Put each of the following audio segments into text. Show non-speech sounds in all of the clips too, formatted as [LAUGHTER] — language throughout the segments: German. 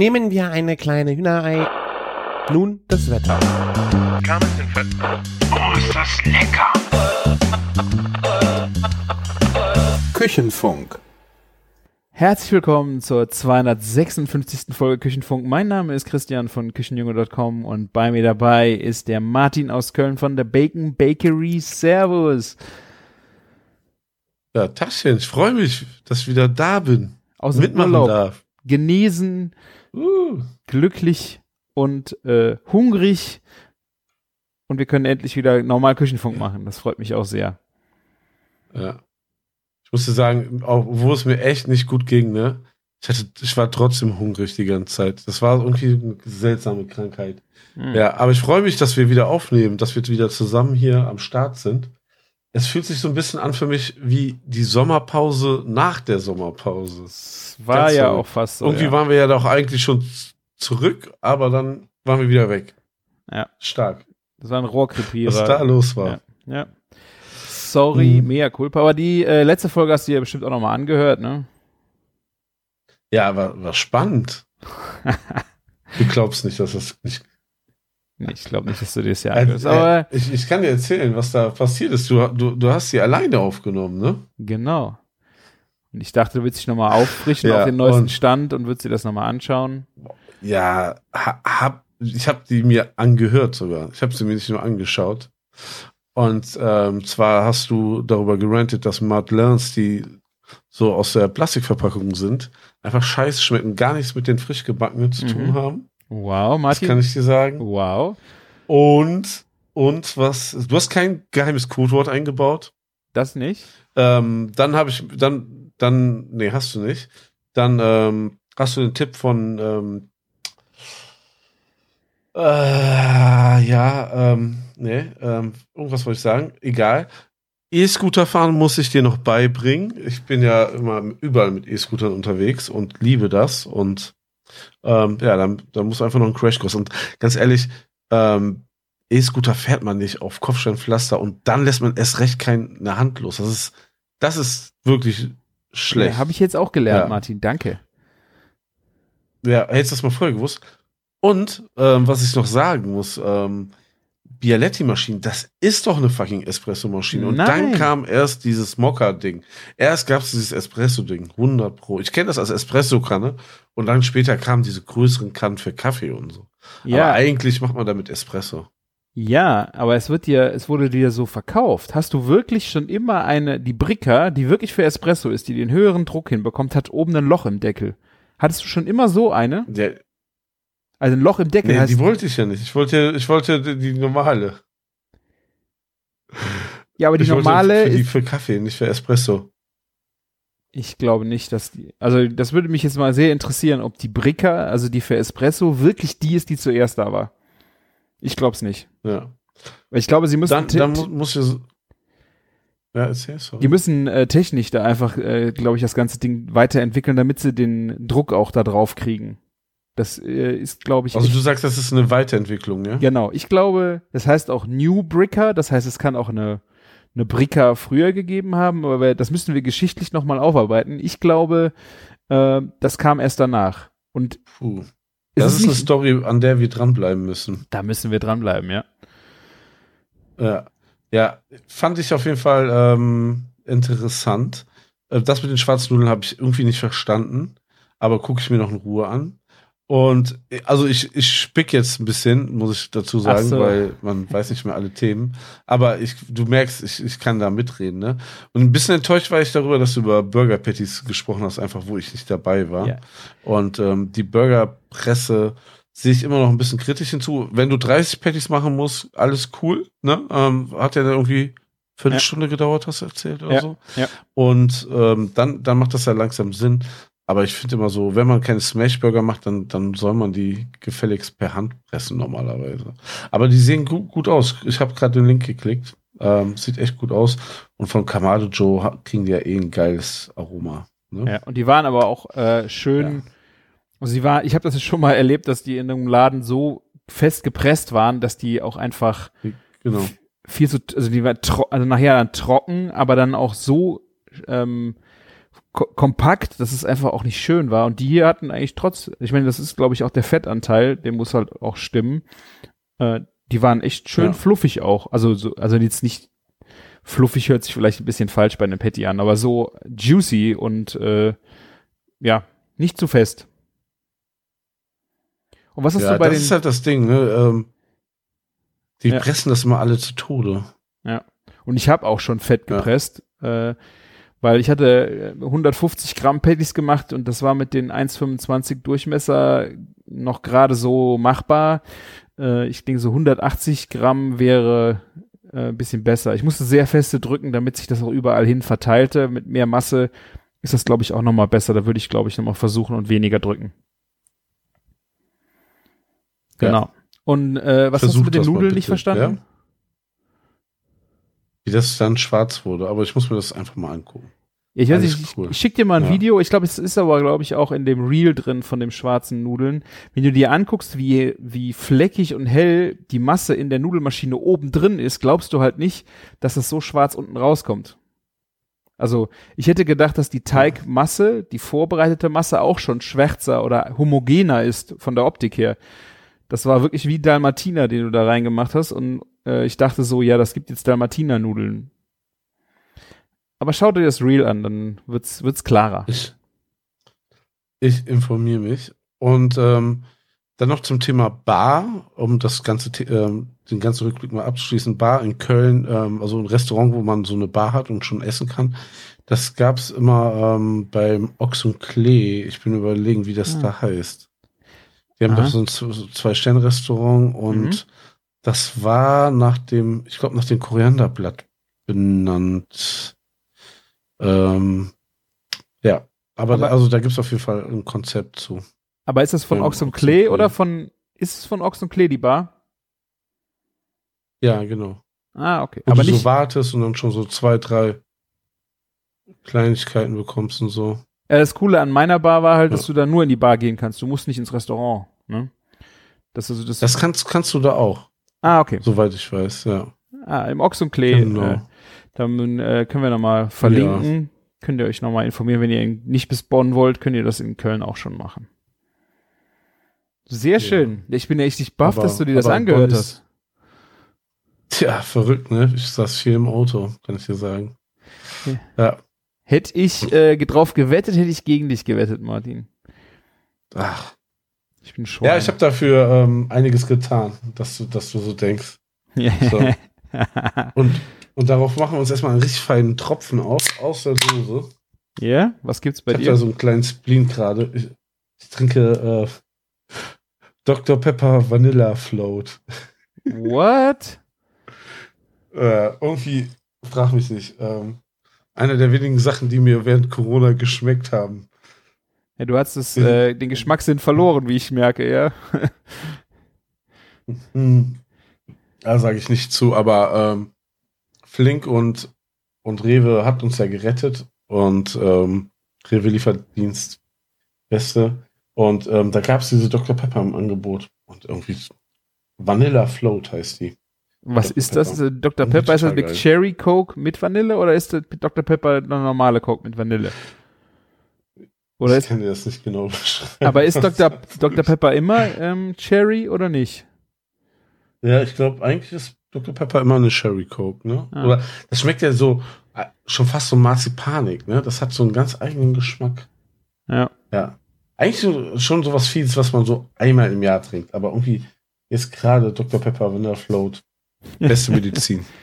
Nehmen wir eine kleine Hühnerei. Nun das Wetter. Oh, ist das lecker! Küchenfunk. Herzlich willkommen zur 256. Folge Küchenfunk. Mein Name ist Christian von Küchenjunge.com und bei mir dabei ist der Martin aus Köln von der Bacon Bakery. Servus. Ja, Taschen, ich freue mich, dass ich wieder da bin. Aus dem mitmachen Urlaub. darf. Genesen, Uh, glücklich und äh, hungrig. Und wir können endlich wieder normal Küchenfunk machen. Das freut mich auch sehr. ja. Ich musste sagen, auch wo es mir echt nicht gut ging, ne? Ich, hatte, ich war trotzdem hungrig die ganze Zeit. Das war irgendwie eine seltsame Krankheit. Hm. Ja, aber ich freue mich, dass wir wieder aufnehmen, dass wir wieder zusammen hier am Start sind. Es fühlt sich so ein bisschen an für mich wie die Sommerpause nach der Sommerpause. Das war Ganz ja so. auch fast so. Irgendwie ja. waren wir ja doch eigentlich schon zurück, aber dann waren wir wieder weg. Ja. Stark. Das war ein Rohrkrepierer. Was da los war. Ja. ja. Sorry, Mhm. mea culpa. Aber die äh, letzte Folge hast du ja bestimmt auch nochmal angehört, ne? Ja, war, war spannend. [LAUGHS] du glaubst nicht, dass das nicht. Nee, ich glaube nicht, dass du dir das ja Äh, angehörst. Aber äh, ich, ich kann dir erzählen, was da passiert ist. Du, du, du hast sie alleine aufgenommen, ne? genau. Und ich dachte, du würdest dich nochmal auffrischen Ja, auf den neuesten und- Stand und würdest dir das nochmal anschauen. Ja, ha, hab, ich habe die mir angehört sogar. Ich habe sie mir nicht nur angeschaut. Und ähm, zwar hast du darüber gerantet, dass Madeleines, die so aus der Plastikverpackung sind, einfach scheiße schmecken, gar nichts mit den frisch gebackenen zu Mhm. tun haben. Wow, Das Martin. kann ich dir sagen. wow. Und, und was, du hast kein geheimes Codewort eingebaut. Das nicht? Ähm, dann habe ich, dann, dann, nee, hast du nicht. Dann ähm, hast du den Tipp von, ähm, äh, ja, ähm, nee, ähm, irgendwas wollte ich sagen, egal. E-Scooter fahren muss ich dir noch beibringen. Ich bin ja immer überall mit E-Scootern unterwegs und liebe das. Und ähm, ja, dann, dann muss einfach noch ein Crashkurs. Und ganz ehrlich, ähm, E-Scooter fährt man nicht auf Kopfsteinpflaster und dann lässt man erst recht keine Hand los. Das ist, das ist wirklich schlecht. Ja, Habe ich jetzt auch gelernt, Ja. Martin. Danke. Ja, hättest du das mal vorher gewusst. Und ähm, was ich noch sagen muss, ähm, Bialetti-Maschinen, das ist doch eine fucking Espresso-Maschine. Und dann kam erst dieses Mokka-Ding. Erst gab es dieses Espresso-Ding, 100 Pro. Ich kenne das als Espresso-Kanne. Und dann später kamen diese größeren Kannen für Kaffee und so. Aber Ja, eigentlich macht man damit Espresso. ja, aber es wird dir, es wurde dir so verkauft. Hast du wirklich schon immer eine, die Bricka, die wirklich für Espresso ist, die den höheren Druck hinbekommt, hat oben ein Loch im Deckel. Hattest du schon immer so eine? Der, Also ein Loch im Deckel nee, heißt, die wollte ich ja nicht. Ich wollte, ich wollte die, normale. ja, aber die ich normale für, die für Kaffee, nicht für Espresso. ich glaube nicht, dass die, also das würde mich jetzt mal sehr interessieren, ob die Bricka, also die für Espresso, wirklich die ist, die zuerst da war. Ich glaube es nicht. Ja. Weil ich glaube, sie müssen, Dann, dann mu muss ich. Ja, erzähl so. die müssen äh, technisch da einfach, äh, glaube ich, das ganze Ding weiterentwickeln, damit sie den Druck auch da drauf kriegen. Das äh, ist, glaube ich, Also du sagst, das ist eine Weiterentwicklung, ja? Genau, ich glaube, das heißt auch New Bricker, das heißt, es kann auch eine, eine Bricker früher gegeben haben, aber das müssen wir geschichtlich nochmal aufarbeiten. Ich glaube, äh, das kam erst danach. Und Puh. Das ist eine nicht- Story, an der wir dranbleiben müssen. da müssen wir dranbleiben, ja. Ja, ja fand ich auf jeden Fall ähm, interessant. Äh, Das mit den schwarzen Nudeln habe ich irgendwie nicht verstanden, aber gucke ich mir noch in Ruhe an. Und also ich, ich spick jetzt ein bisschen, muss ich dazu sagen, so. weil man weiß nicht mehr alle Themen. Aber ich, du merkst, ich, ich kann da mitreden, ne? Und ein bisschen enttäuscht war ich darüber, dass du über Burger Patties gesprochen hast, einfach wo ich nicht dabei war. Ja. Und ähm, die Burgerpresse sehe ich immer noch ein bisschen kritisch hinzu. Wenn du 30 Patties machen musst, alles cool, ne? Ähm, hat ja dann irgendwie Viertelstunde gedauert, hast du erzählt oder Ja, so. ja. Und ähm, dann, dann macht das ja langsam Sinn. Aber ich finde immer so, wenn man keine Smashburger macht, dann, dann soll man die gefälligst per Hand pressen normalerweise. Aber die sehen gut, gut aus. Ich habe gerade den Link geklickt. Ähm, sieht echt gut aus. Und von Kamado Joe kriegen die ja eh ein geiles Aroma. Ne? ja. Und die waren aber auch äh, schön, Ja. sie war, ich habe das schon mal erlebt, dass die in einem Laden so fest gepresst waren, dass die auch einfach Genau. viel zu, also die war also nachher dann trocken, aber dann auch so ähm, ko kompakt, dass es einfach auch nicht schön war. Und die hier hatten eigentlich trotz, ich meine, das ist, glaube ich, auch der Fettanteil, der muss halt auch stimmen. Äh, die waren echt schön Ja. fluffig auch. Also, so, also jetzt nicht fluffig hört sich vielleicht ein bisschen falsch bei einem Patty an, aber so juicy und äh, ja, nicht zu fest. Und was hast ja, du bei das den ist halt das Ding, ne? Ähm, die Ja. pressen das immer alle zu Tode. Und ich habe auch schon Fett Ja. gepresst, äh, weil ich hatte äh, 150 Gramm Patties gemacht und das war mit den 1,25 Durchmesser noch gerade so machbar. Äh, ich denke, so 180 Gramm wäre äh, ein bisschen besser. Ich musste sehr feste drücken, damit sich das auch überall hin verteilte. Mit mehr Masse ist das, glaube ich, auch nochmal besser. Da würde ich, glaube ich, nochmal versuchen und weniger drücken. Ja. Genau. Und äh, was hast du Versuch mit den Nudeln nicht verstanden? ja? Wie das dann schwarz wurde. Aber ich muss mir das einfach mal angucken. Ja, ich weiß ich, cool. ich schick dir mal ein Ja. Video. Ich glaube, es ist aber, glaube ich, auch in dem Reel drin von dem schwarzen Nudeln. Wenn du dir anguckst, wie, wie fleckig und hell die Masse in der Nudelmaschine oben drin ist, glaubst du halt nicht, dass es so schwarz unten rauskommt. Also, ich hätte gedacht, dass die Teigmasse, die vorbereitete Masse auch schon schwärzer oder homogener ist von der Optik her. Das war wirklich wie Dalmatiner, den du da reingemacht hast. Und äh, ich dachte so, ja, das gibt jetzt Dalmatiner-Nudeln. Aber schau dir das Reel an, dann wird's, wird's klarer. Ich, ich informiere mich. Und ähm, dann noch zum Thema Bar, um das ganze, ähm, den ganzen Rückblick mal abzuschließen. Bar in Köln, ähm, also ein Restaurant, wo man so eine Bar hat und schon essen kann. Das gab's immer ähm, beim Ochs und Klee. Ich bin überlegen, wie das Ah. da heißt. Die haben Aha. doch so ein Zwei-Sterne-Restaurant und Mhm. Das war nach dem, ich glaube, nach dem Korianderblatt benannt. Ähm, ja, aber, Aber- da, also da gibt's auf jeden Fall ein Konzept zu. Aber ist das von Ja, Ochs und Klee oder von, ist es von Ochs und Klee die Bar? Ja, genau. Ah, okay. Wo Aber du nicht, so wartest und dann schon so zwei, drei Kleinigkeiten bekommst und so. äh, das Coole an meiner Bar war halt, Ja. dass du da nur in die Bar gehen kannst. Du musst nicht ins Restaurant, ne? Das also das, Das kannst, kannst du da auch, ah, okay. soweit ich weiß, ja. Ah, im Ochs und Klee. Genau. Äh, dann äh, können wir nochmal verlinken. Könnt ihr euch nochmal informieren. Wenn ihr nicht bis Bonn wollt, könnt ihr das in Köln auch schon machen. Sehr Ja. schön. Ich bin echt nicht baff, dass du dir das angehört hast. Tja, verrückt, ne? Ich saß viel im Auto, kann ich dir sagen. Ja. Ja. Hätte ich äh, drauf gewettet, hätte ich gegen dich gewettet, Martin. Ach. Ich bin Schwein. Ja, ich habe dafür ähm, einiges getan, dass du, dass du so denkst. So. [LAUGHS] Und, und darauf machen wir uns erstmal einen richtig feinen Tropfen auf, aus der Dose. Ja, was gibt's bei ich habe dir? da so einen kleinen Spleen gerade. Ich, ich trinke äh, Dr. Pepper Vanilla Float. What? Äh, irgendwie, frag mich nicht, ähm, eine der wenigen Sachen, die mir während Corona geschmeckt haben. Ja, du hast das, äh, den Geschmackssinn verloren, wie ich merke, ja. [LAUGHS] Da sage ich nicht zu, aber ähm, Flink und, und Rewe hat uns ja gerettet und ähm, Rewe Lieferdienst Beste. Und ähm, da gab es diese Dr. Pepper im Angebot. Und irgendwie Vanilla Float heißt die. Was Dr. ist das? Pepper. Äh, Dr. Und Pepper ist das geil. Cherry Coke mit Vanille oder ist das Dr. Pepper eine normale Coke mit Vanille? Oder ich ist, kann dir das nicht genau [LAUGHS] beschreiben. aber ist Dr. Dr. Pepper immer ähm, Cherry oder nicht? Ja, ich glaube, eigentlich ist Dr. Pepper immer eine Sherry Coke, ne? Ah. Oder das schmeckt ja so äh, schon fast so marzipanig, ne? Das hat so einen ganz eigenen Geschmack. Ja. Ja. Eigentlich so, schon sowas Vieles, was man so einmal im Jahr trinkt, aber irgendwie jetzt gerade Dr. Pepper Vanilla Float. Beste Medizin. [LAUGHS]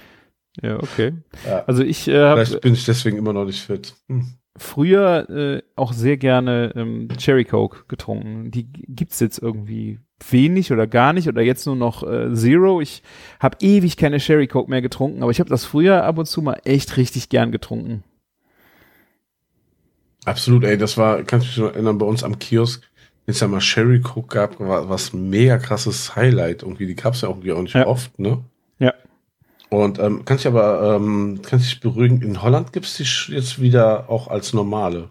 Ja, okay. Ja. Also ich äh, Vielleicht bin ich deswegen immer noch nicht fit. Hm. Früher äh, auch sehr gerne ähm, Cherry Coke getrunken. Die gibt's jetzt irgendwie wenig oder gar nicht oder jetzt nur noch äh, Zero. Ich habe ewig keine Cherry Coke mehr getrunken, aber ich habe das früher ab und zu mal echt richtig gern getrunken. Absolut, ey, das war, kann ich mich noch erinnern, bei uns am Kiosk, wenn es ja mal Sherry Coke gab, war was mega krasses Highlight irgendwie. Die gab es ja irgendwie auch nicht Ja. oft, ne? Ja. Und ähm, kann ich aber, ähm, kann ich beruhigen, in Holland gibt es die jetzt wieder auch als normale.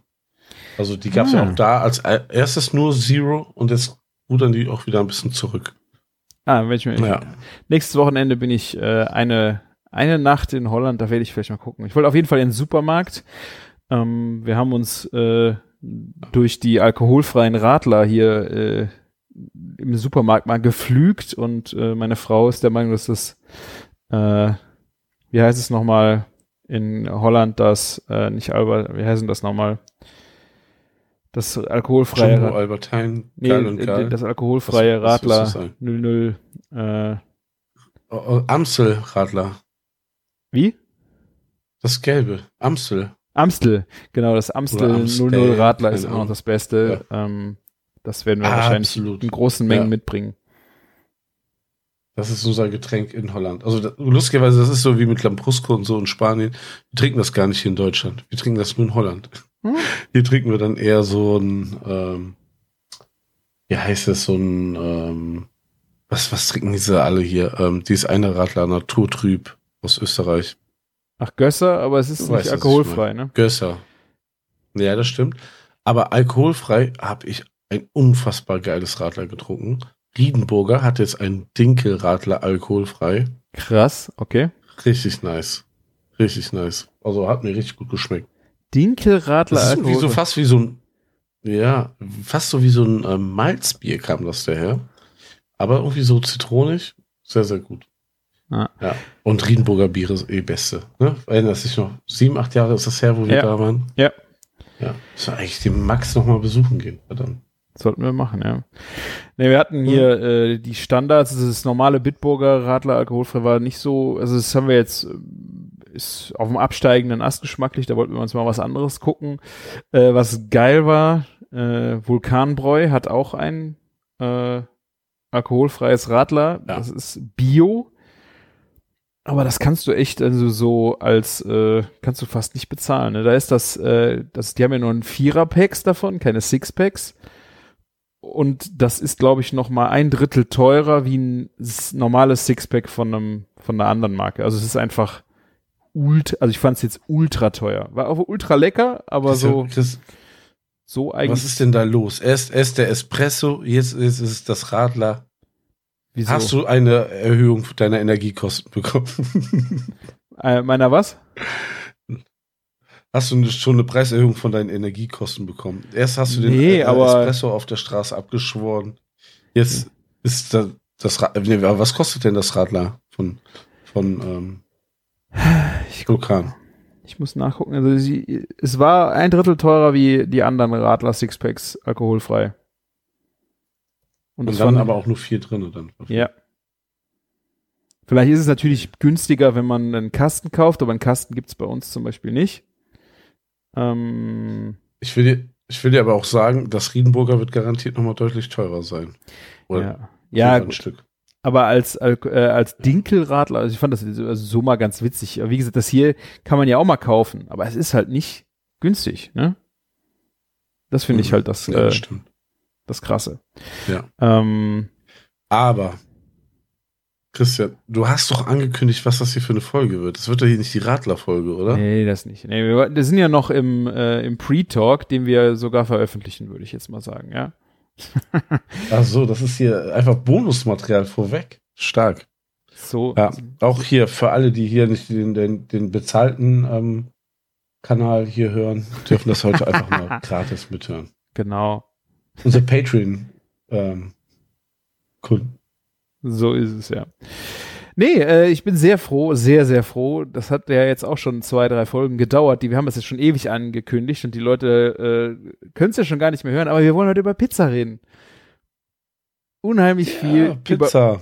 Also die gab es Ah. ja auch da als e- erstes nur Zero und jetzt rudern die auch wieder ein bisschen zurück. Ah, wenn ich mir Ja. nächstes Wochenende bin ich äh, eine eine Nacht in Holland, da werde ich vielleicht mal gucken. Ich wollte auf jeden Fall in den Supermarkt Ähm, wir haben uns äh, durch die alkoholfreien Radler hier äh, im Supermarkt mal geflügt und äh, meine Frau ist der Meinung, dass das, äh, wie heißt es nochmal in Holland, das, äh, nicht Albert, wie heißt denn das nochmal? Das alkoholfreie Jumbo, Rad- Albertine, nee, und geil. das alkoholfreie Was- was Radler sagen? 00 äh, Oh, oh, Amstel-Radler. wie? Das Gelbe. Amstel. Amstel, genau, das Amstel Amstel, 00 Radler ist immer noch das Beste. Ähm, das werden wir Ah, wahrscheinlich absolut. in großen Mengen Ja. mitbringen. Das ist unser Getränk in Holland. Also das, lustigerweise, das ist so wie mit Lambrusco und so in Spanien. Wir trinken das gar nicht hier in Deutschland. Wir trinken das nur in Holland. Hm. Hier trinken wir dann eher so ein, ähm, wie heißt es, so ein, ähm, was, was trinken diese alle hier? Ähm, dieses eine Radler Naturtrüb aus Österreich. Ach, Gösser, aber es ist Du nicht weißt, alkoholfrei, ne? Gösser. Ja, das stimmt. Aber alkoholfrei habe ich ein unfassbar geiles Radler getrunken. Riedenburger hat jetzt ein Dinkelradler alkoholfrei. Krass, okay. Richtig nice. Richtig nice. Also hat mir richtig gut geschmeckt. Dinkelradler Das ist irgendwie so fast wie so ein, ja, fast so wie so ein ähm, Malzbier kam das daher. Aber irgendwie so zitronig. Sehr, sehr gut. Ah. Ja. Und Riedenburger Bier ist eh beste. Ne? Erinnerst dich noch? Sieben, acht Jahre ist das her, wo wir Ja. da waren? Ja. Ja. Müssen wir eigentlich den Max nochmal besuchen gehen. Verdammt. Sollten wir machen, ja. Ne, wir hatten hier äh, die Standards, also das normale Bitburger Radler alkoholfrei war nicht so, also das haben wir jetzt, äh, ist auf dem absteigenden Ast geschmacklich, da wollten wir uns mal was anderes gucken. Äh, was geil war, äh, Vulkanbräu hat auch ein äh, alkoholfreies Radler, Ja. das ist Bio. Aber das kannst du echt also so als äh, kannst du fast nicht bezahlen. Ne? Da ist das, äh, das, die haben ja nur ein Vierer-Packs davon, keine Six-Packs. Und das ist, glaube ich, noch mal ein Drittel teurer wie ein normales Sixpack von einem von einer anderen Marke. Also es ist einfach ult, also ich fand es jetzt ultra teuer. War auch ultra lecker, aber Christian, so Chris, so eigentlich. was ist denn da los? Erst, erst der Espresso, jetzt ist es das Radler. wieso? Hast du eine Erhöhung deiner Energiekosten bekommen? äh, meiner was? [LAUGHS] Hast du schon eine Preiserhöhung von deinen Energiekosten bekommen? Erst hast du den Nee, äh, Espresso auf der Straße abgeschworen. Jetzt ist da, das Rad, nee, was kostet denn das Radler von, von ähm, Ich Vulkan? ich muss nachgucken. Also sie, es war ein Drittel teurer wie die anderen Radler Sixpacks alkoholfrei. Und das dann fand- aber auch nur vier drinne dann. Ja. Vielleicht ist es natürlich günstiger, wenn man einen Kasten kauft, aber einen Kasten gibt's bei uns zum Beispiel nicht. Ähm, Ich will dir, ich will dir aber auch sagen, das Riedenburger wird garantiert nochmal deutlich teurer sein. Oder ja, ja ein. Stück. aber als, äh, als Dinkelradler, also ich fand das also so mal ganz witzig. Wie gesagt, das hier kann man ja auch mal kaufen, aber es ist halt nicht günstig, ne? Das finde ich Mhm. halt das, Ja, äh, das Krasse. Ja. Ähm, Aber, Christian, du hast doch angekündigt, was das hier für eine Folge wird. Das wird doch hier nicht die Radler-Folge, oder? nee, das nicht. Nee, wir, wir sind ja noch im, äh, im Pre-Talk, den wir sogar veröffentlichen, würde ich jetzt mal sagen, ja. [LAUGHS] Ach so, das ist hier einfach Bonusmaterial vorweg. Stark. So, Ja, auch hier für alle, die hier nicht den, den, den bezahlten ähm, Kanal hier hören, dürfen das heute einfach mal [LAUGHS] gratis mithören. genau. Unser Patreon ähm. So ist es ja. Nee, äh, ich bin sehr froh, sehr, sehr froh. Das hat ja jetzt auch schon zwei, drei Folgen gedauert. Die, wir haben es jetzt schon ewig angekündigt und die Leute äh, können es ja schon gar nicht mehr hören, aber wir wollen heute über Pizza reden. Unheimlich viel Ja, über Pizza.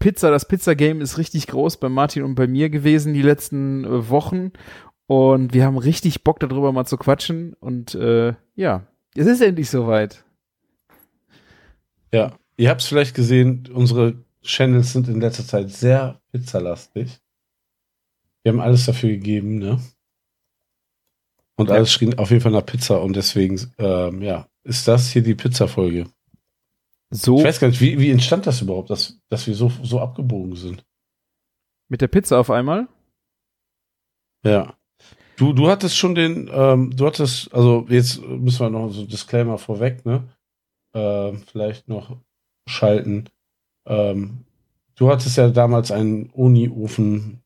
Pizza. Das Pizza-Game ist richtig groß bei Martin und bei mir gewesen die letzten äh, Wochen. Und wir haben richtig Bock darüber mal zu quatschen. Und äh, ja, es ist endlich soweit. Ja, ihr habt es vielleicht gesehen, unsere Channels sind in letzter Zeit sehr pizzalastig. Wir haben alles dafür gegeben, ne? Und Ja. alles schrien auf jeden Fall nach Pizza und deswegen, ähm, ja, ist das hier die Pizza-Folge. So Ich weiß gar nicht, wie, wie entstand das überhaupt, dass, dass wir so, so abgebogen sind? mit der Pizza auf einmal. Ja. Du, du hattest schon den, ähm, du hattest, also jetzt müssen wir noch so ein Disclaimer vorweg, ne? Ähm, vielleicht noch schalten. Ähm, du hattest ja damals einen Uni-Ofen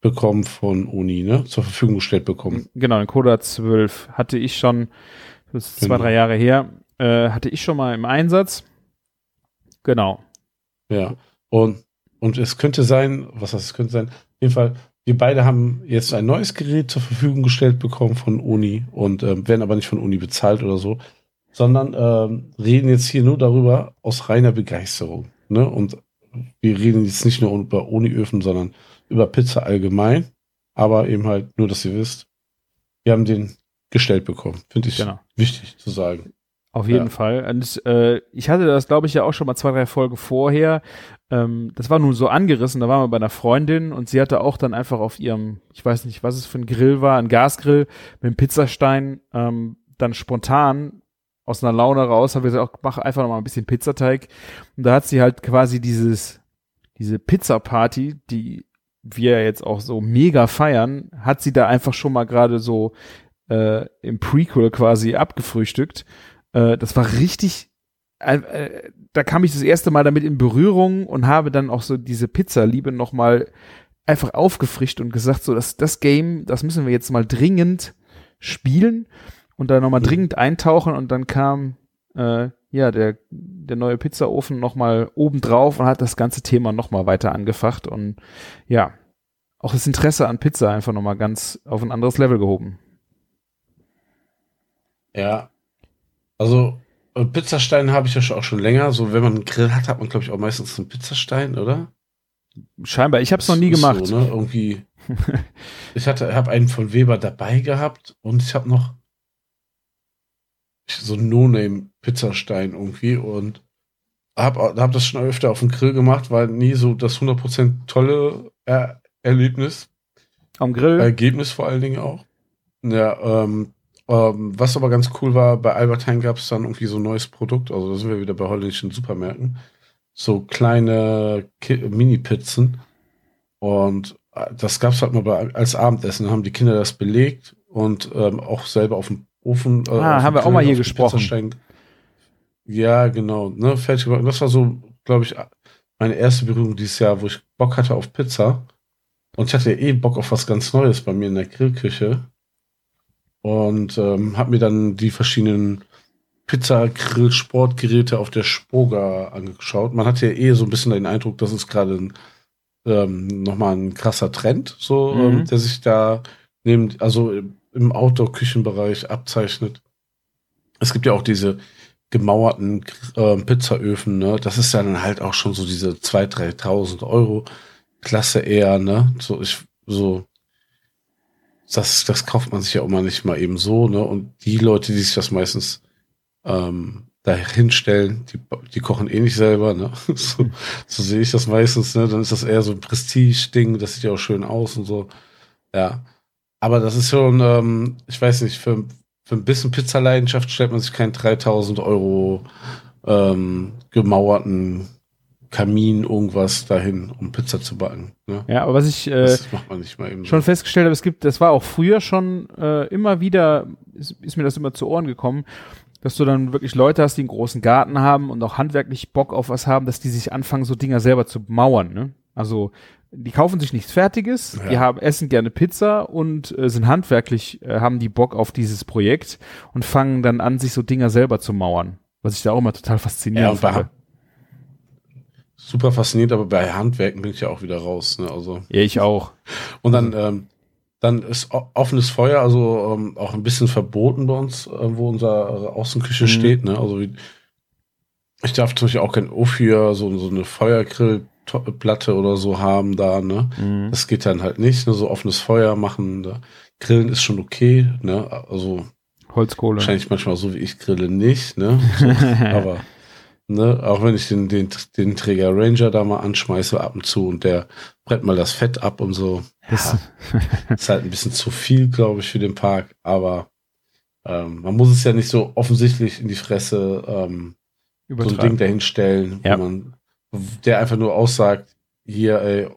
bekommen von Uni, ne? Zur Verfügung gestellt bekommen. Genau, den Coda 12 hatte ich schon, das ist Genau. zwei, drei Jahre her, äh, hatte ich schon mal im Einsatz. Genau. Ja. Und, und es könnte sein, was heißt, es könnte sein, auf jeden Fall, wir beide haben jetzt ein neues Gerät zur Verfügung gestellt bekommen von Uni und ähm, werden aber nicht von Uni bezahlt oder so, sondern ähm, reden jetzt hier nur darüber aus reiner Begeisterung. Ne? Und wir reden jetzt nicht nur über Uni-Öfen, sondern über Pizza allgemein, aber eben halt nur, dass ihr wisst, wir haben den gestellt bekommen. Finde ich Genau. wichtig zu sagen. Auf jeden Ja. Fall. Und äh, ich hatte das, glaube ich, ja auch schon mal zwei, drei Folgen vorher. Ähm, das war nun so angerissen, da waren wir bei einer Freundin und sie hatte auch dann einfach auf ihrem, ich weiß nicht, was es für ein Grill war, ein Gasgrill mit einem Pizzastein, ähm, dann spontan aus einer Laune raus, habe ich gesagt, mach einfach noch mal ein bisschen Pizzateig. Und da hat sie halt quasi dieses, diese Pizza-Party, die wir jetzt auch so mega feiern, hat sie da einfach schon mal gerade so äh, im Prequel quasi abgefrühstückt. Äh, das war richtig, äh, äh, da kam ich das erste Mal damit in Berührung und habe dann auch so diese Pizza-Liebe nochmal einfach aufgefrischt und gesagt, so, das, das Game, das müssen wir jetzt mal dringend spielen und da nochmal Mhm. dringend eintauchen und dann kam äh, ja der, der neue Pizzaofen nochmal obendrauf und hat das ganze Thema nochmal weiter angefacht und ja, auch das Interesse an Pizza einfach nochmal ganz auf ein anderes Level gehoben. Ja. Also, äh, Pizzastein habe ich ja schon- auch schon länger. So, wenn man einen Grill hat, hat man, glaube ich, auch meistens einen Pizzastein, oder? Scheinbar, ich habe es noch nie gemacht. So, ne? Irgendwie. [LAUGHS] ich hatte, habe einen von Weber dabei gehabt und ich habe noch so einen No-Name-Pizzastein irgendwie und habe hab das schon öfter auf dem Grill gemacht, war nie so das 100% tolle er Erlebnis. Am Grill. Ergebnis vor allen Dingen auch. Ja, ähm, ähm, was aber ganz cool war, bei Albert Heijn gab es dann irgendwie so ein neues Produkt, also da sind wir wieder bei holländischen Supermärkten. So kleine Mini-Pizzen. Und äh, das gab es halt mal bei, als Abendessen. Da haben die Kinder das belegt und ähm, auch selber auf dem Ofen. äh, Ah, haben wir auch mal hier gesprochen. Ja, genau. Ne, fertig gemacht. Das war so, glaube ich, meine erste Berührung dieses Jahr, wo ich Bock hatte auf Pizza. Und ich hatte ja eh Bock auf was ganz Neues bei mir in der Grillküche. Und ähm, habe mir dann die verschiedenen Pizza-Grill-Sportgeräte auf der Spoga angeschaut. Man hatte ja eh so ein bisschen den Eindruck, dass es gerade ein, ähm, nochmal ein krasser Trend, so, Mhm. ähm, der sich da neben, also im- Outdoor-Küchenbereich abzeichnet. Es gibt ja auch diese gemauerten ähm, Pizzaöfen, ne? Das ist ja dann halt auch schon so diese 2.000, 3.000 Euro Klasse eher, ne? So, ich, so, das, das kauft man sich ja auch mal nicht mal eben so, ne? Und die Leute, die sich das meistens ähm, da hinstellen, die, die kochen eh nicht selber, ne? [LAUGHS] So, so sehe ich das meistens, ne? Dann ist das eher so ein Prestige-Ding, das sieht ja auch schön aus und so. Ja. Aber das ist schon, ähm, ich weiß nicht, für, für ein bisschen Pizzaleidenschaft stellt man sich keinen 3000 Euro ähm, gemauerten Kamin irgendwas dahin, um Pizza zu backen. Ne? Ja, aber was ich äh, schon so. festgestellt habe, es gibt, das war auch früher schon äh, immer wieder, ist, ist mir das immer zu Ohren gekommen, dass du dann wirklich Leute hast, die einen großen Garten haben und auch handwerklich Bock auf was haben, dass die sich anfangen, so Dinger selber zu mauern. Ne? Also die kaufen sich nichts Fertiges, Ja. die haben essen gerne Pizza und äh, sind handwerklich, äh, haben die Bock auf dieses Projekt und fangen dann an, sich so Dinger selber zu mauern. Was ich da auch immer total Ja, faszinierend bei, fand. super fasziniert, aber bei Handwerken bin ich ja auch wieder raus. Ne? Also, Ja, ich auch. und dann, ähm, dann ist offenes Feuer, also ähm, auch ein bisschen verboten bei uns, äh, wo unsere Außenküche Mhm. steht. Ne? Also wie, ich darf zum Beispiel auch kein Offier, so, so eine Feuergrillplatte oder so haben da. Ne? Mhm. Das geht dann halt nicht. Ne? So offenes Feuer machen, ne? grillen ist schon okay. Ne? Also Holzkohle. wahrscheinlich manchmal so wie ich grille nicht. Ne? [LAUGHS] Aber ne, auch wenn ich den, den, den Träger Ranger da mal anschmeiße ab und zu und der brett mal das Fett ab und so. Das- ist halt ein bisschen zu viel, glaube ich, für den Park, aber ähm, man muss es ja nicht so offensichtlich in die Fresse ähm, so ein Ding dahinstellen, Ja. wo man, der einfach nur aussagt, hier, ey,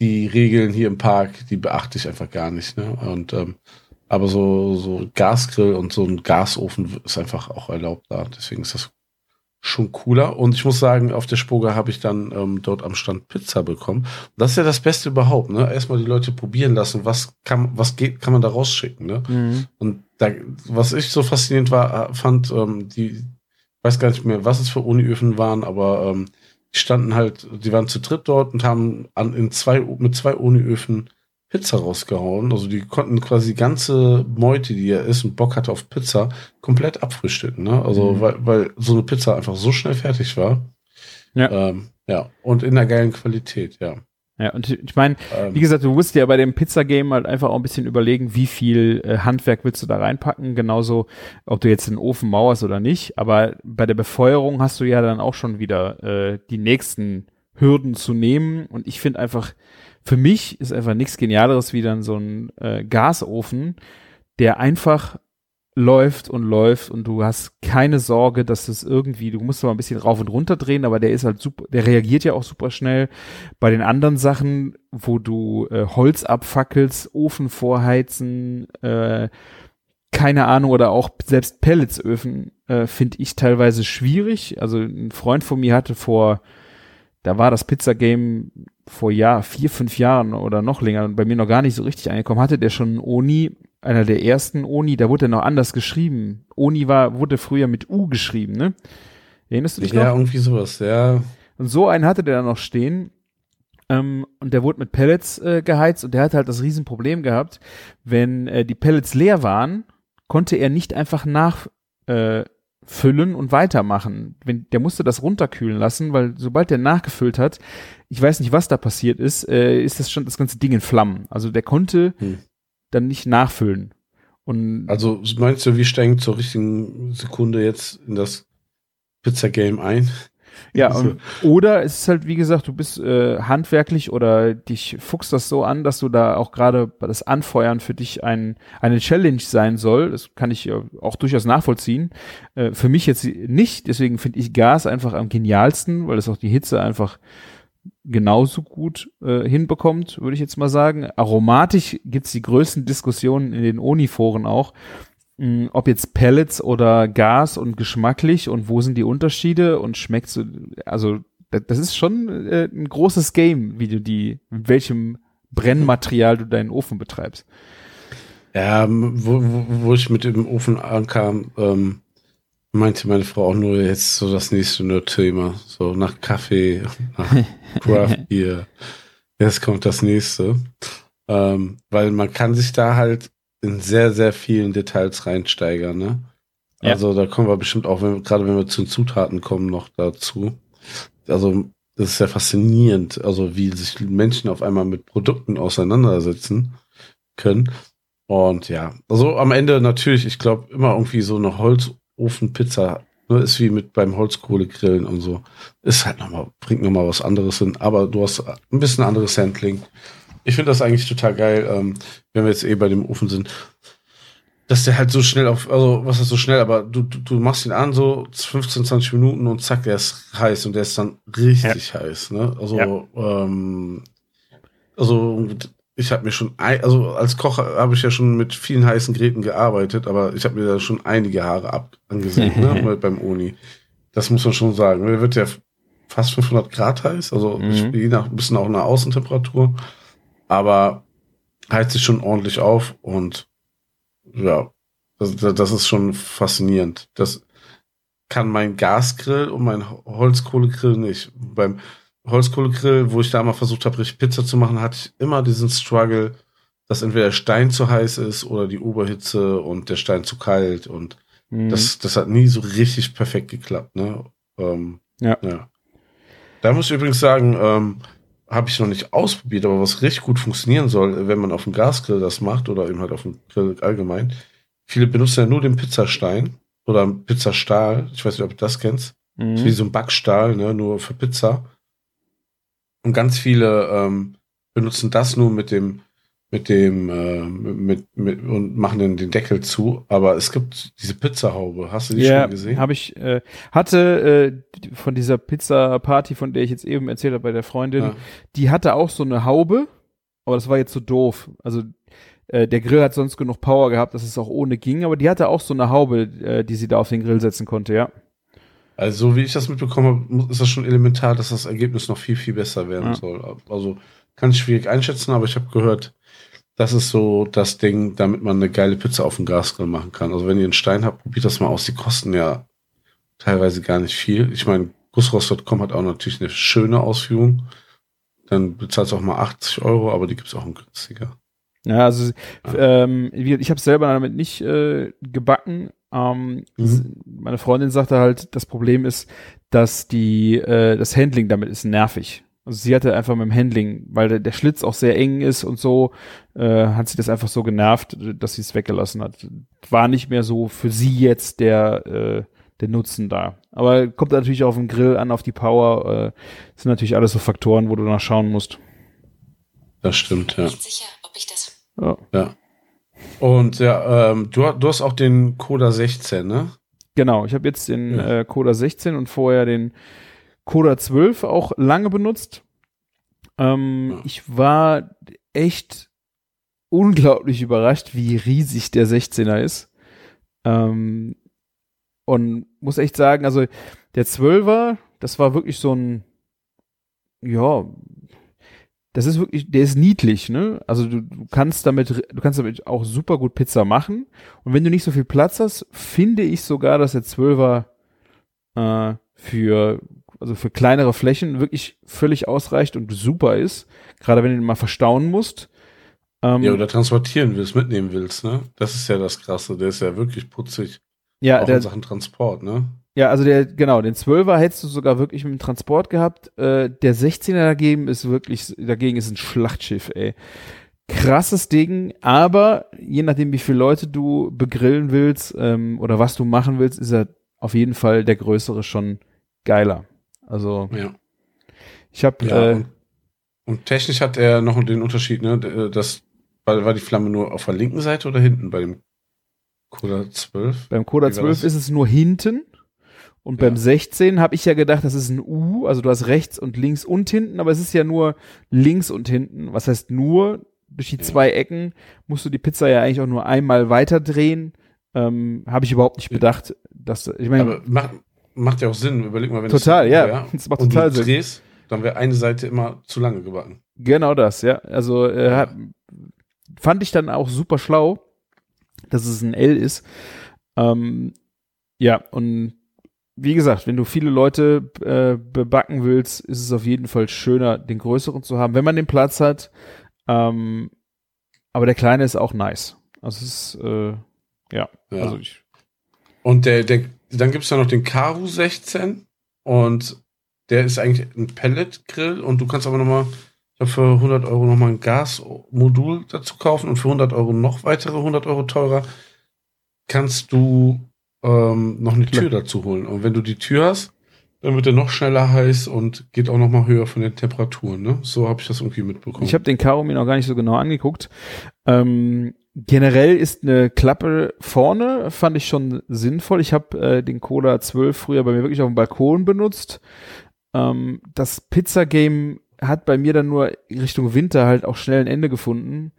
die Regeln hier im Park, die beachte ich einfach gar nicht, ne? Und ähm, aber so, so Gasgrill und so ein Gasofen ist einfach auch erlaubt da. Deswegen ist das schon cooler. Und ich muss sagen, auf der Spoga habe ich dann ähm, dort am Stand Pizza bekommen. Und das ist ja das Beste überhaupt, ne? Erstmal die Leute probieren lassen, was kann, was geht, kann man da rausschicken, ne? Mhm. Und da, was ich so faszinierend war, äh, fand, ähm, die, weiß gar nicht mehr, was es für Uniöfen waren, aber ähm, die standen halt, die waren zu dritt dort und haben an, in zwei, mit zwei Uniöfen Pizza rausgehauen. Also die konnten quasi die ganze Meute, die er ist und Bock hatte auf Pizza, komplett abfrühstücken. Ne? Also Mhm. weil, weil so eine Pizza einfach so schnell fertig war. Ja. Ähm, ja. Und in der geilen Qualität, ja. Ja, und ich meine, Ähm, Wie gesagt, du musst dir bei dem Pizza-Game halt einfach auch ein bisschen überlegen, wie viel äh, Handwerk willst du da reinpacken. Genauso, ob du jetzt den Ofen mauerst oder nicht. Aber bei der Befeuerung hast du ja dann auch schon wieder äh, die nächsten Hürden zu nehmen. Und ich finde einfach, für mich ist einfach nichts Genialeres wie dann so ein äh, Gasofen, der einfach läuft und läuft und du hast keine Sorge, dass das irgendwie, du musst mal ein bisschen rauf und runter drehen, aber der ist halt super, der reagiert ja auch super schnell. Bei den anderen Sachen, wo du äh, Holz abfackelst, Ofen vorheizen, äh, keine Ahnung, oder auch selbst Pelletsöfen, äh, finde ich teilweise schwierig. Also ein Freund von mir hatte vor, da war das Pizza-Game vor Jahr, vier, fünf Jahren oder noch länger bei mir noch gar nicht so richtig angekommen, hatte der schon einen Oni, einer der ersten Oni, da wurde er noch anders geschrieben. Oni war, wurde früher mit U geschrieben, ne? Erinnerst du dich noch? ja, irgendwie sowas, ja. Und so einen hatte der dann noch stehen. Ähm, und der wurde mit Pellets äh, geheizt und der hatte halt das Riesenproblem gehabt, wenn äh, die Pellets leer waren, konnte er nicht einfach nachfüllen äh, und weitermachen. Wenn, der musste das runterkühlen lassen, weil sobald der nachgefüllt hat, ich weiß nicht, was da passiert ist, äh, ist das schon das ganze Ding in Flammen. Also der konnte Hm. Dann nicht nachfüllen. Und Also meinst du, wir steigen zur richtigen Sekunde jetzt in das Pizza-Game ein? Ja, So. und, oder es ist halt, wie gesagt, du bist äh, handwerklich oder dich fuchst das so an, dass du da auch gerade das Anfeuern für dich ein, eine Challenge sein soll. Das kann ich auch durchaus nachvollziehen. Äh, für mich jetzt nicht, deswegen finde ich Gas einfach am genialsten, weil es auch die Hitze einfach genauso gut äh, hinbekommt, würde ich jetzt mal sagen. Aromatisch gibt's die größten Diskussionen in den Oniforen auch, mh, ob jetzt Pellets oder Gas und geschmacklich und wo sind die Unterschiede und schmeckt so, also da- das ist schon äh, ein großes Game, wie du die, mit welchem Brennmaterial du deinen Ofen betreibst. Ja, wo, wo, wo ich mit dem Ofen ankam, ähm, meinte meine Frau auch nur jetzt so das nächste Nerd-Thema. So nach Kaffee, nach [LAUGHS] Craft Beer. Jetzt kommt das nächste. Ähm, weil man kann sich da halt in sehr, sehr vielen Details reinsteigern, ne? Ja. Also da kommen wir bestimmt auch, wenn gerade wenn wir zu den Zutaten kommen, noch dazu. Also das ist ja faszinierend, also wie sich Menschen auf einmal mit Produkten auseinandersetzen können. Und ja, also am Ende natürlich, ich glaube, immer irgendwie so eine Holzofenpizza, ne, ist wie mit beim Holzkohlegrillen und so. Ist halt nochmal, bringt nochmal was anderes hin, aber du hast ein bisschen anderes Handling. Ich finde das eigentlich total geil, ähm, wenn wir jetzt eh bei dem Ofen sind, dass der halt so schnell auf, also was ist so schnell, aber du, du, du machst ihn an, so 15, 20 Minuten und zack, der ist heiß und der ist dann richtig heiß, ne? Also, Ja. ähm, also ich habe mir schon, ein, also als Koch habe ich ja schon mit vielen heißen Geräten gearbeitet, aber ich habe mir da schon einige Haare ab angesehen, ne, [LAUGHS] beim Uni. Das muss man schon sagen. Der wird ja fast 500 Grad heiß, also Mhm. je nach ein bisschen auch eine Außentemperatur, aber heizt sich schon ordentlich auf und ja, das, das ist schon faszinierend. Das kann mein Gasgrill und mein Holzkohlegrill nicht. Beim Holzkohlegrill, wo ich da mal versucht habe, richtig Pizza zu machen, hatte ich immer diesen Struggle, dass entweder der Stein zu heiß ist oder die Oberhitze und der Stein zu kalt und Mhm. das, das hat nie so richtig perfekt geklappt, ne? Ähm, Ja. ja. Da muss ich übrigens sagen, ähm, habe ich noch nicht ausprobiert, aber was richtig gut funktionieren soll, wenn man auf dem Gasgrill das macht oder eben halt auf dem Grill allgemein. Viele benutzen ja nur den Pizzastein oder Pizzastahl. Ich weiß nicht, ob du das kennst. Mhm. Ist wie so ein Backstahl, ne, nur für Pizza. Und ganz viele ähm, benutzen das nur mit dem, mit dem, äh, mit, mit, und machen dann den Deckel zu. Aber es gibt diese Pizzahaube. Hast du die Ja, schon gesehen? habe ich, äh, hatte äh, von dieser Pizza-Party, von der ich jetzt eben erzählt habe bei der Freundin, Ja. die hatte auch so eine Haube, aber das war jetzt so doof. Also äh, der Grill hat sonst genug Power gehabt, dass es auch ohne ging, aber die hatte auch so eine Haube, äh, die sie da auf den Grill setzen konnte, ja. Also, so wie ich das mitbekommen habe, ist das schon elementar, dass das Ergebnis noch viel, viel besser werden Ja. soll. Also, kann ich schwierig einschätzen, aber ich habe gehört, das ist so das Ding, damit man eine geile Pizza auf dem Gasgrill machen kann. Also, wenn ihr einen Stein habt, probiert das mal aus. Die kosten ja teilweise gar nicht viel. Ich meine, gussrost.com hat auch natürlich eine schöne Ausführung. Dann bezahlst du auch mal 80 Euro, aber die gibt's auch günstiger. Ja, also ähm, wie- ich habe selber damit nicht äh, gebacken. Ähm, Mhm. Meine Freundin sagte halt, das Problem ist, dass die äh, das Handling damit ist nervig. Also sie hatte einfach mit dem Handling, weil der, der Schlitz auch sehr eng ist und so, äh, hat sie das einfach so genervt, dass sie es weggelassen hat. War nicht mehr so für sie jetzt der äh, der Nutzen da. Aber kommt natürlich auf den Grill an, auf die Power. Äh, das sind natürlich alles so Faktoren, wo du nach schauen musst. Das stimmt, ja. Nicht sicher, ob ich das. Ja. Ja. Und ja, ähm, du, du hast auch den Coda 16, ne? Genau, ich habe jetzt den Ja. äh, Coda 16 und vorher den Coda 12 auch lange benutzt. Ähm, Ja. Ich war echt unglaublich überrascht, wie riesig der 16er ist. Ähm, und muss echt sagen, also der 12er, das war wirklich so ein, ja, das ist wirklich, der ist niedlich, ne? Also du, du kannst damit, du kannst damit auch super gut Pizza machen. Und wenn du nicht so viel Platz hast, finde ich sogar, dass der 12er äh, für, also für kleinere Flächen wirklich völlig ausreicht und super ist. Gerade wenn du ihn mal verstauen musst. Ähm, Ja, oder transportieren willst, mitnehmen willst, ne? Das ist ja das Krasse. Der ist ja wirklich putzig. ja, auch der, in Sachen Transport, ne? Ja, also der, genau, den 12er hättest du sogar wirklich mit dem Transport gehabt. Äh, der 16er dagegen ist wirklich, dagegen ist ein Schlachtschiff, ey. Krasses Ding, aber je nachdem, wie viele Leute du begrillen willst ähm, oder was du machen willst, ist er auf jeden Fall der größere schon geiler. Also Ja. ich habe ja äh, und, und technisch hat er noch den Unterschied, ne? D- Das war, war die Flamme nur auf der linken Seite oder hinten bei dem Coda 12? beim Coda Wie war 12 das? ist es nur hinten und Ja. beim 16 habe ich ja gedacht, das ist ein U, also du hast rechts und links und hinten, aber es ist ja nur links und hinten. Was heißt nur? Durch die Ja. zwei Ecken musst du die Pizza ja eigentlich auch nur einmal weiter drehen. Ähm, habe ich überhaupt nicht Ja. bedacht, dass ich meine Aber macht, macht ja auch Sinn. Überleg mal, wenn total, es ja, wär [LAUGHS] das macht und total du Sinn. drehst, dann wäre eine Seite immer zu lange gebacken. Genau das, ja. Also äh, hat, fand ich dann auch super schlau, dass es ein L ist. Ähm, ja, und wie gesagt, wenn du viele Leute äh, bebacken willst, ist es auf jeden Fall schöner, den größeren zu haben, wenn man den Platz hat. Ähm, aber der kleine ist auch nice. Also es ist, äh, ja, Ja. also ich, Und der, der, dann gibt es ja noch den Karu 16 und der ist eigentlich ein Pellet-Grill und du kannst aber nochmal, ich für 100 Euro nochmal ein Gasmodul dazu kaufen und für 100 Euro noch weitere 100 Euro teurer kannst du ähm, noch eine Tür dazu holen. Und wenn du die Tür hast, dann wird er noch schneller heiß und geht auch nochmal höher von den Temperaturen. Ne? So habe ich das irgendwie mitbekommen. Ich habe den Karo mir noch gar nicht so genau angeguckt. Ähm, generell ist eine Klappe vorne, fand ich schon sinnvoll. Ich habe äh, den Cola 12 früher bei mir wirklich auf dem Balkon benutzt. Ähm, das Pizza-Game hat bei mir dann nur Richtung Winter halt auch schnell ein Ende gefunden.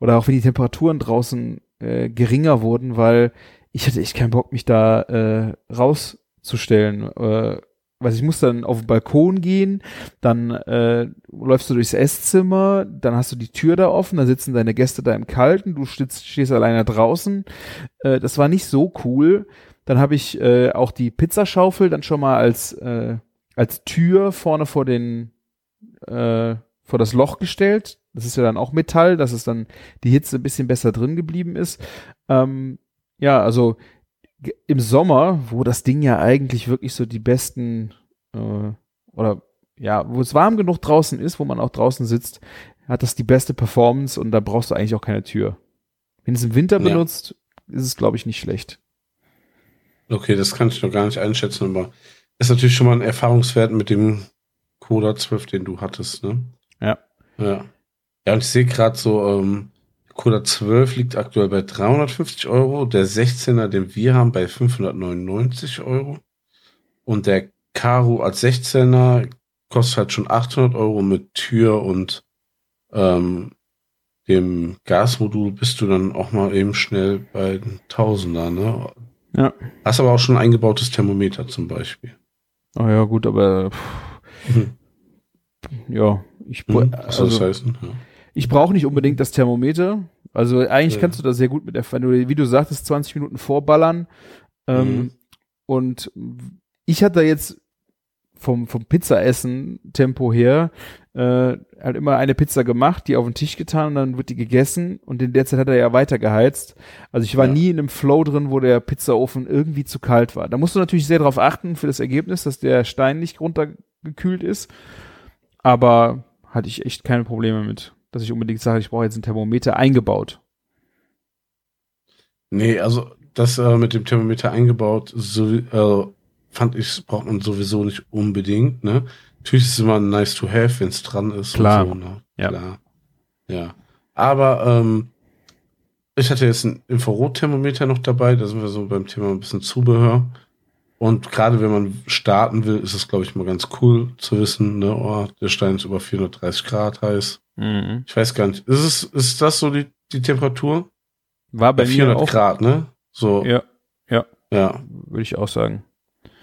Oder auch wenn die Temperaturen draußen äh, geringer wurden, weil ich hatte echt keinen Bock, mich da äh, rauszustellen. Äh, weil ich muss dann auf den Balkon gehen, dann äh, läufst du durchs Esszimmer, dann hast du die Tür da offen, dann sitzen deine Gäste da im Kalten, du stehst, stehst alleine draußen. Äh, das war nicht so cool. Dann habe ich äh, auch die Pizzaschaufel dann schon mal als äh, als Tür vorne vor den äh, vor das Loch gestellt. Das ist ja dann auch Metall, dass es dann die Hitze ein bisschen besser drin geblieben ist. Ähm, ja, also im Sommer, wo das Ding ja eigentlich wirklich so die besten äh, oder ja, wo es warm genug draußen ist, wo man auch draußen sitzt, hat das die beste Performance und da brauchst du eigentlich auch keine Tür. Wenn es im Winter Ja. benutzt, ist es, glaube ich, nicht schlecht. Okay, das kann ich noch gar nicht einschätzen, aber ist natürlich schon mal ein Erfahrungswert mit dem Coda 12, den du hattest, ne? Ja. Ja. Ja, und ich sehe gerade so, ähm, Coda 12 liegt aktuell bei 350 Euro, der 16er, den wir haben, bei 599 Euro. Und der Karu als 16er kostet halt schon 800 Euro mit Tür und ähm, dem Gasmodul bist du dann auch mal eben schnell bei den Tausender, ne? Ja. Hast aber auch schon ein eingebautes Thermometer zum Beispiel. Oh ja, gut, aber pff, Mhm. ja, ich, Hm, was soll das also, heißen? Ja. Ich brauche nicht unbedingt das Thermometer. Also eigentlich Ja. kannst du das sehr gut mit der, wenn du, wie du sagtest, 20 Minuten vorballern. Ähm, Mhm. Und ich hatte jetzt vom, vom Pizzaessen-Tempo her äh, halt immer eine Pizza gemacht, die auf den Tisch getan und dann wird die gegessen und in der Zeit hat er ja weiter geheizt. Also ich war Ja. nie in einem Flow drin, wo der Pizzaofen irgendwie zu kalt war. Da musst du natürlich sehr darauf achten für das Ergebnis, dass der Stein nicht runtergekühlt ist. Aber hatte ich echt keine Probleme mit, dass ich unbedingt sage, ich brauche jetzt ein Thermometer eingebaut. Nee, also das äh, mit dem Thermometer eingebaut, so, äh, fand ich, braucht man sowieso nicht unbedingt. Ne? Natürlich ist es immer nice to have, wenn es dran ist. Klar. So, ne? Ja. Klar. Ja. Aber ähm, ich hatte jetzt ein Infrarotthermometer noch dabei, da sind wir so beim Thema ein bisschen Zubehör. Und gerade wenn man starten will, ist es, glaube ich, mal ganz cool zu wissen, ne, oh, der Stein ist über 430 Grad heiß. Mhm. Ich weiß gar nicht. Ist es, ist das so die, die Temperatur? War bei, Bei mir 400 auch. Grad, ne? So, Ja, ja. würde ich auch sagen.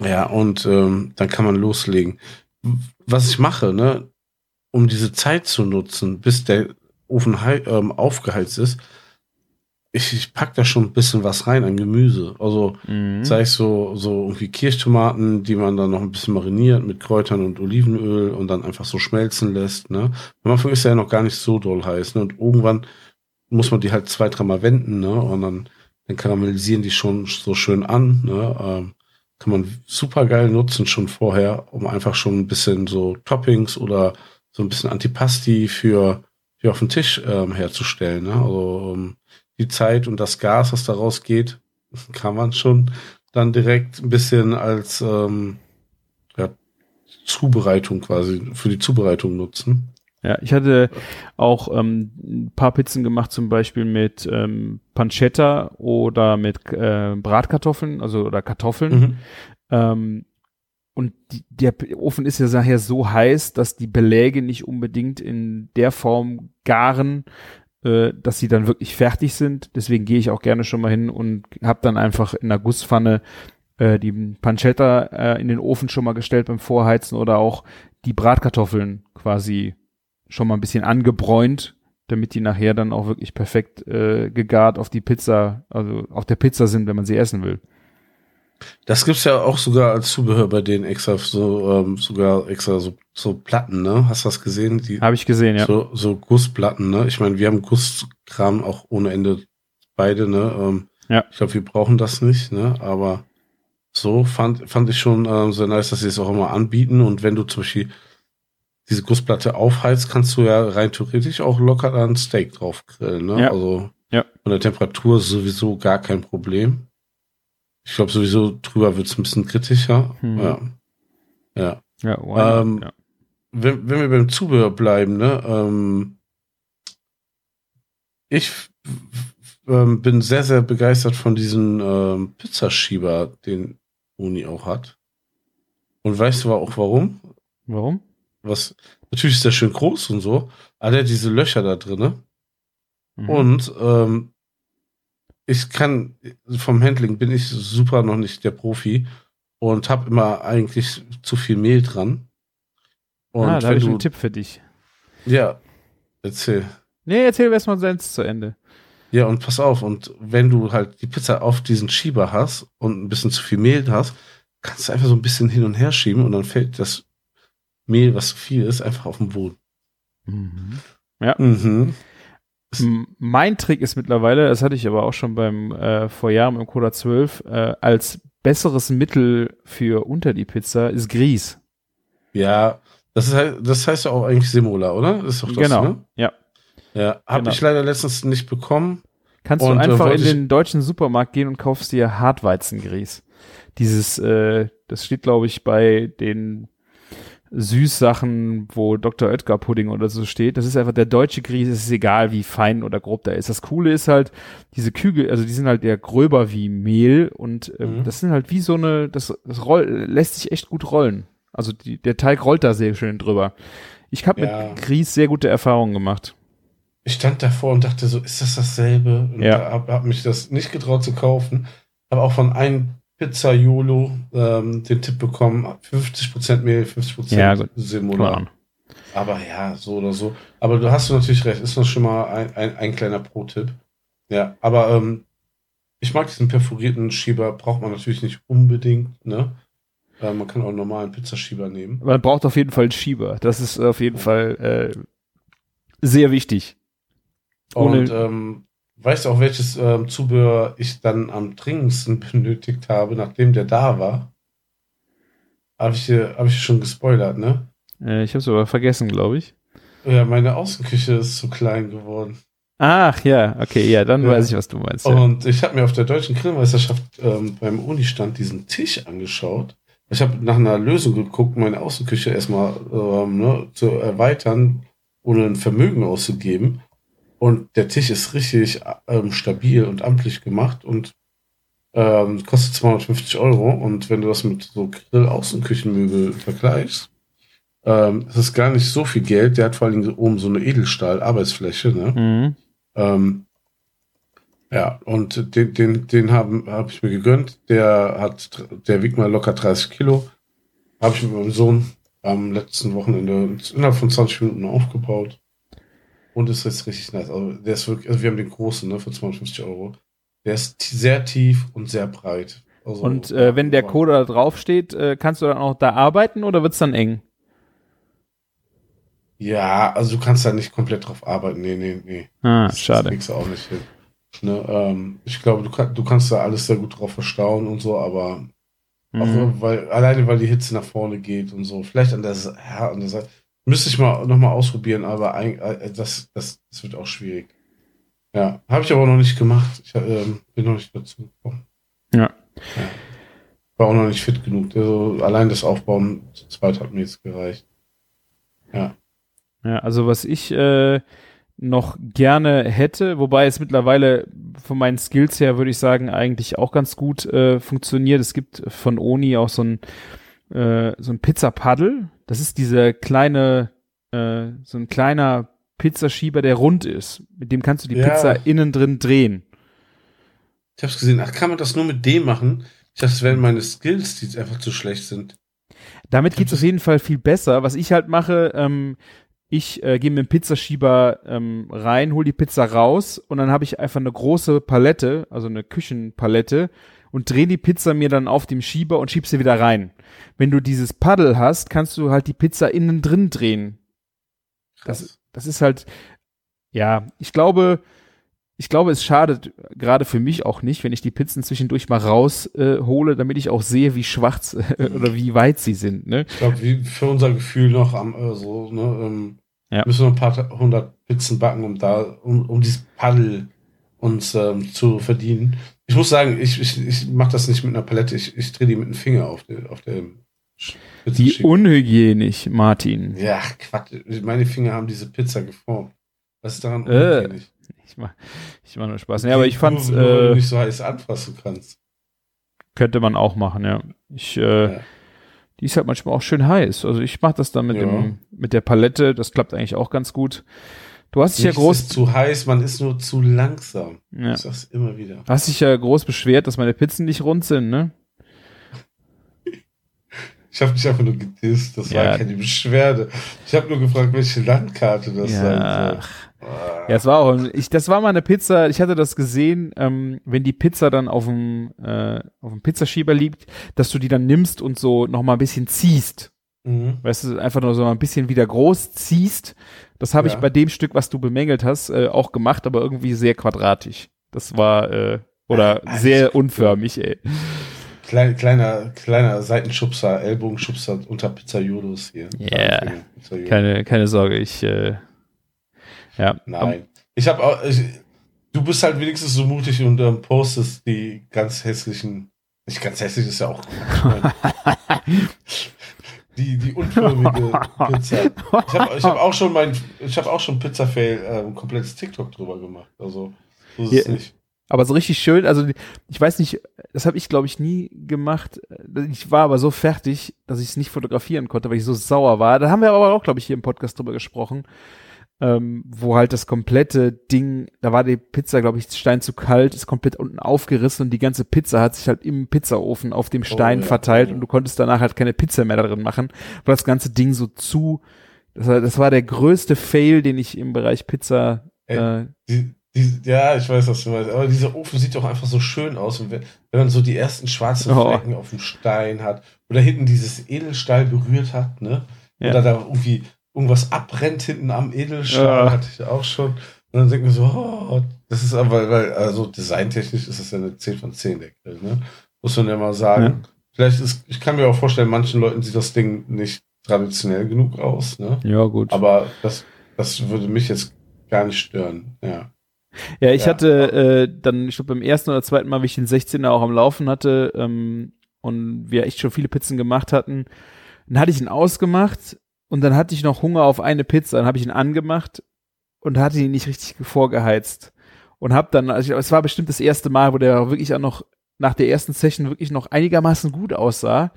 Ja, und ähm, dann kann man loslegen. Was ich mache, ne, um diese Zeit zu nutzen, bis der Ofen ähm, aufgeheizt ist, ich, ich pack da schon ein bisschen was rein an Gemüse. Also Mhm. sei es so, so irgendwie Kirschtomaten, die man dann noch ein bisschen mariniert mit Kräutern und Olivenöl und dann einfach so schmelzen lässt. Ne? Am Anfang ist er ja noch gar nicht so doll heiß. Ne? Und irgendwann muss man die halt zwei, dreimal wenden, ne? Und dann, dann karamellisieren die schon so schön an. Ne? Ähm, kann man super geil nutzen schon vorher, um einfach schon ein bisschen so Toppings oder so ein bisschen Antipasti für, für auf den Tisch ähm, herzustellen. Ne? Also ähm, die Zeit und das Gas, was daraus geht, kann man schon dann direkt ein bisschen als ähm, ja, Zubereitung quasi für die Zubereitung nutzen. Ja, ich hatte auch ähm, ein paar Pizzen gemacht, zum Beispiel mit ähm, Pancetta oder mit äh, Bratkartoffeln, also oder Kartoffeln. Mhm. Ähm, und die, der Ofen ist ja nachher so heiß, dass die Beläge nicht unbedingt in der Form garen, äh, dass sie dann wirklich fertig sind. Deswegen gehe ich auch gerne schon mal hin und habe dann einfach in der Gusspfanne äh, die Pancetta äh, in den Ofen schon mal gestellt beim Vorheizen oder auch die Bratkartoffeln quasi schon mal ein bisschen angebräunt, damit die nachher dann auch wirklich perfekt äh, gegart auf die Pizza, also auf der Pizza sind, wenn man sie essen will. Das gibt's ja auch sogar als Zubehör bei denen extra so ähm, sogar extra so, so Platten, ne? Hast du das gesehen? Habe ich gesehen, ja. so, so Gussplatten, ne? Ich meine, wir haben Gusskram auch ohne Ende beide, ne? Ähm, Ja. Ich glaube, wir brauchen das nicht, ne? Aber so fand, fand ich schon ähm, sehr nice, dass sie es auch immer anbieten. Und wenn du zum Beispiel diese Gussplatte aufheizt, kannst du ja rein theoretisch auch locker da ein Steak drauf grillen, ne? Ja. Also Ja. von der Temperatur sowieso gar kein Problem. Ich glaube sowieso drüber wird's ein bisschen kritischer. Mhm. Ja. Ja Ja, not? Ähm, ja. wenn, wenn wir beim Zubehör bleiben, ne, ähm, ich ähm, bin sehr, sehr begeistert von diesem ähm, Pizzaschieber, den Uni auch hat. Und weißt du auch warum? Warum? Was, natürlich ist der schön groß und so, aber der hat diese Löcher da drinne. Mhm. Und ähm, ich kann, vom Handling bin ich super noch nicht der Profi und habe immer eigentlich zu viel Mehl dran. Und ah, da habe ich einen Tipp für dich. ja, erzähl. Nee, erzähl erstmal seins zu Ende. Ja, und pass auf, und wenn du halt die Pizza auf diesen Schieber hast und ein bisschen zu viel Mehl hast, kannst du einfach so ein bisschen hin und her schieben und dann fällt das Mehl, was zu viel ist, einfach auf den Boden. Mhm. Mhm. Mein Trick ist mittlerweile, das hatte ich aber auch schon beim äh, vor Jahren im Coda 12, äh, als besseres Mittel für unter die Pizza ist Grieß. Ja, das, ist halt, das heißt ja auch eigentlich Simula, oder? Das ist doch das, genau. ne? Ja. Ja, habe Genau. ich leider letztens nicht bekommen. Kannst Und, du äh, einfach in den deutschen Supermarkt gehen und kaufst dir Hartweizengrieß. Dieses, äh, das steht, glaube ich, bei den Süßsachen, wo Dr. Oetker Pudding oder so steht. Das ist einfach der deutsche Grieß, es ist egal, wie fein oder grob der ist. Das Coole ist halt, diese Kügel, also die sind halt eher gröber wie Mehl und ähm, Mhm. das sind halt wie so eine, das, das roll, lässt sich echt gut rollen. Also die, der Teig rollt da sehr schön drüber. Ich habe Ja. mit Grieß sehr gute Erfahrungen gemacht. Ich stand davor und dachte so, ist das dasselbe? Und Ja. ja. habe hab mich das nicht getraut zu kaufen. Aber auch von einem Pizzaiolo ähm, den Tipp bekommen, 50% Mehl, 50% Ja, gut. Semola. Klar. Aber ja, so oder so. Aber du hast natürlich recht, ist noch schon mal ein, ein, ein kleiner Pro-Tipp. Ja, aber ähm, ich mag diesen perforierten Schieber, braucht man natürlich nicht unbedingt, ne? Äh, man kann auch einen normalen Pizzaschieber nehmen. Man braucht auf jeden Fall einen Schieber. Das ist auf jeden Fall äh, sehr wichtig. Ohne- Und ähm, weißt du auch, welches ähm, Zubehör ich dann am dringendsten [LAUGHS] benötigt habe, nachdem der da war? Habe ich, dir- hab ich schon gespoilert, ne? Äh, ich habe es aber vergessen, glaube ich. Ja, meine Außenküche ist zu klein geworden. Ach ja, okay, ja, dann Ja. weiß ich, was du meinst. Ja. Und ich habe mir auf der deutschen Grillmeisterschaft ähm, beim Unistand diesen Tisch angeschaut. Ich habe nach einer Lösung geguckt, meine Außenküche erstmal ähm, ne, zu erweitern, ohne ein Vermögen auszugeben. Und der Tisch ist richtig ähm, stabil und amtlich gemacht und ähm, kostet 250 Euro. Und wenn du das mit so Grill-Außenküchenmöbel vergleichst, ähm, das ist gar nicht so viel Geld. Der hat vor allem oben so eine Edelstahl-Arbeitsfläche, ne? Mhm. Ähm, ja, und den, den, den habe hab ich mir gegönnt. Der hat, der wiegt mal locker 30 Kilo. Habe ich mit meinem Sohn am letzten Wochenende innerhalb von 20 Minuten aufgebaut. Und ist jetzt richtig nice. Also der ist wirklich, also wir haben den großen, ne, für 250 Euro. Der ist sehr tief und sehr breit. Also, Und äh, wenn der Code da draufsteht, äh, kannst du dann auch da arbeiten oder wird's dann eng? Ja, also du kannst da nicht komplett drauf arbeiten. Nee, nee, nee. Ah, Das- Das schade. kriegst du auch nicht hin. Ne, ähm, ich glaube, du, kann, du kannst da alles sehr gut drauf verstauen und so, aber auch, Mhm. weil, alleine weil die Hitze nach vorne geht und so. Vielleicht an der, ja, an der Seite. Müsste ich mal nochmal ausprobieren, aber ein, äh, das, das, das wird auch schwierig. Ja, habe ich aber noch nicht gemacht. Ich ähm, bin noch nicht dazu gekommen. Ja. War auch noch nicht fit genug. Also allein das Aufbauen zu zweit hat mir jetzt gereicht. Ja. Ja, also was ich äh, noch gerne hätte, wobei es mittlerweile von meinen Skills her, würde ich sagen, eigentlich auch ganz gut äh, funktioniert. Es gibt von Oni auch so ein äh, so ein Pizza-Paddle. Das ist dieser kleine, äh, so ein kleiner Pizzaschieber, der rund ist. Mit dem kannst du die Ja. Pizza innen drin drehen. Ich habe es gesehen. Ach, kann man das nur mit dem machen? Ich dachte, es wären meine Skills, die einfach zu schlecht sind. Damit geht's auf jeden Fall viel besser. Was ich halt mache, ähm, ich äh, gehe mit dem Pizzaschieber ähm, rein, hol die Pizza raus und dann habe ich einfach eine große Palette, also eine Küchenpalette und drehe die Pizza mir dann auf dem Schieber und schieb sie wieder rein. Wenn du dieses Paddel hast, kannst du halt die Pizza innen drin drehen. Krass. Das ist halt, ja, ich glaube, ich glaube, es schadet gerade für mich auch nicht, wenn ich die Pizzen zwischendurch mal raushole, äh, hole, damit ich auch sehe, wie schwarz äh, oder wie weit sie sind. Ne? Ich glaube, wie für unser Gefühl noch am äh, so, ne, ähm, Ja. müssen wir ein paar hundert Pizzen backen, um da, um, um dieses Paddel uns ähm, zu verdienen. Ich muss sagen, ich, ich, ich mache das nicht mit einer Palette, ich, ich drehe die mit dem Finger auf der auf der Sch- Wie unhygienisch, Martin. Ja, Quatsch. Meine Finger haben diese Pizza geformt. Was ist daran Äh, unhygienisch? Ich mach, ich mach nur Spaß. Ja, aber ich fand's, Nur, weil du äh, nicht so heiß anfassen kannst. könnte man auch machen, ja. Ich, äh, Ja. die ist halt manchmal auch schön heiß. Also ich mach das dann mit Ja. dem, mit der Palette. Das klappt eigentlich auch ganz gut. Du hast dich ja groß, ist zu heiß, man ist nur zu langsam. ja, Ich sag's immer wieder. hast dich ja groß beschwert, dass meine Pizzen nicht rund sind, ne? Ich habe mich einfach nur gedisst, das Ja. war keine Beschwerde. Ich habe nur gefragt, welche Landkarte das sein Ja, soll. Ah. Ja, es war auch, ich, das war mal eine Pizza, ich hatte das gesehen, ähm, wenn die Pizza dann auf dem, äh, auf dem Pizzaschieber liegt, dass du die dann nimmst und so noch mal ein bisschen ziehst. Mhm. Weißt du, einfach nur so ein bisschen wieder groß ziehst. Das habe Ja. ich bei dem Stück, was du bemängelt hast, äh, auch gemacht, aber irgendwie sehr quadratisch. Das war, äh, oder Ah, sehr ist cool. unförmig, ey. Klein, kleiner, kleiner Seitenschubser, Ellbogenschubser unter Pizzaiolos hier. Ja. Pizzaiolos. Keine, keine Sorge, ich, äh, ja. Nein. Ich habe auch. Ich, du bist halt wenigstens so mutig und ähm, postest die ganz hässlichen. Nicht ganz hässlich ist ja auch. [LAUGHS] die, die unförmige Pizza. Ich habe ich hab auch schon mein, ich habe auch schon Pizza-Fail ähm, komplettes TikTok drüber gemacht. Also so ist es Ja. nicht. Aber so richtig schön, also ich weiß nicht, das habe ich glaube ich nie gemacht. Ich war aber so fertig, dass ich es nicht fotografieren konnte, weil ich so sauer war. Da haben wir aber auch, glaube ich, hier im Podcast drüber gesprochen. Ähm, wo halt das komplette Ding, da war die Pizza, glaube ich, Stein zu kalt, ist komplett unten aufgerissen und die ganze Pizza hat sich halt im Pizzaofen auf dem Stein Oh, ja, verteilt ja. und du konntest danach halt keine Pizza mehr da drin machen, weil das ganze Ding so zu, das war, das war der größte Fail, den ich im Bereich Pizza, Ey, äh, Die, die, ja, ich weiß, was du meinst. Aber dieser Ofen sieht doch einfach so schön aus. Und wenn, wenn man so die ersten schwarzen Oh. Flecken auf dem Stein hat oder hinten dieses Edelstahl berührt hat, ne? Ja. Oder da irgendwie irgendwas abbrennt hinten am Edelstahl, Ja. hatte ich auch schon. Und dann denkt man so, oh, das ist aber, weil, also designtechnisch ist das ja eine 10 von 10 der Grill, ne? Muss man ja mal sagen. Vielleicht ist, ich kann mir auch vorstellen, manchen Leuten sieht das Ding nicht traditionell genug aus, ne? ja gut. Aber das, das würde mich jetzt gar nicht stören, ja. Ja, ich Ja. hatte äh, dann, ich glaube beim ersten oder zweiten Mal, wie ich den 16er auch am Laufen hatte ähm, und wir echt schon viele Pizzen gemacht hatten, dann hatte ich ihn ausgemacht und dann hatte ich noch Hunger auf eine Pizza, dann habe ich ihn angemacht und hatte ihn nicht richtig vorgeheizt und habe dann, also es war bestimmt das erste Mal, wo der wirklich auch noch nach der ersten Session wirklich noch einigermaßen gut aussah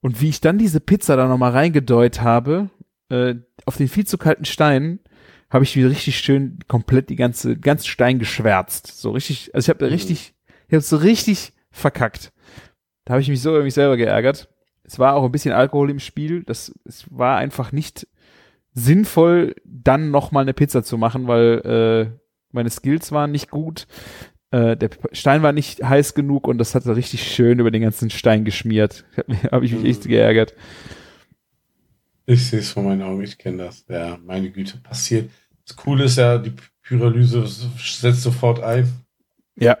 und wie ich dann diese Pizza da nochmal reingedeut habe, äh, auf den viel zu kalten Stein, habe ich wieder richtig schön komplett die ganze ganz Stein geschwärzt. So richtig, also ich habe Mhm. richtig, ich habe so richtig verkackt. Da habe ich mich so über mich selber geärgert. Es war auch ein bisschen Alkohol im Spiel. Das es war einfach nicht sinnvoll, dann noch mal eine Pizza zu machen, weil äh, meine Skills waren nicht gut. Äh, der Stein war nicht heiß genug und das hat so richtig schön über den ganzen Stein geschmiert. [LAUGHS] Habe ich mich Mhm. echt geärgert. Ich sehe es vor meinen Augen, ich kenne das. Ja, meine Güte, passiert. Das Coole ist ja, die Pyrolyse setzt sofort ein. Ja.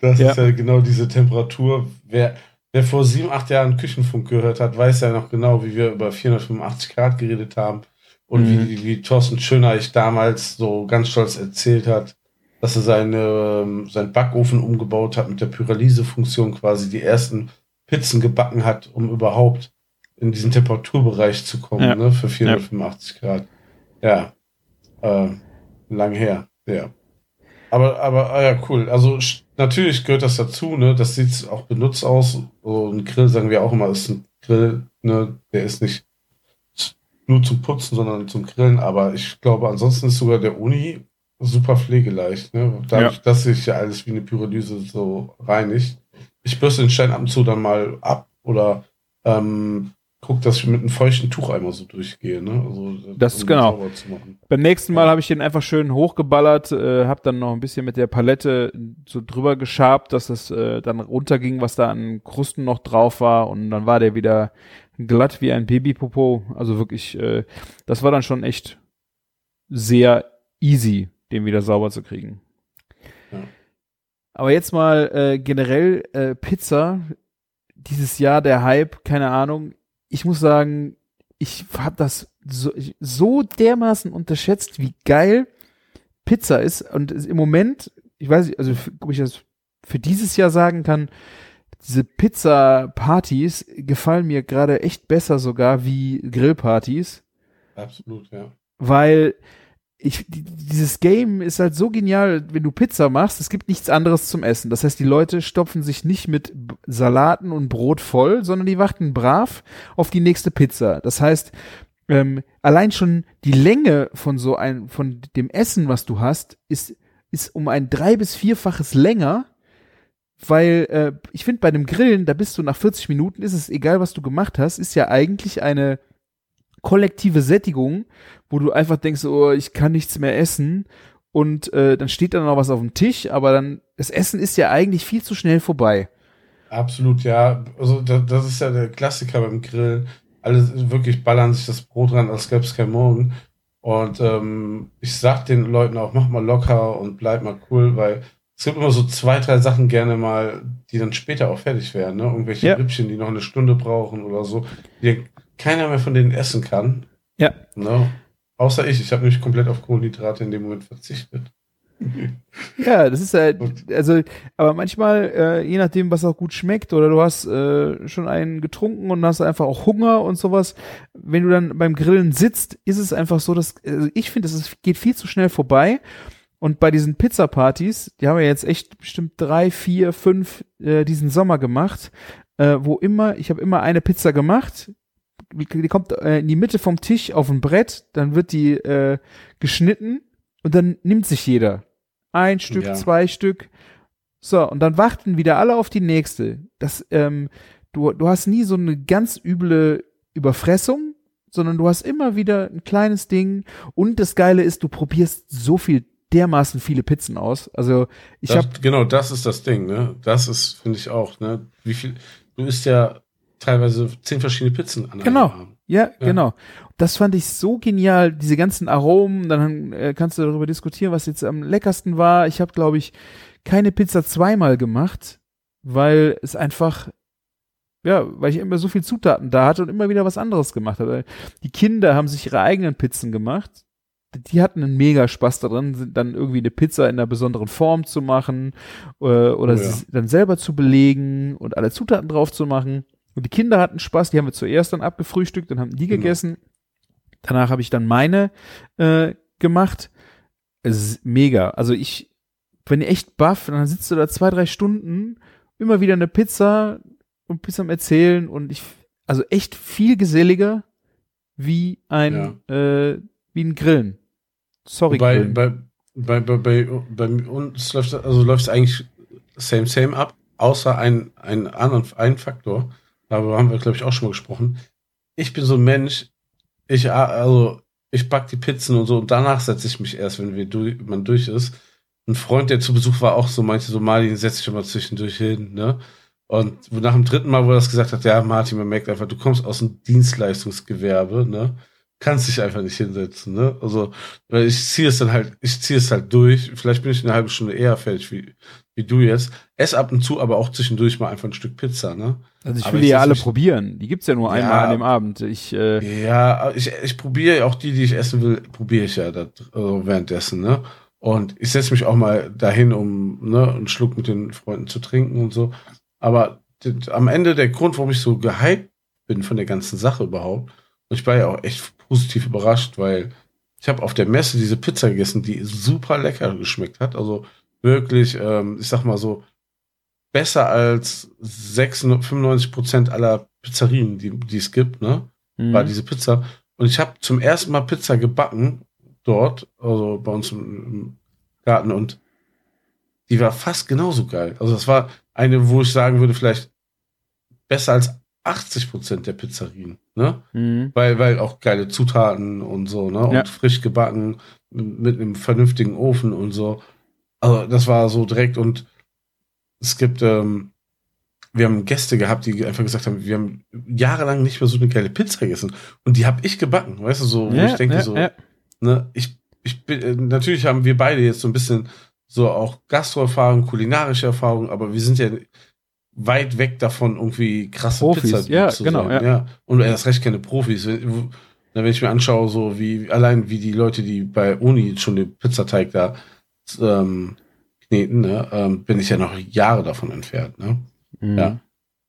Das Ja. ist ja genau diese Temperatur. Wer, wer vor sieben, acht Jahren Küchenfunk gehört hat, weiß ja noch genau, wie wir über 485 Grad geredet haben. Und Mhm. wie, wie Thorsten Schöneich damals so ganz stolz erzählt hat, dass er seine, ähm, seinen Backofen umgebaut hat mit der Pyrolyse-Funktion quasi die ersten Pizzen gebacken hat, um überhaupt in diesen Temperaturbereich zu kommen, Ja. ne, für 485 Grad. Ja, ähm, lang her, ja. Aber, aber, ah ja, cool. Also natürlich gehört das dazu, ne? Das sieht auch benutzt aus. Ein Grill, sagen wir auch immer, ist ein Grill, ne? Der ist nicht nur zum Putzen, sondern zum Grillen. Aber ich glaube, ansonsten ist sogar der Uni super pflegeleicht, ne? Dadurch, dass sich ja alles wie eine Pyrolyse so reinigt. Ich bürste den Stein ab und zu dann mal ab oder ähm, guck, dass ich mit einem feuchten Tuch einmal so durchgehe, ne? Also, Das um genau. Beim nächsten Mal Ja. habe ich den einfach schön hochgeballert, äh, habe dann noch ein bisschen mit der Palette so drüber geschabt, dass es äh, dann runterging, was da an Krusten noch drauf war und dann war der wieder glatt wie ein Babypopo. Also wirklich, äh, das war dann schon echt sehr easy, den wieder sauber zu kriegen. Ja. Aber jetzt mal äh, generell äh, Pizza. Dieses Jahr der Hype, keine Ahnung. Ich muss sagen, ich habe das so, so dermaßen unterschätzt, wie geil Pizza ist. Und im Moment, ich weiß nicht, also ob ich das für dieses Jahr sagen kann, diese Pizza-Partys gefallen mir gerade echt besser sogar wie Grillpartys, Absolut, ja. weil ich, die- dieses Game ist halt so genial, wenn du Pizza machst, es gibt nichts anderes zum Essen. Das heißt, die Leute stopfen sich nicht mit Salaten und Brot voll, sondern die warten brav auf die nächste Pizza. Das heißt, ähm, allein schon die Länge von so ein, von dem Essen, was du hast, ist, ist um ein drei- bis vierfaches länger, weil äh, ich finde, bei dem Grillen, da bist du nach 40 Minuten, ist es egal, was du gemacht hast, ist ja eigentlich eine kollektive Sättigung, wo du einfach denkst, oh, ich kann nichts mehr essen und äh, dann steht da noch was auf dem Tisch, aber dann, das Essen ist ja eigentlich viel zu schnell vorbei. Absolut, ja. Also da, das ist ja der Klassiker beim Grill. Alle wirklich ballern sich das Brot ran, als gäbe es kein Morgen. Und ähm, ich sag den Leuten auch, mach mal locker und bleib mal cool, weil es gibt immer so zwei, drei Sachen gerne mal, die dann später auch fertig werden. Ne? Irgendwelche Ja. Rippchen, die noch eine Stunde brauchen oder so, die keiner mehr von denen essen kann. Ja. Ne? Außer ich. Ich habe nämlich komplett auf Kohlenhydrate in dem Moment verzichtet. [LAUGHS] Ja, das ist halt, also, aber manchmal, äh, je nachdem, was auch gut schmeckt, oder du hast äh, schon einen getrunken und hast einfach auch Hunger und sowas, wenn du dann beim Grillen sitzt, ist es einfach so, dass, also ich finde, es geht viel zu schnell vorbei. Und bei diesen Pizza-Partys, die haben wir jetzt echt bestimmt drei, vier, fünf äh, diesen Sommer gemacht, äh, wo immer, ich habe immer eine Pizza gemacht, die kommt äh, in die Mitte vom Tisch auf ein Brett, dann wird die äh, geschnitten und dann nimmt sich jeder ein Stück, Ja. zwei Stück. So, und dann warten wieder alle auf die nächste. Das, ähm, du, du hast nie so eine ganz üble Überfressung, sondern du hast immer wieder ein kleines Ding. Und das Geile ist, du probierst so viel dermaßen viele Pizzen aus. Also ich habe genau, das ist das Ding, ne? Das ist, finde ich auch, ne? Wie viel, du isst ja teilweise zehn verschiedene Pizzen an Genau. einem Abend. Ja, genau. Das fand ich so genial, diese ganzen Aromen. Dann äh, kannst du darüber diskutieren, was jetzt am leckersten war. Ich habe, glaube ich, keine Pizza zweimal gemacht, weil es einfach, ja, weil ich immer so viel Zutaten da hatte und immer wieder was anderes gemacht habe. Die Kinder haben sich ihre eigenen Pizzen gemacht. Die hatten einen mega Spaß daran, sind dann irgendwie eine Pizza in einer besonderen Form zu machen äh, oder Oh ja. sie dann selber zu belegen und alle Zutaten drauf zu machen. Und die Kinder hatten Spaß, die haben wir zuerst dann abgefrühstückt, dann haben die Genau. gegessen. Danach habe ich dann meine äh, gemacht. Es ist mega. Also ich bin echt baff, dann sitzt du da zwei, drei Stunden, immer wieder eine Pizza und bist am Erzählen und ich, also echt viel geselliger wie ein, äh, wie ein Grillen. Sorry, Bei, Grillen. bei, bei, bei, bei, bei uns läuft also läuft es eigentlich same same ab, außer ein, ein anderen ein Faktor. Darüber haben wir, glaube ich, auch schon mal gesprochen. Ich bin so ein Mensch, ich also ich back die Pizzen und so und danach setze ich mich erst, wenn wir durch, man durch ist. Ein Freund, der zu Besuch war, auch so meinte so, Martin, setz dich immer zwischendurch hin, ne? Und nach dem dritten Mal, wo er das gesagt hat, ja, Martin, man merkt einfach, du kommst aus dem Dienstleistungsgewerbe, ne? Kannst dich einfach nicht hinsetzen, ne? Also, weil ich ziehe es dann halt, ich ziehe es halt durch. Vielleicht bin ich eine halbe Stunde eher fertig wie, wie du jetzt. Ess ab und zu, aber auch zwischendurch mal einfach ein Stück Pizza, ne? also ich aber will die ja alle mich- probieren. Die gibt's ja nur Ja. einmal an dem Abend. Ich, äh, Ja, ich, ich probiere auch die, die ich essen will, probiere ich ja das, also währenddessen, ne? Und ich setze mich auch mal dahin, um ne, einen Schluck mit den Freunden zu trinken und so. Aber am Ende der Grund, warum ich so gehypt bin von der ganzen Sache überhaupt, und ich war ja auch echt positiv überrascht, weil ich habe auf der Messe diese Pizza gegessen, die super lecker geschmeckt hat. Also wirklich, ähm, ich sag mal so, besser als 96, 95 Prozent aller Pizzerien, die, die es gibt, ne? hm. war diese Pizza. Und ich habe zum ersten Mal Pizza gebacken dort, also bei uns im, im Garten und die war fast genauso geil. Also das war eine, wo ich sagen würde, vielleicht besser als 80 Prozent der Pizzerien, ne? Hm. Weil, weil auch geile Zutaten und so, ne? Und Ja. frisch gebacken mit einem vernünftigen Ofen und so. Also das war so direkt und es gibt, ähm, wir haben Gäste gehabt, die einfach gesagt haben, wir haben jahrelang nicht mehr so eine geile Pizza gegessen. Und die habe ich gebacken, weißt du, so, wo Ja, ich denke, ja, so, ne, ich, ich bin, äh, natürlich haben wir beide jetzt so ein bisschen so auch Gastroerfahrung, kulinarische Erfahrung, aber wir sind ja weit weg davon, irgendwie krasse Profis, Pizza ja, zu genau, sein. ja. Und erst recht keine Profis. Wenn, wenn ich mir anschaue, so wie, allein wie die Leute, die bei Uni schon den Pizzateig da ähm, kneten, ne, ähm, bin ich ja noch Jahre davon entfernt, ne? Hm. Ja.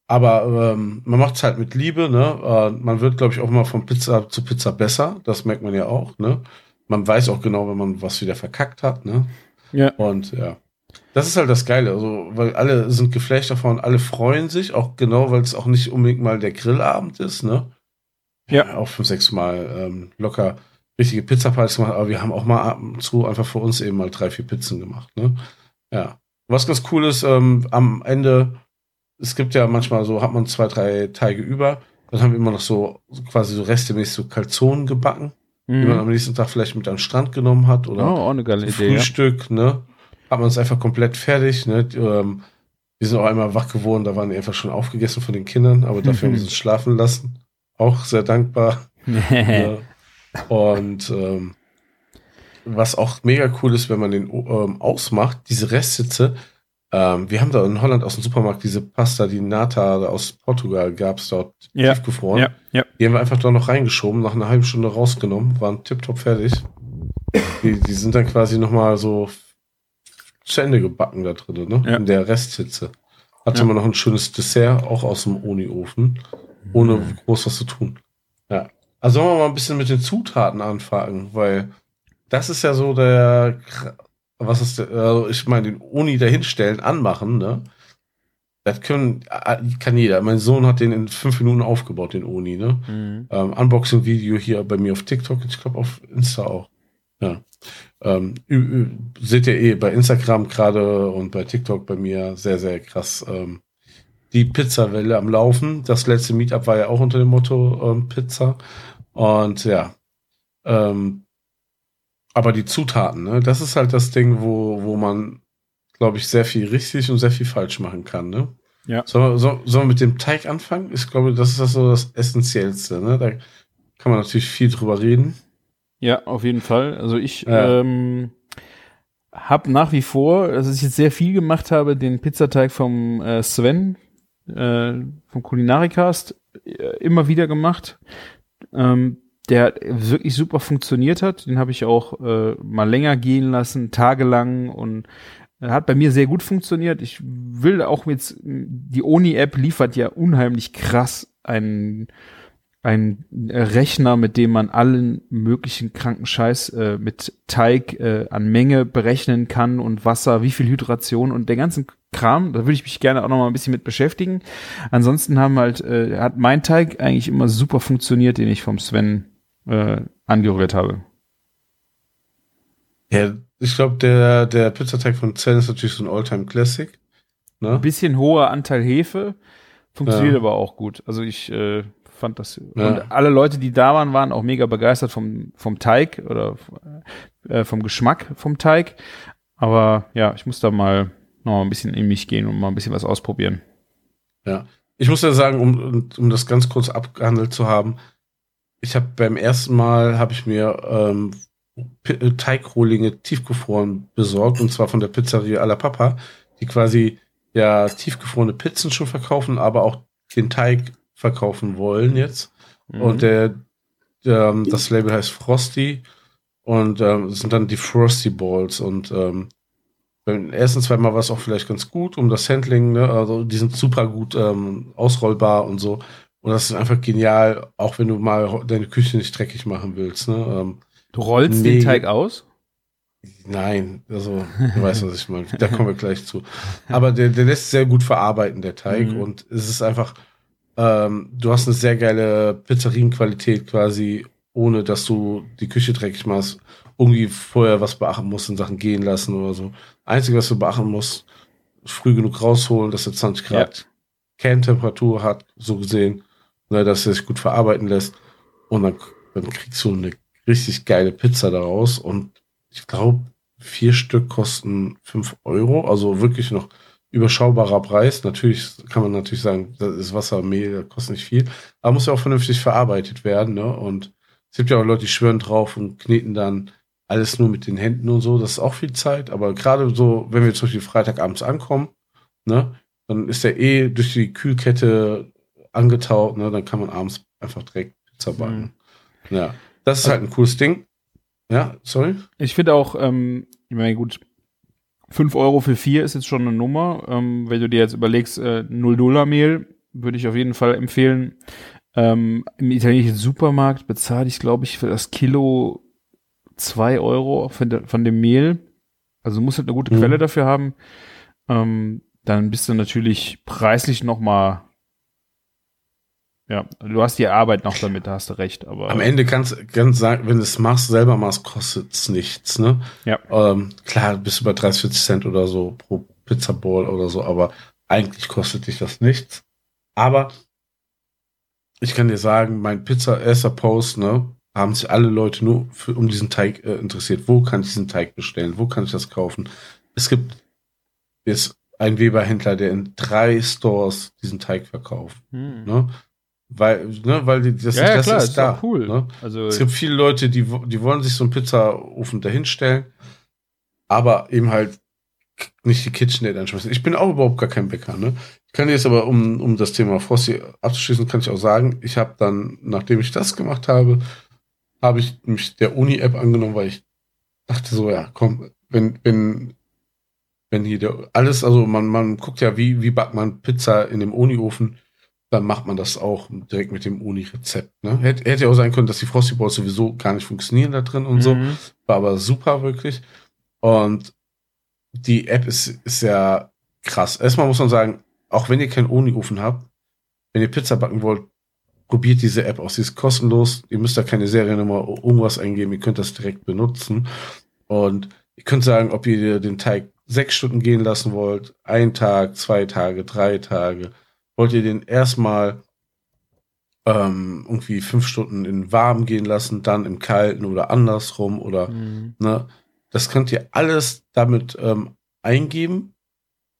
Aber ähm, man macht es halt mit Liebe, ne? Äh, man wird, glaube ich, auch immer von Pizza zu Pizza besser. Das merkt man ja auch, ne? Man weiß auch genau, wenn man was wieder verkackt hat, ne? Ja. Und ja. Das ist halt das Geile, also, weil alle sind geflecht davon, alle freuen sich, auch genau, weil es auch nicht unbedingt mal der Grillabend ist, ne? Ja. Auch fünf, sechs Mal ähm, locker richtige Pizzapartys gemacht, aber wir haben auch mal ab und zu einfach für uns eben mal drei, vier Pizzen gemacht, ne? Ja. Was ganz cool ist, ähm, am Ende, es gibt ja manchmal so, hat man zwei, drei Teige über, dann haben wir immer noch so, quasi so restemäßig so Calzonen gebacken, die man am nächsten Tag vielleicht mit an den Strand genommen hat Oh, oder geile so Idee. Ja. Frühstück, ne? Hat man es einfach komplett fertig, ne? Ähm, wir sind auch einmal wach geworden, da waren die einfach schon aufgegessen von den Kindern, aber dafür haben sie uns schlafen lassen. Auch sehr dankbar. [LAUGHS] ne? Und ähm, was auch mega cool ist, wenn man den ähm, ausmacht, diese Restsitze, ähm, wir haben da in Holland aus dem Supermarkt diese Pasta, die Nata aus Portugal gab es dort Ja. tiefgefroren. ja, ja. Die haben wir einfach da noch reingeschoben, nach einer halben Stunde rausgenommen, waren tipptopp fertig. Die, die sind dann quasi nochmal so zu Ende gebacken da drin, ne? Ja. In der Resthitze. Hatte Ja. man noch ein schönes Dessert, auch aus dem Uni-Ofen, ohne Mhm. groß was zu tun. Ja. Also sollen wir mal ein bisschen mit den Zutaten anfangen, weil das ist ja so der, was ist der, also ich meine, den Uni dahinstellen, anmachen, ne? Das können, kann jeder. Mein Sohn hat den in fünf Minuten aufgebaut, den Oni, ne? Mhm. Ähm, Unboxing-Video hier bei mir auf TikTok, ich glaube auf Insta auch. Ja. Ähm, seht ihr eh bei Instagram gerade und bei TikTok bei mir sehr, sehr krass. Ähm, die Pizzawelle am Laufen. Das letzte Meetup war ja auch unter dem Motto ähm, Pizza. Und ja. Ähm, aber die Zutaten, ne, das ist halt das Ding, wo, wo man, glaube ich, sehr viel richtig und sehr viel falsch machen kann, ne? Ja. Sollen wir, soll, sollen wir mit dem Teig anfangen? Ich glaube, das ist das so das Essentiellste, ne? Da kann man natürlich viel drüber reden. Ja, auf jeden Fall. Also ich Ja. ähm, habe nach wie vor, dass ich jetzt sehr viel gemacht habe, den Pizzateig vom äh, Sven, äh, vom Kulinarikast, äh, immer wieder gemacht. Ähm, der wirklich super funktioniert hat. Den habe ich auch äh, mal länger gehen lassen, tagelang und er hat bei mir sehr gut funktioniert. Ich will auch jetzt, die Oni-App liefert ja unheimlich krass einen ein Rechner, mit dem man allen möglichen kranken Scheiß äh, mit Teig äh, an Menge berechnen kann und Wasser, wie viel Hydration und der ganzen Kram. Da würde ich mich gerne auch noch mal ein bisschen mit beschäftigen. Ansonsten haben halt äh, hat mein Teig eigentlich immer super funktioniert, den ich vom Sven äh, angerührt habe. Ja, ich glaube, der, der Pizzateig von Zen ist natürlich so ein Alltime Classic. Ne? Ein bisschen hoher Anteil Hefe, funktioniert Ja. aber auch gut. Also ich äh, fand das Ja. und alle Leute, die da waren, waren auch mega begeistert vom vom Teig oder äh, vom Geschmack vom Teig. Aber ja, ich muss da mal noch ein bisschen in mich gehen und mal ein bisschen was ausprobieren. Ich muss ja sagen, um, um das ganz kurz abgehandelt zu haben, ich habe beim ersten Mal habe ich mir ähm, äh, Teigrohlinge tiefgefroren besorgt und zwar von der Pizzeria Alla Papa, die quasi ja tiefgefrorene Pizzen schon verkaufen, aber auch den Teig verkaufen wollen jetzt. Mhm. Und der, ähm, das Label heißt Frosty und ähm, das sind dann die Frosty Balls und ähm, beim ersten zwei Mal war es auch vielleicht ganz gut um das Handling, ne? also die sind super gut ähm, ausrollbar und so und das ist einfach genial, auch wenn du mal deine Küche nicht dreckig machen willst. Ne? Ähm, du rollst den Nee. Teig aus? nein, also du weißt, was ich meine. Da kommen wir gleich zu. Aber der, der lässt sehr gut verarbeiten, der Teig Mhm. und es ist einfach, ähm, du hast eine sehr geile Pizzerienqualität quasi, ohne dass du die Küche dreckig machst, irgendwie vorher was beachten musst in Sachen gehen lassen oder so. Einzige, was du beachten musst, früh genug rausholen, dass er 20 Grad Kerntemperatur hat, so gesehen, ne, dass er sich gut verarbeiten lässt. Und dann, dann kriegst du eine richtig geile Pizza daraus. Und ich glaube, vier Stück kosten fünf Euro, also wirklich noch überschaubarer Preis. Natürlich kann man natürlich sagen, das ist Wasser, Mehl, das kostet nicht viel, aber muss ja auch vernünftig verarbeitet werden. Ne? Und es gibt ja auch Leute, die schwören drauf und kneten dann alles nur mit den Händen und so. Das ist auch viel Zeit, aber gerade so, wenn wir zum Beispiel Freitagabends ankommen, ne, dann ist der eh durch die Kühlkette angetaut, ne, dann kann man abends einfach direkt Pizza backen. Ja, das ist halt ein cooles Ding. Ja, sorry. Ich finde auch, ähm, ich meine, gut, 5 Euro für vier ist jetzt schon eine Nummer. Ähm, wenn du dir jetzt überlegst, äh, 0-Dollar-Mehl würde ich auf jeden Fall empfehlen. Ähm, Im italienischen Supermarkt bezahle ich, glaube ich, für das Kilo 2 Euro von, von dem Mehl. Also du musst halt eine gute Mhm. Quelle dafür haben. Ähm, dann bist du natürlich preislich noch mal ja, du hast die Arbeit noch damit, da hast du recht. Aber Am Ende kannst du ganz sagen, wenn du es machst, selber machst, kostet es nichts, ne? Ja. Ähm, klar, bist du bei 30, 40 Cent oder so pro Pizza Ball oder so, aber eigentlich kostet dich das nichts. Aber ich kann dir sagen, mein Pizza erster Post, ne, haben sich alle Leute nur für, um diesen Teig äh, interessiert. Wo kann ich diesen Teig bestellen? Wo kann ich das kaufen? Es gibt jetzt einen Weberhändler, der in drei Stores diesen Teig verkauft, Hm. ne? Weil, ne, weil die, das ja, ja, Interesse klar, ist da. cool. Ne? Also Es gibt viele Leute, die, die wollen sich so einen Pizzaofen dahinstellen, aber eben halt nicht die KitchenAid anschmeißen. Ich bin auch überhaupt gar kein Bäcker, ne? Ich kann jetzt aber, um, um das Thema Frosty abzuschließen, kann ich auch sagen, ich habe dann, nachdem ich das gemacht habe, habe ich mich der Uni-App angenommen, weil ich dachte so, ja, komm, wenn, wenn, wenn hier der, alles, also man, man guckt ja, wie, wie backt man Pizza in dem Uni-Ofen, dann macht man das auch direkt mit dem Uni-Rezept. Ne? Hätte, hätte ja auch sein können, dass die Frosty Balls sowieso gar nicht funktionieren da drin und so. Mhm. War aber super, wirklich. Und die App ist, ist ja krass. Erstmal muss man sagen, auch wenn ihr keinen Oniofen habt, wenn ihr Pizza backen wollt, probiert diese App aus. Sie ist kostenlos. Ihr müsst da keine Seriennummer irgendwas eingeben. Ihr könnt das direkt benutzen. Und ihr könnt sagen, ob ihr den Teig sechs Stunden gehen lassen wollt, ein Tag, zwei Tage, drei Tage. Wollt ihr den erstmal ähm, irgendwie fünf Stunden in warm gehen lassen, dann im kalten oder andersrum oder Mhm. ne, das könnt ihr alles damit ähm, eingeben.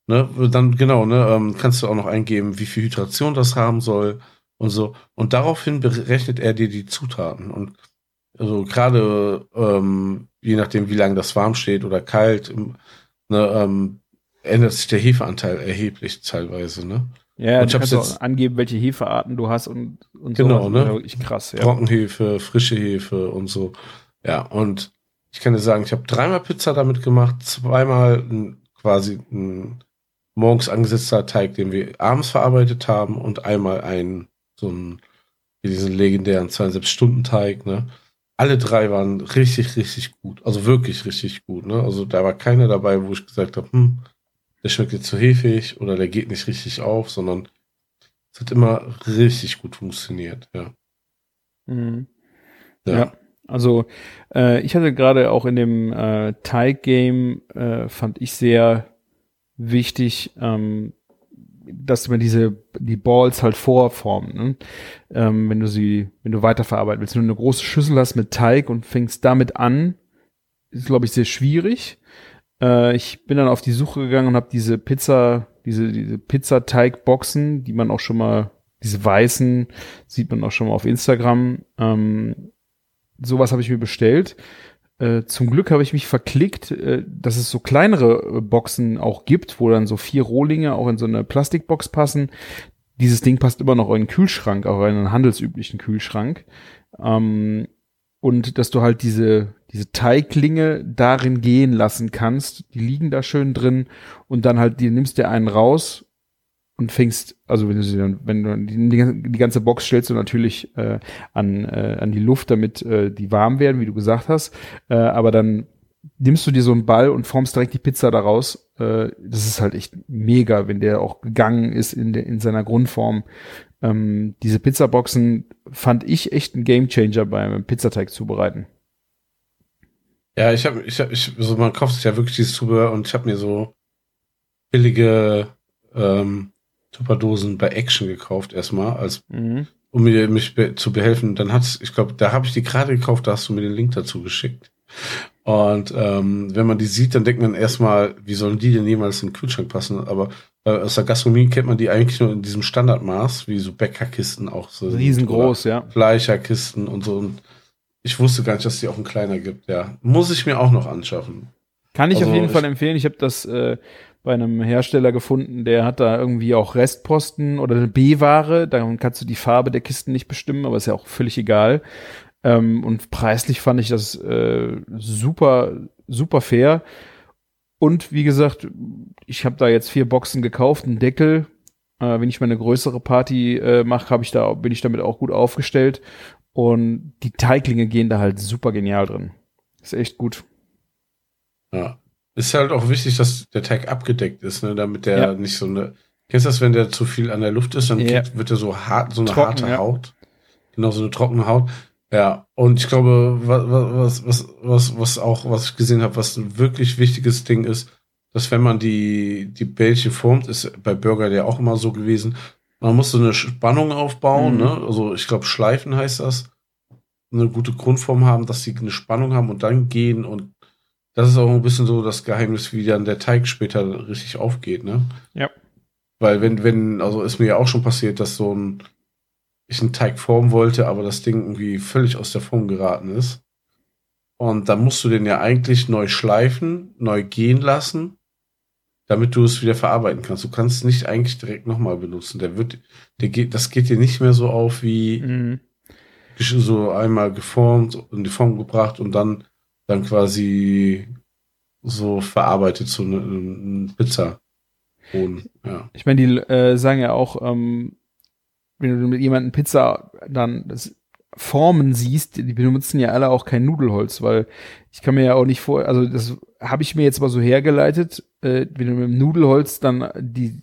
Ne, dann genau, ne, ähm, kannst du auch noch eingeben, wie viel Hydration das haben soll und so. Und daraufhin berechnet er dir die Zutaten. Und also gerade ähm, je nachdem, wie lange das warm steht oder kalt, ne, ähm, ändert sich der Hefeanteil erheblich teilweise. Ne? Ja, Und ich du kannst jetzt- auch angeben, welche Hefearten du hast und, und Genau, sowas. ne? Das ist ja Wirklich krass, ja. Trockenhefe, frische Hefe und so. Ja, und ich kann dir sagen, ich habe dreimal Pizza damit gemacht, zweimal ein, quasi ein morgens angesetzter Teig, den wir abends verarbeitet haben und einmal ein so ein wie diesen legendären 72-Stunden-Teig, ne? Alle drei waren richtig, richtig gut. Also wirklich richtig gut, ne? Also da war keiner dabei, wo ich gesagt habe, hm, der schmeckt jetzt zu hefig oder der geht nicht richtig auf, sondern es hat immer richtig gut funktioniert, ja. Mhm. Ja. Ja. Also äh, ich hatte gerade auch in dem äh, Teig-Game äh, fand ich sehr wichtig, ähm, dass man diese die Balls halt vorformen, ne? ähm, wenn du sie, wenn du weiterverarbeiten willst. Wenn du eine große Schüssel hast mit Teig und fängst damit an, ist glaube ich sehr schwierig. Äh, ich bin dann auf die Suche gegangen und habe diese Pizza, diese diese Pizzateigboxen, die man auch schon mal, diese weißen, sieht man auch schon mal auf Instagram. Ähm, sowas habe ich mir bestellt. Äh, zum Glück habe ich mich verklickt, äh, dass es so kleinere äh, Boxen auch gibt, wo dann so vier Rohlinge auch in so eine Plastikbox passen. Dieses Ding passt immer noch in einen Kühlschrank, auch in einen handelsüblichen Kühlschrank. Ähm, und dass du halt diese, diese Teiglinge darin gehen lassen kannst. Die liegen da schön drin und dann halt, die nimmst dir einen raus und fängst, also wenn du sie dann, wenn du die, die, ganze Box stellst du natürlich äh, an, äh, an die Luft, damit äh, die warm werden, wie du gesagt hast. Äh, aber dann nimmst du dir so einen Ball und formst direkt die Pizza daraus. Äh, das ist halt echt mega, wenn der auch gegangen ist in, der in seiner Grundform. Ähm, diese Pizzaboxen fand ich echt ein Gamechanger beim Pizzateig zubereiten. Ja, ich habe, ich hab, ich, so man kauft sich ja wirklich dieses Zubehör und ich habe mir so billige ähm, Tupperdosen bei Action gekauft erstmal, als Mhm. um mir mich be zu behelfen. Dann hat's, ich glaube, da habe ich die gerade gekauft, da hast du mir den Link dazu geschickt. Und ähm, wenn man die sieht, dann denkt man erstmal, wie sollen die denn jemals in den Kühlschrank passen? Aber äh, aus der Gastronomie kennt man die eigentlich nur in diesem Standardmaß, wie so Bäckerkisten auch so. Riesengroß, ja. Fleischerkisten und so. Und ich wusste gar nicht, dass die auch einen kleiner gibt, ja. Muss ich mir auch noch anschaffen. Kann ich Also auf jeden Fall empfehlen. Ich habe das äh, bei einem Hersteller gefunden, der hat da irgendwie auch Restposten oder eine B-Ware. Darum kannst du die Farbe der Kisten nicht bestimmen, aber ist ja auch völlig egal. Ähm, und preislich fand ich das äh, super, super fair. Und wie gesagt, ich habe da jetzt vier Boxen gekauft, einen Deckel. Äh, wenn ich mal eine größere Party äh, mache, habe ich da, bin ich damit auch gut aufgestellt. Und die Teiglinge gehen da halt super genial drin. Ist echt gut. Ja. Ist halt auch wichtig, dass der Teig abgedeckt ist, ne, damit der Ja. nicht so eine. Kennst du das, wenn der zu viel an der Luft ist, dann Ja. kriegt, wird er so hart, so eine Trocken, harte ja. Haut. Genau, so eine trockene Haut. Ja, und ich glaube, was, was, was, was, was auch, was ich gesehen habe, was ein wirklich wichtiges Ding ist, dass wenn man die, die Bällchen formt, ist bei Burger ja auch immer so gewesen, man muss so eine Spannung aufbauen, Mhm. ne? Also ich glaube, Schleifen heißt das. Eine gute Grundform haben, dass sie eine Spannung haben und dann gehen und das ist auch ein bisschen so das Geheimnis, wie dann der Teig später richtig aufgeht, ne? Ja. Weil wenn, wenn, also ist mir ja auch schon passiert, dass so ein, ich einen Teig formen wollte, aber das Ding irgendwie völlig aus der Form geraten ist. Und dann musst du den ja eigentlich neu schleifen, neu gehen lassen, damit du es wieder verarbeiten kannst. Du kannst es nicht eigentlich direkt nochmal benutzen. Der wird, der geht, das geht dir nicht mehr so auf wie Mhm. so einmal geformt in die Form gebracht und dann, dann quasi so verarbeitet zu einer einer Pizza. Und, ja. Ich meine, die äh, sagen ja auch, ähm, wenn du mit jemandem Pizza dann das Formen siehst, die benutzen ja alle auch kein Nudelholz, weil ich kann mir ja auch nicht vor, also das habe ich mir jetzt mal so hergeleitet, äh, wenn du mit dem Nudelholz dann die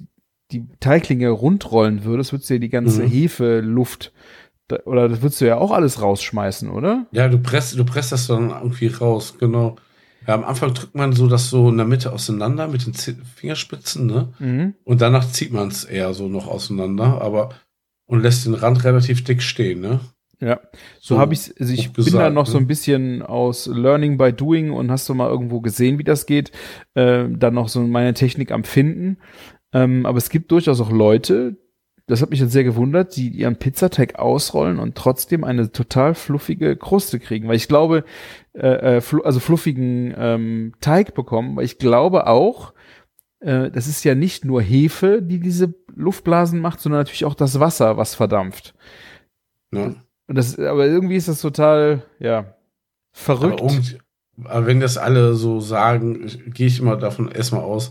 die Teiglinge rundrollen würdest, würdest du ja die ganze Mhm. Hefe-Luft da, oder das würdest du ja auch alles rausschmeißen, oder? Ja, du presst, du presst das dann irgendwie raus, genau. Ja, am Anfang drückt man so das so in der Mitte auseinander mit den Fingerspitzen, ne? Mhm. Und danach zieht man es eher so noch auseinander, aber und lässt den Rand relativ dick stehen, ne? Ja, so, habe ich, also ich bin da noch so ne? ein bisschen aus Learning by Doing und hast du mal irgendwo gesehen, wie das geht, äh, dann noch so meine Technik am Finden. Ähm, aber es gibt durchaus auch Leute, das hat mich jetzt sehr gewundert, die ihren Pizzateig ausrollen und trotzdem eine total fluffige Kruste kriegen, weil ich glaube, äh, äh, flu also fluffigen ähm, Teig bekommen, weil ich glaube auch, äh, das ist ja nicht nur Hefe, die diese Luftblasen macht, sondern natürlich auch das Wasser, was verdampft. ne? Und das, aber irgendwie ist das total, ja, verrückt. Aber, aber wenn das alle so sagen, gehe ich immer davon erstmal aus,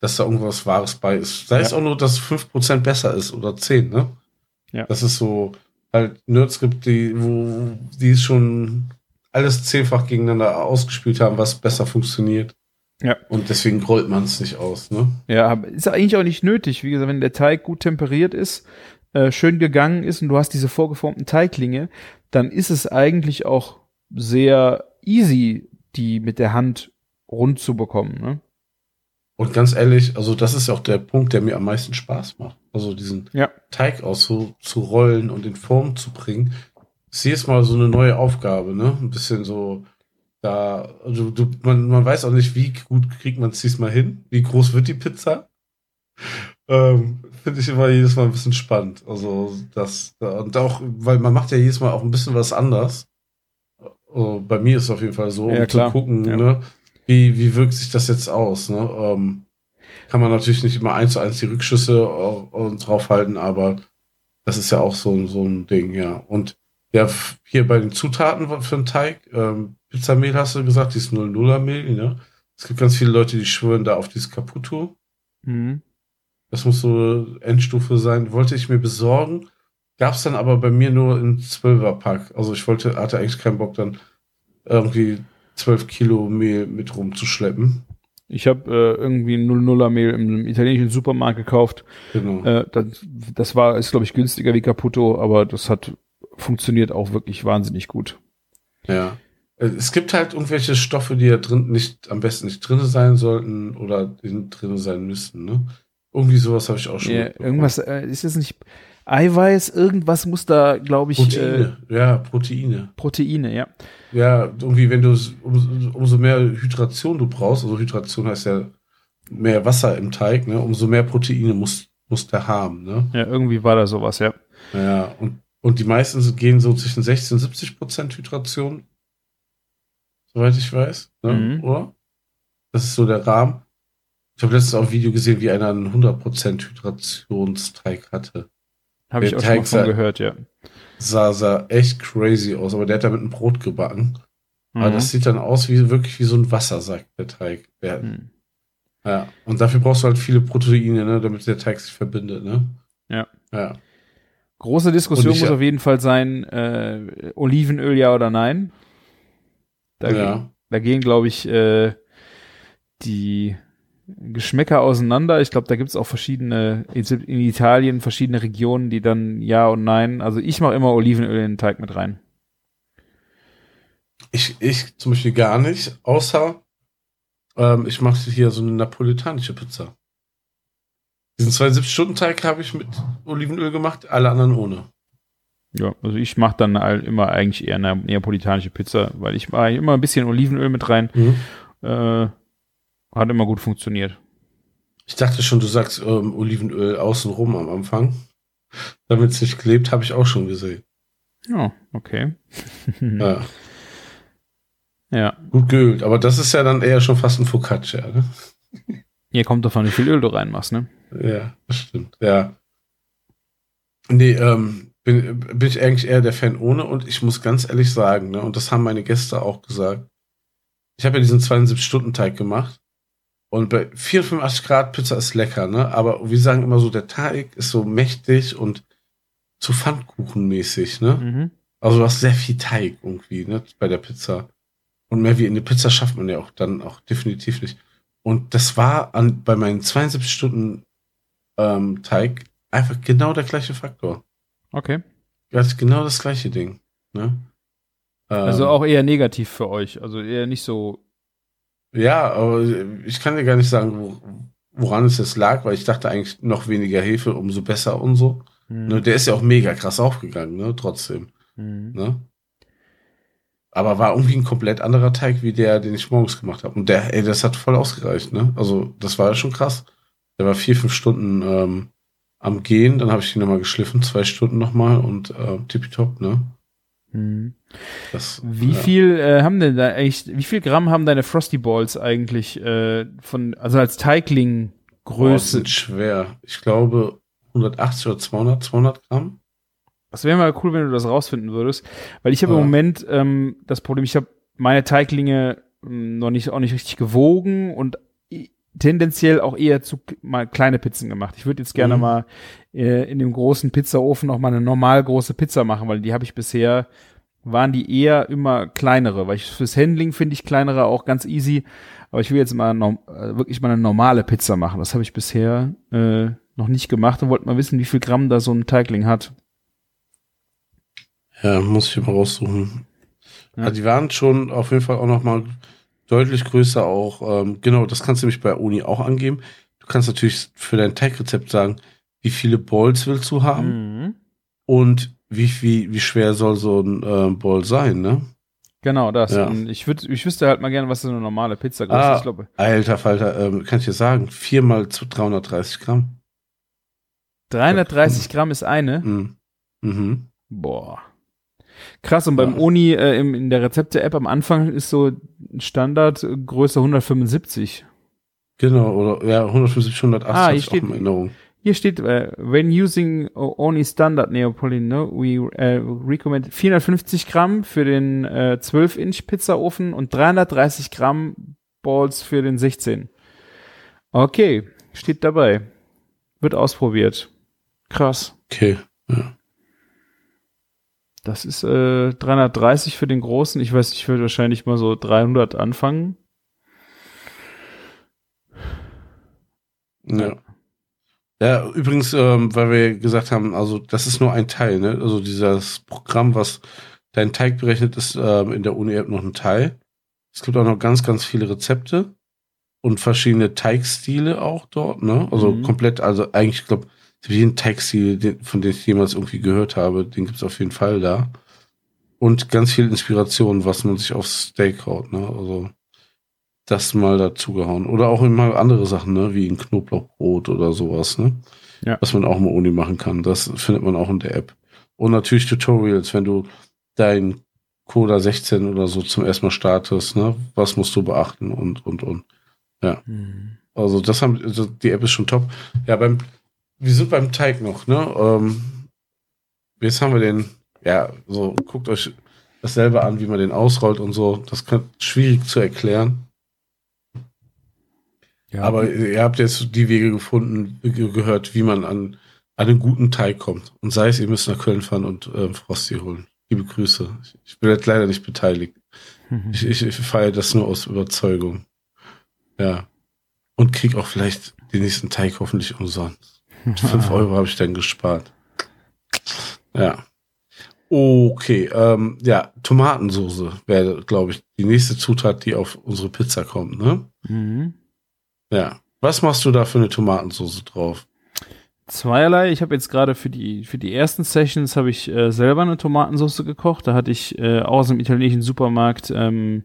dass da irgendwas Wahres bei ist. Sei es Ja. auch nur, dass 5% besser ist oder 10, ne? Ja. Das ist so, halt Nerds gibt, die, wo die es schon alles zehnfach gegeneinander ausgespielt haben, was besser funktioniert. Ja. Und deswegen rollt man es nicht aus, ne? Ja, aber ist eigentlich auch nicht nötig. Wie gesagt, wenn der Teig gut temperiert ist, äh, schön gegangen ist und du hast diese vorgeformten Teiglinge, dann ist es eigentlich auch sehr easy, die mit der Hand rund zu bekommen. Ne? Und ganz ehrlich, also das ist ja auch der Punkt, der mir am meisten Spaß macht. Also diesen Ja. Teig aus so zu rollen und in Form zu bringen. Ist jedes Mal so eine neue Aufgabe, ne? Ein bisschen so, da, also du, man, man weiß auch nicht, wie gut kriegt man es diesmal hin, wie groß wird die Pizza. Ähm, Finde ich immer jedes Mal ein bisschen spannend. Also das, und auch, weil man macht ja jedes Mal auch ein bisschen was anders. Also bei mir ist es auf jeden Fall so, um Ja, klar. zu gucken, Ja. ne? Wie, wie wirkt sich das jetzt aus, ne? Ähm, kann man natürlich nicht immer eins zu eins die Rückschüsse draufhalten, aber das ist ja auch so, ein- so ein Ding, ja. Und ja, hier bei den Zutaten für den Teig, ähm, Pizzamehl hast du gesagt, dieses 00er Mehl, ne? Es gibt ganz viele Leute, die schwören da auf dieses Caputo. Mhm. Das muss so Endstufe sein. Wollte ich mir besorgen. Gab es dann aber bei mir nur im 12er-Pack. Also ich wollte, hatte eigentlich keinen Bock, dann irgendwie 12 Kilo Mehl mit rumzuschleppen. Ich habe äh, irgendwie ein 00er Mehl im italienischen Supermarkt gekauft. Genau. Äh, das, das war, ist glaube ich günstiger wie Caputo, aber das hat funktioniert auch wirklich wahnsinnig gut. Ja. Äh, Es gibt halt irgendwelche Stoffe, die ja drin nicht, am besten nicht drin sein sollten oder drin sein müssten, ne? Irgendwie sowas habe ich auch schon. Mitbekommen. irgendwas, äh, ist es nicht Eiweiß, irgendwas muss da, glaube ich, äh, Proteine. ja, Proteine. Proteine, ja. Ja, irgendwie, wenn du es- um, umso mehr Hydration du brauchst, also Hydration heißt ja mehr Wasser im Teig, ne? Umso mehr Proteine muss, muss der haben, ne? Ja, irgendwie war da sowas, ja. Ja, und, und die meisten gehen so zwischen 60 und 70 Prozent Hydration. Soweit ich weiß, ne? Mhm. oder? Das ist so der Rahmen. Ich habe letztens auch ein Video gesehen, wie einer einen 100% Hydrationsteig hatte. Habe ich auch schon mal Teig von sei- gehört, ja. Sah, sah echt crazy aus, aber der hat da mit einem Brot gebacken. Aber Mhm. das sieht dann aus wie wirklich wie so ein Wassersack, der Teig. Der, Mhm. Ja. Und dafür brauchst du halt viele Proteine, ne, damit der Teig sich verbindet, ne? Ja. Ja. Große Diskussion ich- muss auf jeden Fall sein, äh, Olivenöl ja oder nein. Da, ja. da gehen, glaube ich, äh, die Geschmäcker auseinander. Ich glaube, da gibt es auch verschiedene, in Italien verschiedene Regionen, die dann ja und nein. Also ich mache immer Olivenöl in den Teig mit rein. Ich, ich zum Beispiel gar nicht, außer ähm, ich mache hier so eine napolitanische Pizza. Diesen 72-Stunden-Teig habe ich mit Olivenöl gemacht, alle anderen ohne. Ja, also ich mache dann immer eigentlich eher eine neapolitanische Pizza, weil ich mache immer ein bisschen Olivenöl mit rein. Äh, hat immer gut funktioniert. Ich dachte schon, du sagst ähm, Olivenöl außenrum am Anfang. Damit es nicht klebt, habe ich auch schon gesehen. Ja, okay. [LAUGHS] Ja, ja. gut geölt. Aber das ist ja dann eher schon fast ein Focaccia, ne? Hier kommt davon, wie viel Öl du reinmachst, ne? Ja, das stimmt. Ja. Nee, ähm, bin, bin ich eigentlich eher der Fan ohne und ich muss ganz ehrlich sagen, ne, und das haben meine Gäste auch gesagt. Ich habe ja diesen 72-Stunden-Teig gemacht und bei 84 Grad Pizza ist lecker, ne? Aber wir sagen immer so, der Teig ist so mächtig und zu Pfannkuchenmäßig, ne? Mhm. Also du hast sehr viel Teig irgendwie, ne, bei der Pizza. Und mehr wie in der Pizza schafft man ja auch dann auch definitiv nicht. Und das war an, bei meinen 72 Stunden ähm, Teig einfach genau der gleiche Faktor. Okay. Das genau das gleiche Ding. Ne? Also Ähm, auch eher negativ für euch. Also eher nicht so. Ja, aber ich kann dir gar nicht sagen, wo, woran es jetzt lag, weil ich dachte eigentlich noch weniger Hefe, umso besser und so. Hm. Ne, der ist ja auch mega krass aufgegangen, ne, trotzdem. Hm. Ne? Aber war irgendwie ein komplett anderer Teig wie der, den ich morgens gemacht habe. Und der, ey, das hat voll ausgereicht, ne? Also, das war schon krass. Der war vier, fünf Stunden ähm, am Gehen, dann habe ich ihn nochmal geschliffen, zwei Stunden nochmal und äh, tippitopp, ne? Hm. Das, Wie ja. viel äh, haben denn da eigentlich, wie viel Gramm haben deine Frosty Balls eigentlich äh, von, also als Teigling-Größe? sind schwer. Ich glaube 180 oder 200, 200 Gramm. Das wäre mal cool, wenn du das rausfinden würdest, weil ich habe Ja. im Moment ähm, das Problem, ich habe meine Teiglinge ähm, noch nicht auch nicht richtig gewogen und tendenziell auch eher zu mal kleine Pizzen gemacht. Ich würde jetzt gerne Mhm. mal äh, in dem großen Pizzaofen noch mal eine normal große Pizza machen, weil die habe ich bisher waren die eher immer kleinere, weil ich fürs Handling finde ich kleinere auch ganz easy, aber ich will jetzt mal äh, wirklich mal eine normale Pizza machen. Das habe ich bisher äh, noch nicht gemacht und wollte mal wissen, wie viel Gramm da so ein Teigling hat. Ja, muss ich mal raussuchen. Ja. Ja. die waren schon auf jeden Fall auch noch mal deutlich größer auch. Ähm, genau, das kannst du nämlich bei Uni auch angeben. Du kannst natürlich für dein Teigrezept sagen, wie viele Balls willst du haben Mhm. und wie, wie, wie schwer soll so ein äh, Ball sein, ne? Genau, das. Ja. Ich würde, ich wüsste halt mal gerne, was so eine normale Pizza kostet. Ah. Ich glaube, Alter Falter, ähm, kann ich dir sagen, viermal zu 330 Gramm. 330 Gramm ist eine. Mhm. Mhm. Boah. Krass, und beim Ja. Uni äh, im, in der Rezepte-App am Anfang ist so Standard äh, Größe 175. Genau, oder ja, 150, 180 Ah, hier steht- in Erinnerung. Hier steht, äh, when using only standard Neapolitan, no, we äh, recommend 450 Gramm für den äh, 12-Inch Pizzaofen und 330 Gramm Balls für den 16. Okay, steht dabei. Wird ausprobiert. Krass. Okay. Ja. Das ist äh, 330 für den großen. Ich weiß, ich würde wahrscheinlich mal so 300 anfangen. Ja. Ja, übrigens, ähm, weil wir gesagt haben, also das ist nur ein Teil, ne? Also dieses Programm, was deinen Teig berechnet, ist ähm, in der Uni-App noch ein Teil. Es gibt auch noch ganz, ganz viele Rezepte und verschiedene Teigstile auch dort, ne? Also Mhm. komplett, also eigentlich, ich glaube, jeden Teigstil, den, von dem ich jemals irgendwie gehört habe, den gibt's auf jeden Fall da. Und ganz viel Inspiration, was man sich aufs Steak haut, ne? Also das mal dazugehauen. Oder auch mal andere Sachen, ne? Wie ein Knoblauchbrot oder sowas, ne? Ja. Was man auch mal Uni machen kann. Das findet man auch in der App. Und natürlich Tutorials, wenn du dein Coda 16 oder so zum ersten Mal startest, ne? Was musst du beachten und, und, und. Also das haben, also die App ist schon top. Ja, beim, wir sind beim Teig noch, ne? Ähm, jetzt haben wir den, ja, so, guckt euch das selber an, wie man den ausrollt und so. Das kann schwierig zu erklären. Ja, Aber ihr habt jetzt die Wege gefunden, ge- gehört, wie man an, an einen guten Teig kommt. Und sei es, ihr müsst nach Köln fahren und ähm, Frosty holen. Liebe Grüße. Ich, ich bin jetzt leider nicht beteiligt. Ich, ich, ich feiere das nur aus Überzeugung. Ja. Und krieg auch vielleicht den nächsten Teig hoffentlich umsonst. [LAUGHS] Fünf Euro habe ich dann gespart. Ja. Okay, ähm, ja, Tomatensoße wäre, glaube ich, die nächste Zutat, die auf unsere Pizza kommt, ne? Mhm. Ja. Was machst du da für eine Tomatensoße drauf? Zweierlei. Ich habe jetzt gerade für die für die ersten Sessions habe ich äh, selber eine Tomatensauce gekocht. Da hatte ich äh, aus dem italienischen Supermarkt ähm,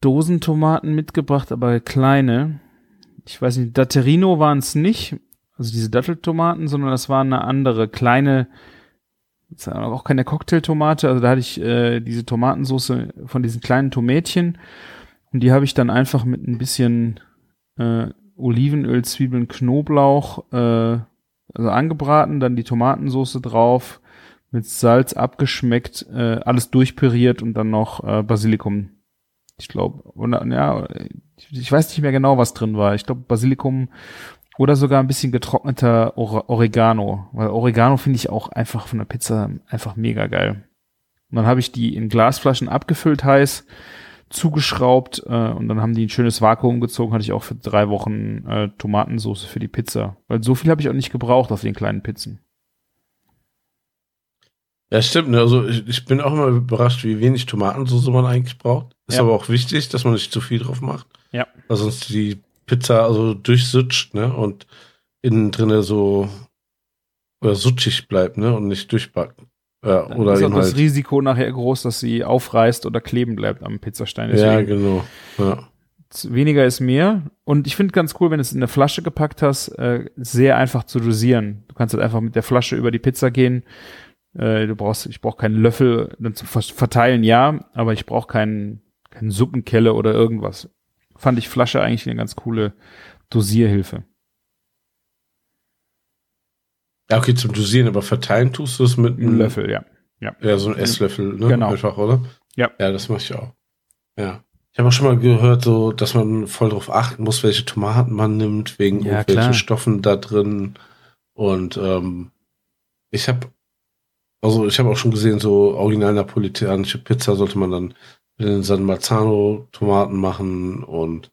Dosentomaten mitgebracht, aber kleine. Ich weiß nicht, Datterino waren es nicht, also diese Datteltomaten, sondern das war eine andere kleine, auch keine Cocktailtomate. Also da hatte ich äh, diese Tomatensauce von diesen kleinen Tomätchen und die habe ich dann einfach mit ein bisschen äh, Olivenöl, Zwiebeln, Knoblauch, äh, also angebraten, dann die Tomatensauce drauf, mit Salz abgeschmeckt, äh, alles durchpüriert und dann noch äh, Basilikum. Ich glaube, ja, ich weiß nicht mehr genau, was drin war. Ich glaube Basilikum oder sogar ein bisschen getrockneter Ore Oregano, weil Oregano finde ich auch einfach von der Pizza einfach mega geil. Und dann habe ich die in Glasflaschen abgefüllt heiß, zugeschraubt äh, und dann haben die ein schönes Vakuum gezogen, hatte ich auch für drei Wochen äh, Tomatensauce für die Pizza. Weil so viel habe ich auch nicht gebraucht auf den kleinen Pizzen. Ja, stimmt. Ne? Also ich, ich bin auch immer überrascht, wie wenig Tomatensauce man eigentlich braucht. Ist Ja. aber auch wichtig, dass man nicht zu viel drauf macht. Ja. Weil sonst die Pizza also durchsutscht, ne? Und innen drinne so oder sutschig bleibt, ne? Und nicht durchbackt. Ja, Dann oder ist auch das halt. Risiko nachher groß, dass sie aufreißt oder kleben bleibt am Pizzastein. Ja, Deswegen genau. Ja. weniger ist mehr. Und ich finde ganz cool, wenn du es in eine Flasche gepackt hast, äh, sehr einfach zu dosieren. Du kannst halt einfach mit der Flasche über die Pizza gehen. Äh, du brauchst, ich brauche keinen Löffel dann zum Ver- Verteilen, ja, aber ich brauche keinen, keinen Suppenkelle oder irgendwas. Fand ich Flasche eigentlich eine ganz coole Dosierhilfe. ja, okay, zum Dosieren, aber verteilen tust du es mit Ein Löffel, ja. Ja, so ein Esslöffel, ne? Genau. Einfach, oder? Ja. Ja, das mache ich auch. Ja. Ich habe auch schon mal gehört, so, dass man voll drauf achten muss, welche Tomaten man nimmt, wegen Ja, irgendwelchen klar. Stoffen da drin. Und ähm, ich habe, also ich habe auch schon gesehen, so original napolitanische Pizza sollte man dann mit den San Marzano Tomaten machen. Und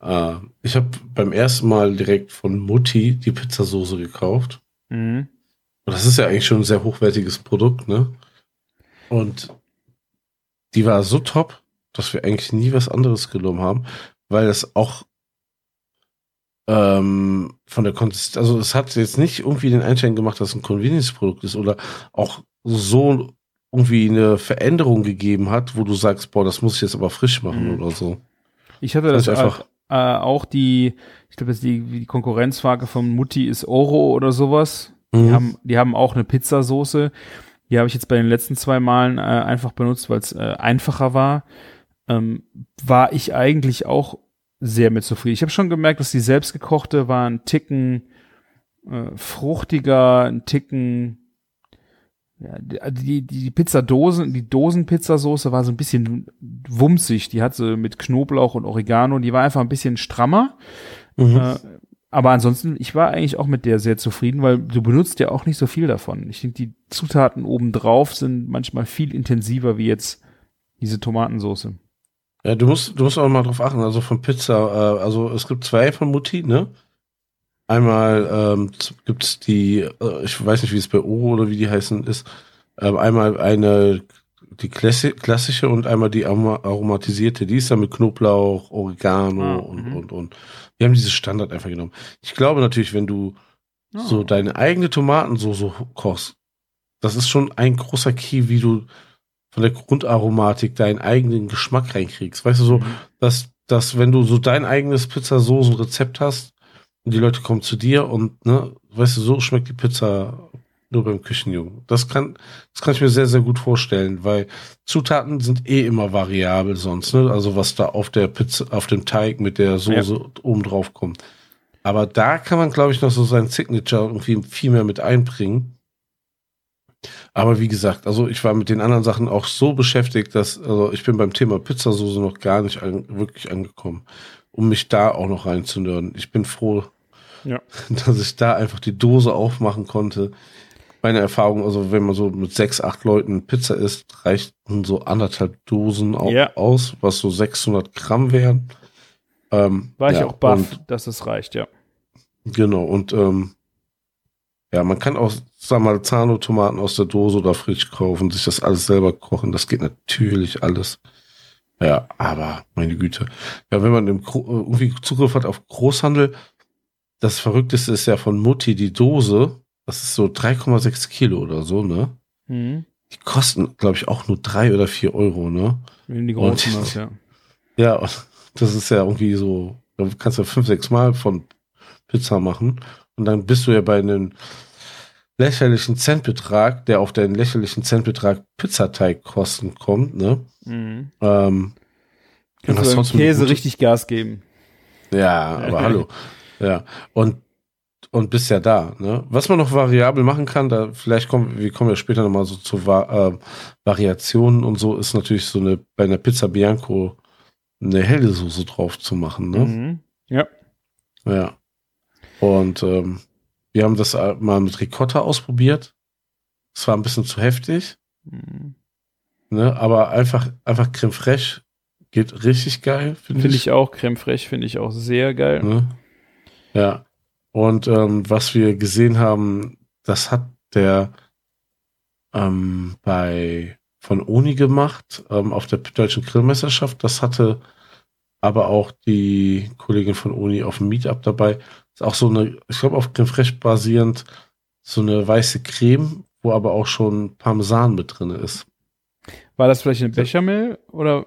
äh, ich habe beim ersten Mal direkt von Mutti die Pizzasoße gekauft. Mhm. Und das ist ja eigentlich schon ein sehr hochwertiges Produkt, ne? Und die war so top, dass wir eigentlich nie was anderes genommen haben, weil es auch ähm, von der Konsistenz, also es hat jetzt nicht irgendwie den Einschein gemacht, dass es ein Convenience-Produkt ist oder auch so irgendwie eine Veränderung gegeben hat, wo du sagst, boah, das muss ich jetzt aber frisch machen Mhm. oder so. Ich hatte das Das ist einfach- äh, auch die, ich glaube, die, die Konkurrenzfrage von Mutti ist Oro oder sowas. Die, Mhm. haben, die haben auch eine Pizzasoße. Die habe ich jetzt bei den letzten zwei Malen äh, einfach benutzt, weil es äh, einfacher war. Ähm, war ich eigentlich auch sehr mit zufrieden. Ich habe schon gemerkt, dass die selbstgekochte war ein Ticken äh, fruchtiger, ein Ticken ja, die- also die, die Pizzadosen, die Dosenpizzasoße war so ein bisschen wumsig. Die hat so mit Knoblauch und Oregano, die war einfach ein bisschen strammer. Mhm. Äh, aber ansonsten, ich war eigentlich auch mit der sehr zufrieden, weil du benutzt ja auch nicht so viel davon. Ich finde, die Zutaten obendrauf sind manchmal viel intensiver wie jetzt diese Tomatensoße. Ja, du musst, du musst auch mal drauf achten, also von Pizza, äh, also es gibt zwei von Mutti, ne? Einmal ähm, z- gibt's die, äh, ich weiß nicht, wie es bei Oro oder wie die heißen ist, ähm, einmal eine, die klassi klassische und einmal die aroma aromatisierte, die ist dann mit Knoblauch, Oregano Ah, und, mhm. und, und. Wir haben dieses Standard einfach genommen. Ich glaube natürlich, wenn du so deine eigene Tomatensoße kochst, das ist schon ein großer Key, wie du von der Grundaromatik deinen eigenen Geschmack reinkriegst. Weißt du, so, Mhm. dass, dass wenn du so dein eigenes Pizzasoßenrezept hast und die Leute kommen zu dir und, ne, weißt du, so schmeckt die Pizza nur beim Küchenjungen. Das kann, das kann ich mir sehr, sehr gut vorstellen, weil Zutaten sind eh immer variabel sonst, ne? Also was da auf der Pizza, auf dem Teig mit der Soße oben drauf kommt. Aber da kann man, glaube ich, noch so sein Signature irgendwie viel mehr mit einbringen. Aber wie gesagt, also ich war mit den anderen Sachen auch so beschäftigt, dass, also ich bin beim Thema Pizzasoße noch gar nicht an, wirklich angekommen, um mich da auch noch reinzunörden. Ich bin froh, Ja. [LAUGHS] dass ich da einfach die Dose aufmachen konnte. Meine Erfahrung, also wenn man so mit sechs, acht Leuten Pizza isst, reichten so anderthalb Dosen au Ja. aus, was so 600 Gramm wären. Ähm, War ich ja, auch baff, und- dass es reicht, ja. Genau, und ähm, ja, man kann auch, sag mal, Zano-Tomaten aus der Dose oder frisch kaufen, sich das alles selber kochen. Das geht natürlich alles. Ja, aber meine Güte. Ja, wenn man äh, irgendwie Zugriff hat auf Großhandel, das Verrückteste ist ja von Mutti die Dose. Das ist so 3,6 Kilo oder so, ne? Mhm. Die kosten, glaube ich, auch nur drei oder vier Euro, ne? Wenn die Und- großen hast, ja. [LAUGHS] Ja, und das ist ja irgendwie so, da kannst du fünf, sechs Mal von Pizza machen und dann bist du ja bei einem lächerlichen Centbetrag, der auf deinen lächerlichen Centbetrag Pizzateigkosten kommt, ne? Mhm. Ähm, Kannst du Käse richtig Gas geben. ja, aber [LAUGHS] hallo. Ja, und und bist ja da, ne? Was man noch variabel machen kann, da vielleicht kommen wir kommen ja später noch mal so zu äh, Variationen und so ist natürlich so eine bei einer Pizza Bianco eine helle Soße drauf zu machen, ne? Mhm. Ja. Ja. Und ähm, wir haben das äh, mal mit Ricotta ausprobiert. Es war ein bisschen zu heftig, Mhm. ne? Aber einfach, einfach Creme Fraiche geht richtig geil, finde Finde ich. ich auch. Creme fraiche finde ich auch sehr geil. Ne? Ja. Und ähm, was wir gesehen haben, das hat der ähm, bei von Oni gemacht ähm, auf der deutschen Grillmeisterschaft. Das hatte aber auch die Kollegin von Oni auf dem Meetup dabei. Ist auch so eine, ich glaube auf Creme Fraiche basierend, so eine weiße Creme, wo aber auch schon Parmesan mit drin ist. War das vielleicht eine Bechamel oder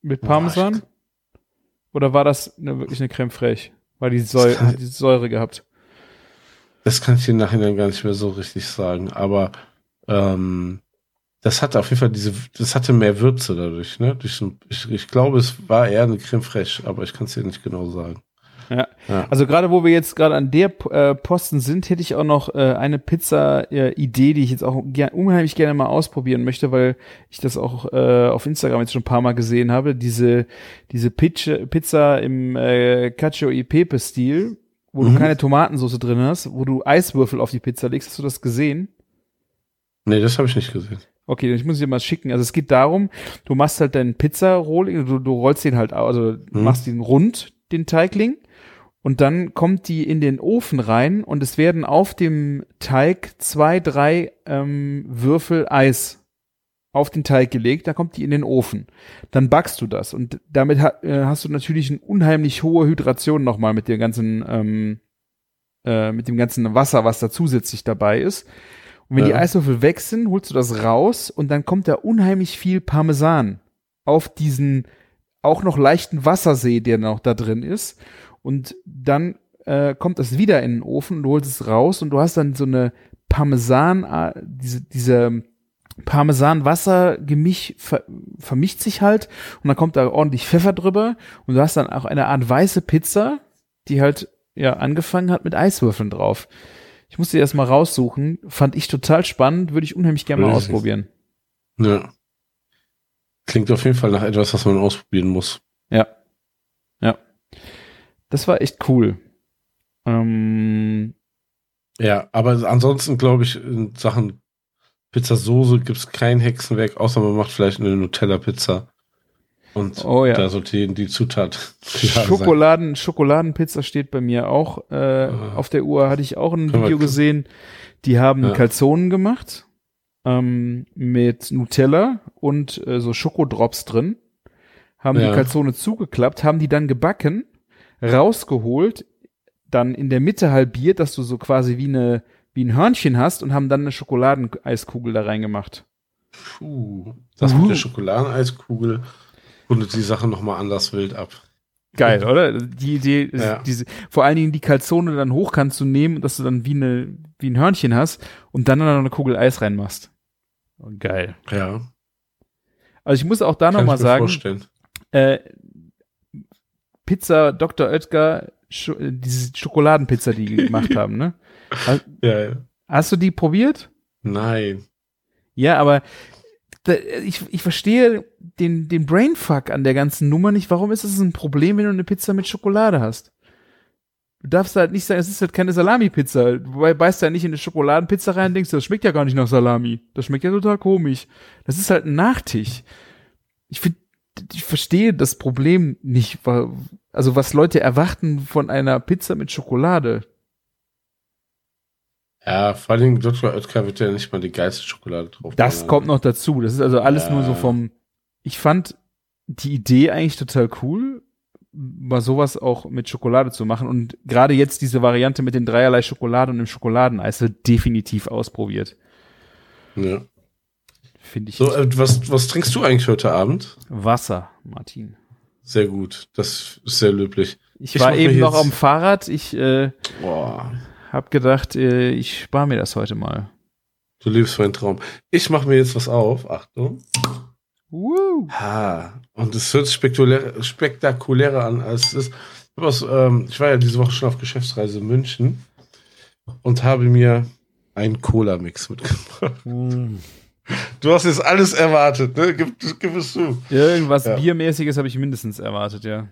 mit Parmesan? Oder war das eine, wirklich eine Creme fraiche? War die, Säure, kann- die Säure gehabt? Das kann ich im Nachhinein gar nicht mehr so richtig sagen, aber ähm, das hatte auf jeden Fall diese, das hatte mehr Würze dadurch, ne? Ich, ich glaube, es war eher eine Creme fraiche, aber ich kann es dir nicht genau sagen. Ja. Ja. Also gerade wo wir jetzt gerade an der äh, Posten sind, hätte ich auch noch äh, eine Pizza-Idee, die ich jetzt auch ger unheimlich gerne mal ausprobieren möchte, weil ich das auch äh, auf Instagram jetzt schon ein paar Mal gesehen habe. Diese diese Pizza, Pizza im äh, Cacio e Pepe Stil, wo Mhm. du keine Tomatensauce drin hast, wo du Eiswürfel auf die Pizza legst. Hast du das gesehen? Nee, das habe ich nicht gesehen. Okay, ich muss dir mal schicken. Also es geht darum, du machst halt deinen Pizza-Roll, du, du rollst den halt, also Mhm. machst den rund, den Teigling, und dann kommt die in den Ofen rein und es werden auf dem Teig zwei, drei ähm, Würfel Eis auf den Teig gelegt, da kommt die in den Ofen. Dann backst du das und damit ha äh, hast du natürlich eine unheimlich hohe Hydration nochmal mit der ganzen, ähm, äh, mit dem ganzen Wasser, was da zusätzlich dabei ist. Und wenn die Ja. Eiswürfel weg sind, holst du das raus und dann kommt da unheimlich viel Parmesan auf diesen auch noch leichten Wassersee, der noch da drin ist. Und dann äh, kommt das wieder in den Ofen und du holst es raus und du hast dann so eine Parmesan, äh, diese, diese Parmesan-Wasser-Gemisch ver vermischt sich halt und dann kommt da ordentlich Pfeffer drüber und du hast dann auch eine Art weiße Pizza, die halt ja angefangen hat mit Eiswürfeln drauf. Ich musste die erst mal raussuchen, fand ich total spannend, würde ich unheimlich gerne mal ausprobieren. Ja. Klingt auf jeden Fall nach etwas, was man ausprobieren muss. Ja. Ja. Das war echt cool. Ähm, Ja, aber ansonsten glaube ich, in Sachen Pizzasoße gibt es kein Hexenwerk, außer man macht vielleicht eine Nutella-Pizza. Und Oh ja. da sollte die- Zutat [LAUGHS] sein. Schokoladen, Schokoladenpizza steht bei mir auch äh, auf der Uhr. Hatte ich auch ein Video gesehen. Die haben Ja. Calzonen gemacht ähm, mit Nutella und äh, so Schokodrops drin. Haben Ja. die Calzone zugeklappt, haben die dann gebacken, rausgeholt, dann in der Mitte halbiert, dass du so quasi wie eine wie ein Hörnchen hast und haben dann eine Schokoladeneiskugel da reingemacht. Puh, das Uhu. mit der Schokoladeneiskugel rundet die Sache nochmal anders wild ab. Geil, oder? Die Idee, Ja. diese, vor allen Dingen die Calzone dann hoch kannst du nehmen, dass du dann wie eine, wie ein Hörnchen hast und dann noch eine Kugel Eis reinmachst. Geil. Ja, Also ich muss auch da nochmal sagen, äh, Pizza Dr. Oetker, Scho äh, diese Schokoladenpizza, die die gemacht [LAUGHS] haben, ne? Ha- Ja, ja. Hast du die probiert? Nein. Ja, aber da, ich, ich verstehe den, den Brainfuck an der ganzen Nummer nicht. Warum ist es ein Problem, wenn du eine Pizza mit Schokolade hast? Du darfst halt nicht sagen, es ist halt keine Salami-Pizza. Du beißt ja nicht in eine Schokoladenpizza rein und denkst, das schmeckt ja gar nicht nach Salami. Das schmeckt ja total komisch. Das ist halt ein Nachtisch. Ich finde, ich verstehe das Problem nicht. wa- Also was Leute erwarten von einer Pizza mit Schokolade. Ja, vor allem Dr. Oetker wird ja nicht mal die geilste Schokolade drauf. Das machen. kommt noch dazu. Das ist also alles Ja. nur so vom. Ich fand die Idee eigentlich total cool, mal sowas auch mit Schokolade zu machen. Und gerade jetzt diese Variante mit den dreierlei Schokolade und dem Schokoladeneis wird definitiv ausprobiert. Ja. Finde ich. So, äh, was, was trinkst du eigentlich heute Abend? Wasser, Martin. Sehr gut. Das ist sehr löblich. Ich, Ich war eben noch am Fahrrad. Ich äh, habe gedacht, äh, ich spare mir das heute mal. Du lebst meinen Traum. Ich mache mir jetzt was auf. Achtung. Woo. Ha. Und es hört spektakulär, spektakulärer an, als es ist. Ich, aus, ähm, ich war ja diese Woche schon auf Geschäftsreise in München und habe mir einen Cola-Mix mitgebracht. Du hast jetzt alles erwartet, ne? Gib, gib es zu. Irgendwas Ja. Biermäßiges habe ich mindestens erwartet, ja.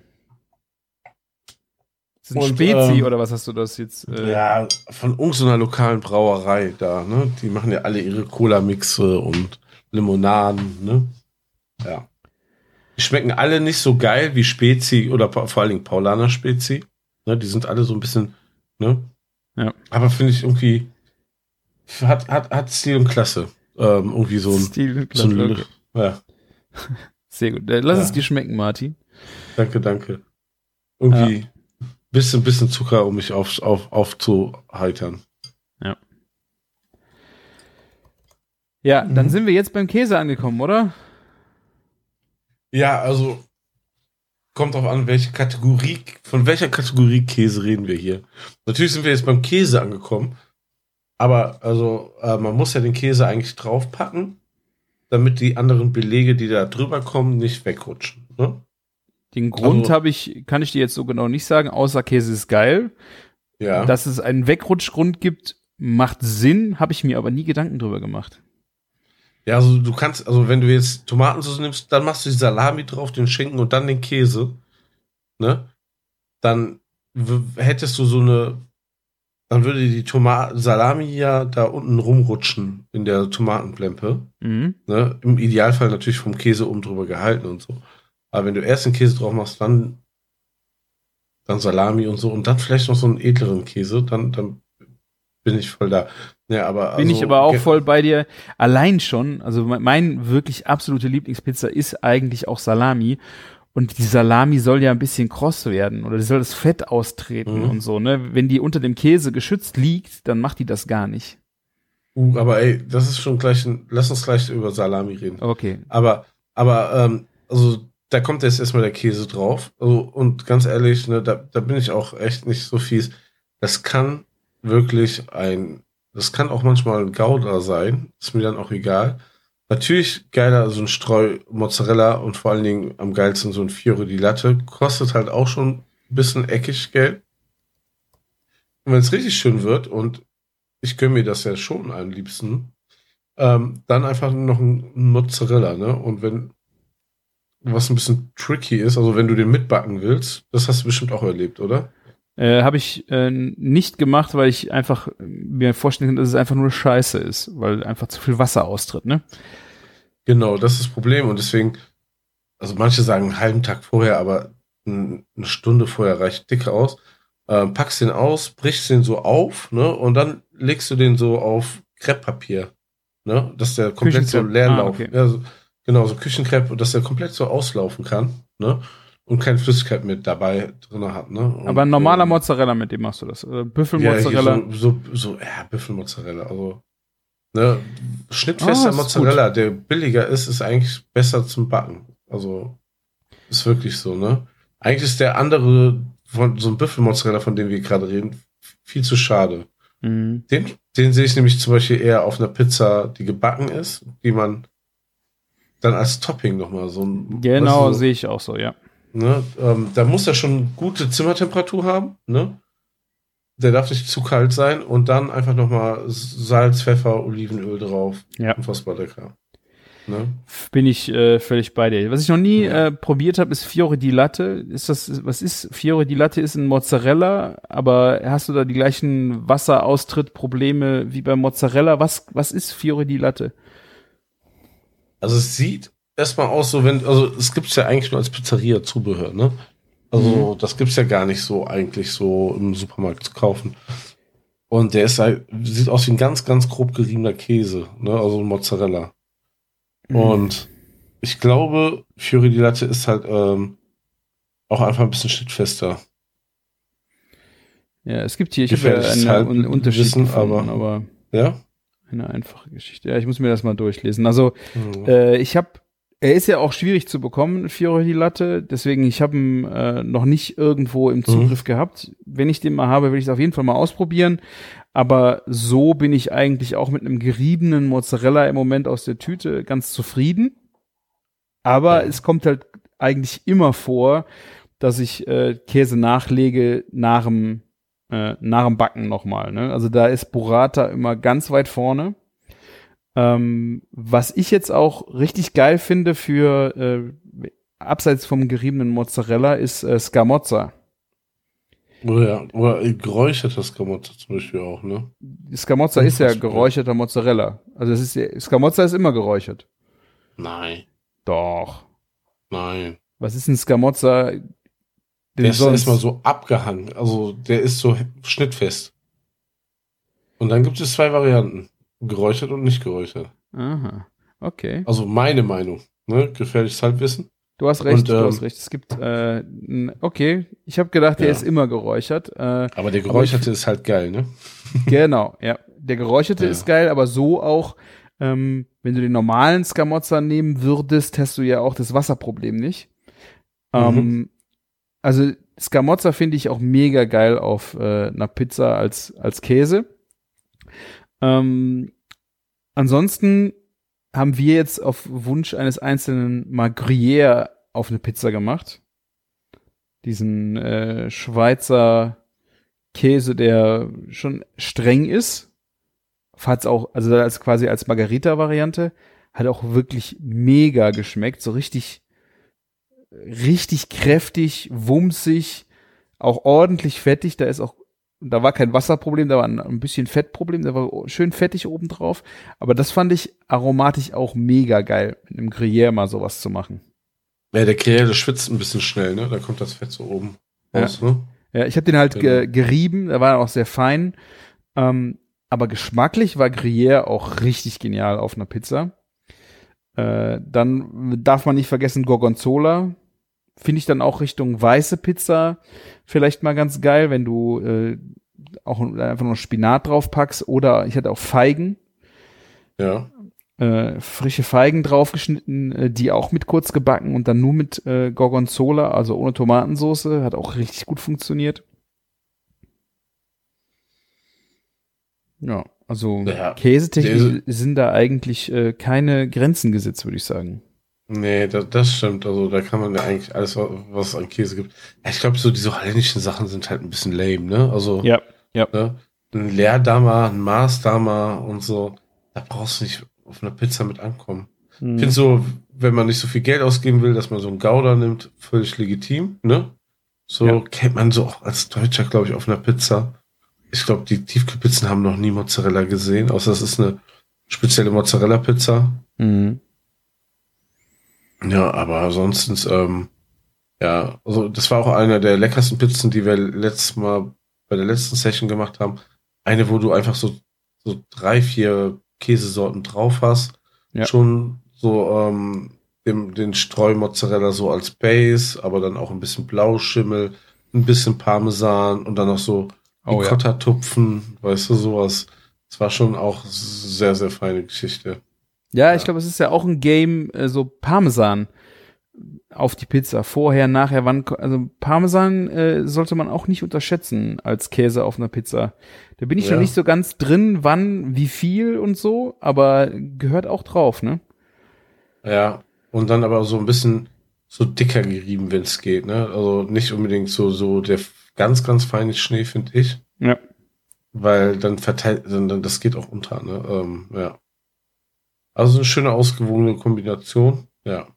Ist ein Und, Spezi ähm, oder was hast du das jetzt? Äh, Ja, von irgendeiner lokalen Brauerei da, ne? Die machen ja alle ihre Cola-Mixe und Limonaden, ne? Ja. Die schmecken alle nicht so geil wie Spezi oder vor allen Dingen Paulaner Spezi. Ne, die sind alle so ein bisschen, ne? Ja. Aber finde ich irgendwie, hat, hat, hat Stil und Klasse. Ähm, irgendwie so ein, Stil, so ein klasse. ja, [LAUGHS] Sehr gut. Äh, Lass Ja. es dir schmecken, Martin. danke, danke. Irgendwie bisschen, bisschen Zucker, um mich auf, auf, aufzuheitern. Ja, dann Mhm. sind wir jetzt beim Käse angekommen, oder? Ja, also kommt drauf an, welche Kategorie, von welcher Kategorie Käse reden wir hier. Natürlich sind wir jetzt beim Käse angekommen, aber also äh, man muss ja den Käse eigentlich draufpacken, damit die anderen Belege, die da drüber kommen, nicht wegrutschen. Ne? Den Grund Also- habe ich, kann ich dir jetzt so genau nicht sagen, außer Käse ist geil. Ja. Dass es einen Wegrutschgrund gibt, macht Sinn, habe ich mir aber nie Gedanken drüber gemacht. Ja, also du kannst, also wenn du jetzt Tomatensauce nimmst, dann machst du die Salami drauf, den Schinken und dann den Käse, ne? Dann hättest du so eine, dann würde die Toma Salami ja da unten rumrutschen in der Tomatenplempe. Mhm. Ne? Im Idealfall natürlich vom Käse oben drüber gehalten und so. Aber wenn du erst den Käse drauf machst, dann, dann Salami und so und dann vielleicht noch so einen edleren Käse, dann, dann bin ich voll da. Ja, aber Bin also, ich aber auch voll bei dir. Allein schon, also mein, mein wirklich absolute Lieblingspizza ist eigentlich auch Salami. Und die Salami soll ja ein bisschen kross werden oder die soll das Fett austreten Mhm. und so, ne? Wenn die unter dem Käse geschützt liegt, dann macht die das gar nicht. Uh, aber ey, das ist schon gleich ein, lass uns gleich über Salami reden. Okay. Aber, aber, ähm, also, da kommt jetzt erstmal der Käse drauf. Also, und ganz ehrlich, ne, da, da bin ich auch echt nicht so fies. Das kann wirklich ein, das kann auch manchmal ein Gouda sein. Ist mir dann auch egal. Natürlich geiler, so ein Streu Mozzarella und vor allen Dingen am geilsten so ein Fiore di Latte. Kostet halt auch schon ein bisschen eckig Geld. Und wenn es richtig schön wird und ich gönne mir das ja schon am liebsten, ähm, dann einfach noch ein Mozzarella, ne? Und wenn was ein bisschen tricky ist, also wenn du den mitbacken willst, das hast du bestimmt auch erlebt, oder? Äh, Habe ich äh, nicht gemacht, weil ich einfach mir vorstellen kann, dass es einfach nur Scheiße ist, weil einfach zu viel Wasser austritt, ne? Genau, das ist das Problem und deswegen, also manche sagen einen halben Tag vorher, aber eine Stunde vorher reicht dicke aus. Ähm, packst den aus, brichst den so auf, ne? Und dann legst du den so auf Krepppapier, ne? Dass der komplett so leer Ah, laufen. okay. Ja, so, genau, so Küchenkrepp dass der komplett so auslaufen kann, ne? Und keine Flüssigkeit mit dabei drin hat, ne? Und, Aber ein normaler ähm, Mozzarella, mit dem machst du das. Äh, Ja, Büffelmozzarella. so, so, so, ja, Büffelmozzarella, also. Ne, schnittfester ist Mozzarella, der billiger ist, ist eigentlich besser zum Backen. Also, ist wirklich so, ne? Eigentlich ist der andere, von so ein Büffelmozzarella, von dem wir gerade reden, viel zu schade. Mhm. Den, den sehe ich nämlich zum Beispiel eher auf einer Pizza, die gebacken ist, die man dann als Topping nochmal so ein. Genau, weißt du, sehe ich auch so, ja. Ne, ähm, da muss er schon gute Zimmertemperatur haben, ne? Der darf nicht zu kalt sein und dann einfach nochmal Salz, Pfeffer, Olivenöl drauf. Ja. Unfassbar lecker. Ne? Bin ich äh, völlig bei dir. Was ich noch nie Ja. äh, probiert habe, ist Fiore di Latte. Ist das, was ist Fiore di Latte? Ist ein Mozzarella, aber hast du da die gleichen Wasseraustrittprobleme wie beim Mozzarella? Was, was ist Fiore di Latte? Also es sieht erstmal aus, so wenn, also es gibt's ja eigentlich nur als Pizzeria-Zubehör, ne? Also das gibt's ja gar nicht so eigentlich so im Supermarkt zu kaufen. Und der ist halt, sieht aus wie ein ganz, ganz grob geriebener Käse, ne? Also Mozzarella. Mhm. Und ich glaube, Fiori di Latte ist halt ähm, auch einfach ein bisschen schnittfester. Ja, es gibt hier, ich habe ja einen Un Unterschied Wissen, gefunden, aber- aber Ja? eine einfache Geschichte. Ja, ich muss mir das mal durchlesen. Also Mhm. Äh, ich habe, er ist ja auch schwierig zu bekommen, Fiore di Latte, deswegen ich habe ihn äh, noch nicht irgendwo im Zugriff gehabt. Wenn ich den mal habe, will ich es auf jeden Fall mal ausprobieren. Aber so bin ich eigentlich auch mit einem geriebenen Mozzarella im Moment aus der Tüte ganz zufrieden. Aber Ja. es kommt halt eigentlich immer vor, dass ich äh, Käse nachlege nach dem, äh, nach dem Backen nochmal. Ne? Also da ist Burrata immer ganz weit vorne. Ähm, was ich jetzt auch richtig geil finde für äh, abseits vom geriebenen Mozzarella ist äh, Scamozza. Oder, oder geräuchertes Scamozza zum Beispiel auch, ne? Scamozza ist ja geräucherter Mozzarella. Also es ist ja, Scamozza ist immer geräuchert. Nein. Doch. Nein. Was ist ein Scamozza? Der ist erstmal so abgehangen. Also der ist so schnittfest. Und dann gibt es zwei Varianten. Geräuchert und nicht geräuchert. Aha. Okay. Also meine Meinung. Ne? Gefährliches Halbwissen. Du hast recht, Und, du ähm, hast recht. Es gibt, äh, okay, ich habe gedacht, der Ja. ist immer geräuchert. Äh, Aber der geräucherte ist halt geil, ne? [LAUGHS] [LAUGHS] genau, ja. Der geräucherte Ja. ist geil, aber so auch, ähm, wenn du den normalen Scamozza nehmen würdest, hast du ja auch das Wasserproblem nicht. Ähm, also Scamozza finde ich auch mega geil auf äh, einer Pizza als, als Käse. Ähm, ansonsten haben wir jetzt auf Wunsch eines Einzelnen mal Gruyère auf eine Pizza gemacht. Diesen äh, Schweizer Käse, der schon streng ist. Hat's auch, also als quasi als Margarita-Variante, hat auch wirklich mega geschmeckt. So richtig, richtig kräftig, wumsig, auch ordentlich fettig. Da ist auch, da war kein Wasserproblem, da war ein, ein bisschen Fettproblem, da war schön fettig obendrauf. Aber das fand ich aromatisch auch mega geil, mit einem Gruyère mal sowas zu machen. Ja, der Gruyère, der schwitzt ein bisschen schnell, ne? Da kommt das Fett so oben Ja. raus, ne? Ja, ich habe den halt ge Genau. gerieben, der war auch sehr fein. Ähm, aber geschmacklich war Gruyère auch richtig genial auf einer Pizza. Äh, dann darf man nicht vergessen Gorgonzola. Finde ich dann auch Richtung weiße Pizza vielleicht mal ganz geil, wenn du äh, auch einfach nur Spinat drauf packst. Oder ich hatte auch Feigen, Ja. äh, frische Feigen draufgeschnitten, äh, die auch mit kurz gebacken und dann nur mit äh, Gorgonzola, also ohne Tomatensauce, hat auch richtig gut funktioniert. Ja, also Ja, Käsetechnisch sind da eigentlich äh, keine Grenzen gesetzt, würde ich sagen. Nee, das, das stimmt. Also da kann man ja eigentlich alles, was es an Käse gibt. Ich glaube, so diese holländischen Sachen sind halt ein bisschen lame, ne? Also Ja, ja. ne? ein Leerdammer, ein Maßdammer und so. Da brauchst du nicht auf einer Pizza mit ankommen. Ich Hm. finde so, wenn man nicht so viel Geld ausgeben will, dass man so einen Gouda nimmt, völlig legitim, ne? So Ja. kennt man so auch als Deutscher, glaube ich, auf einer Pizza. Ich glaube, die Tiefkühlpizzen haben noch nie Mozzarella gesehen, außer es ist eine spezielle Mozzarella-Pizza. Mhm. Ja, aber sonst, ähm, ja, also das war auch einer der leckersten Pizzen, die wir letztes Mal bei der letzten Session gemacht haben. Eine, wo du einfach so, so drei, vier Käsesorten drauf hast. Ja. Schon so ähm, den, den Streumozzarella so als Base, aber dann auch ein bisschen Blauschimmel, ein bisschen Parmesan und dann noch so Oh, ja. Ricotta-Tupfen, weißt du, sowas. Es war schon auch sehr, sehr feine Geschichte. Ja, ich glaube, es ist ja auch ein Game, äh, so Parmesan auf die Pizza. Vorher, nachher, wann, also Parmesan äh, sollte man auch nicht unterschätzen als Käse auf einer Pizza. Da bin ich Ja. noch nicht so ganz drin, wann, wie viel und so, aber gehört auch drauf, ne? Ja, und dann aber so ein bisschen so dicker gerieben, wenn es geht, ne? Also nicht unbedingt so, so der ganz, ganz feine Schnee, finde ich. Ja. Weil dann verteilt, dann, dann das geht auch unter, ne? Ähm, ja. Also eine schöne ausgewogene Kombination, ja.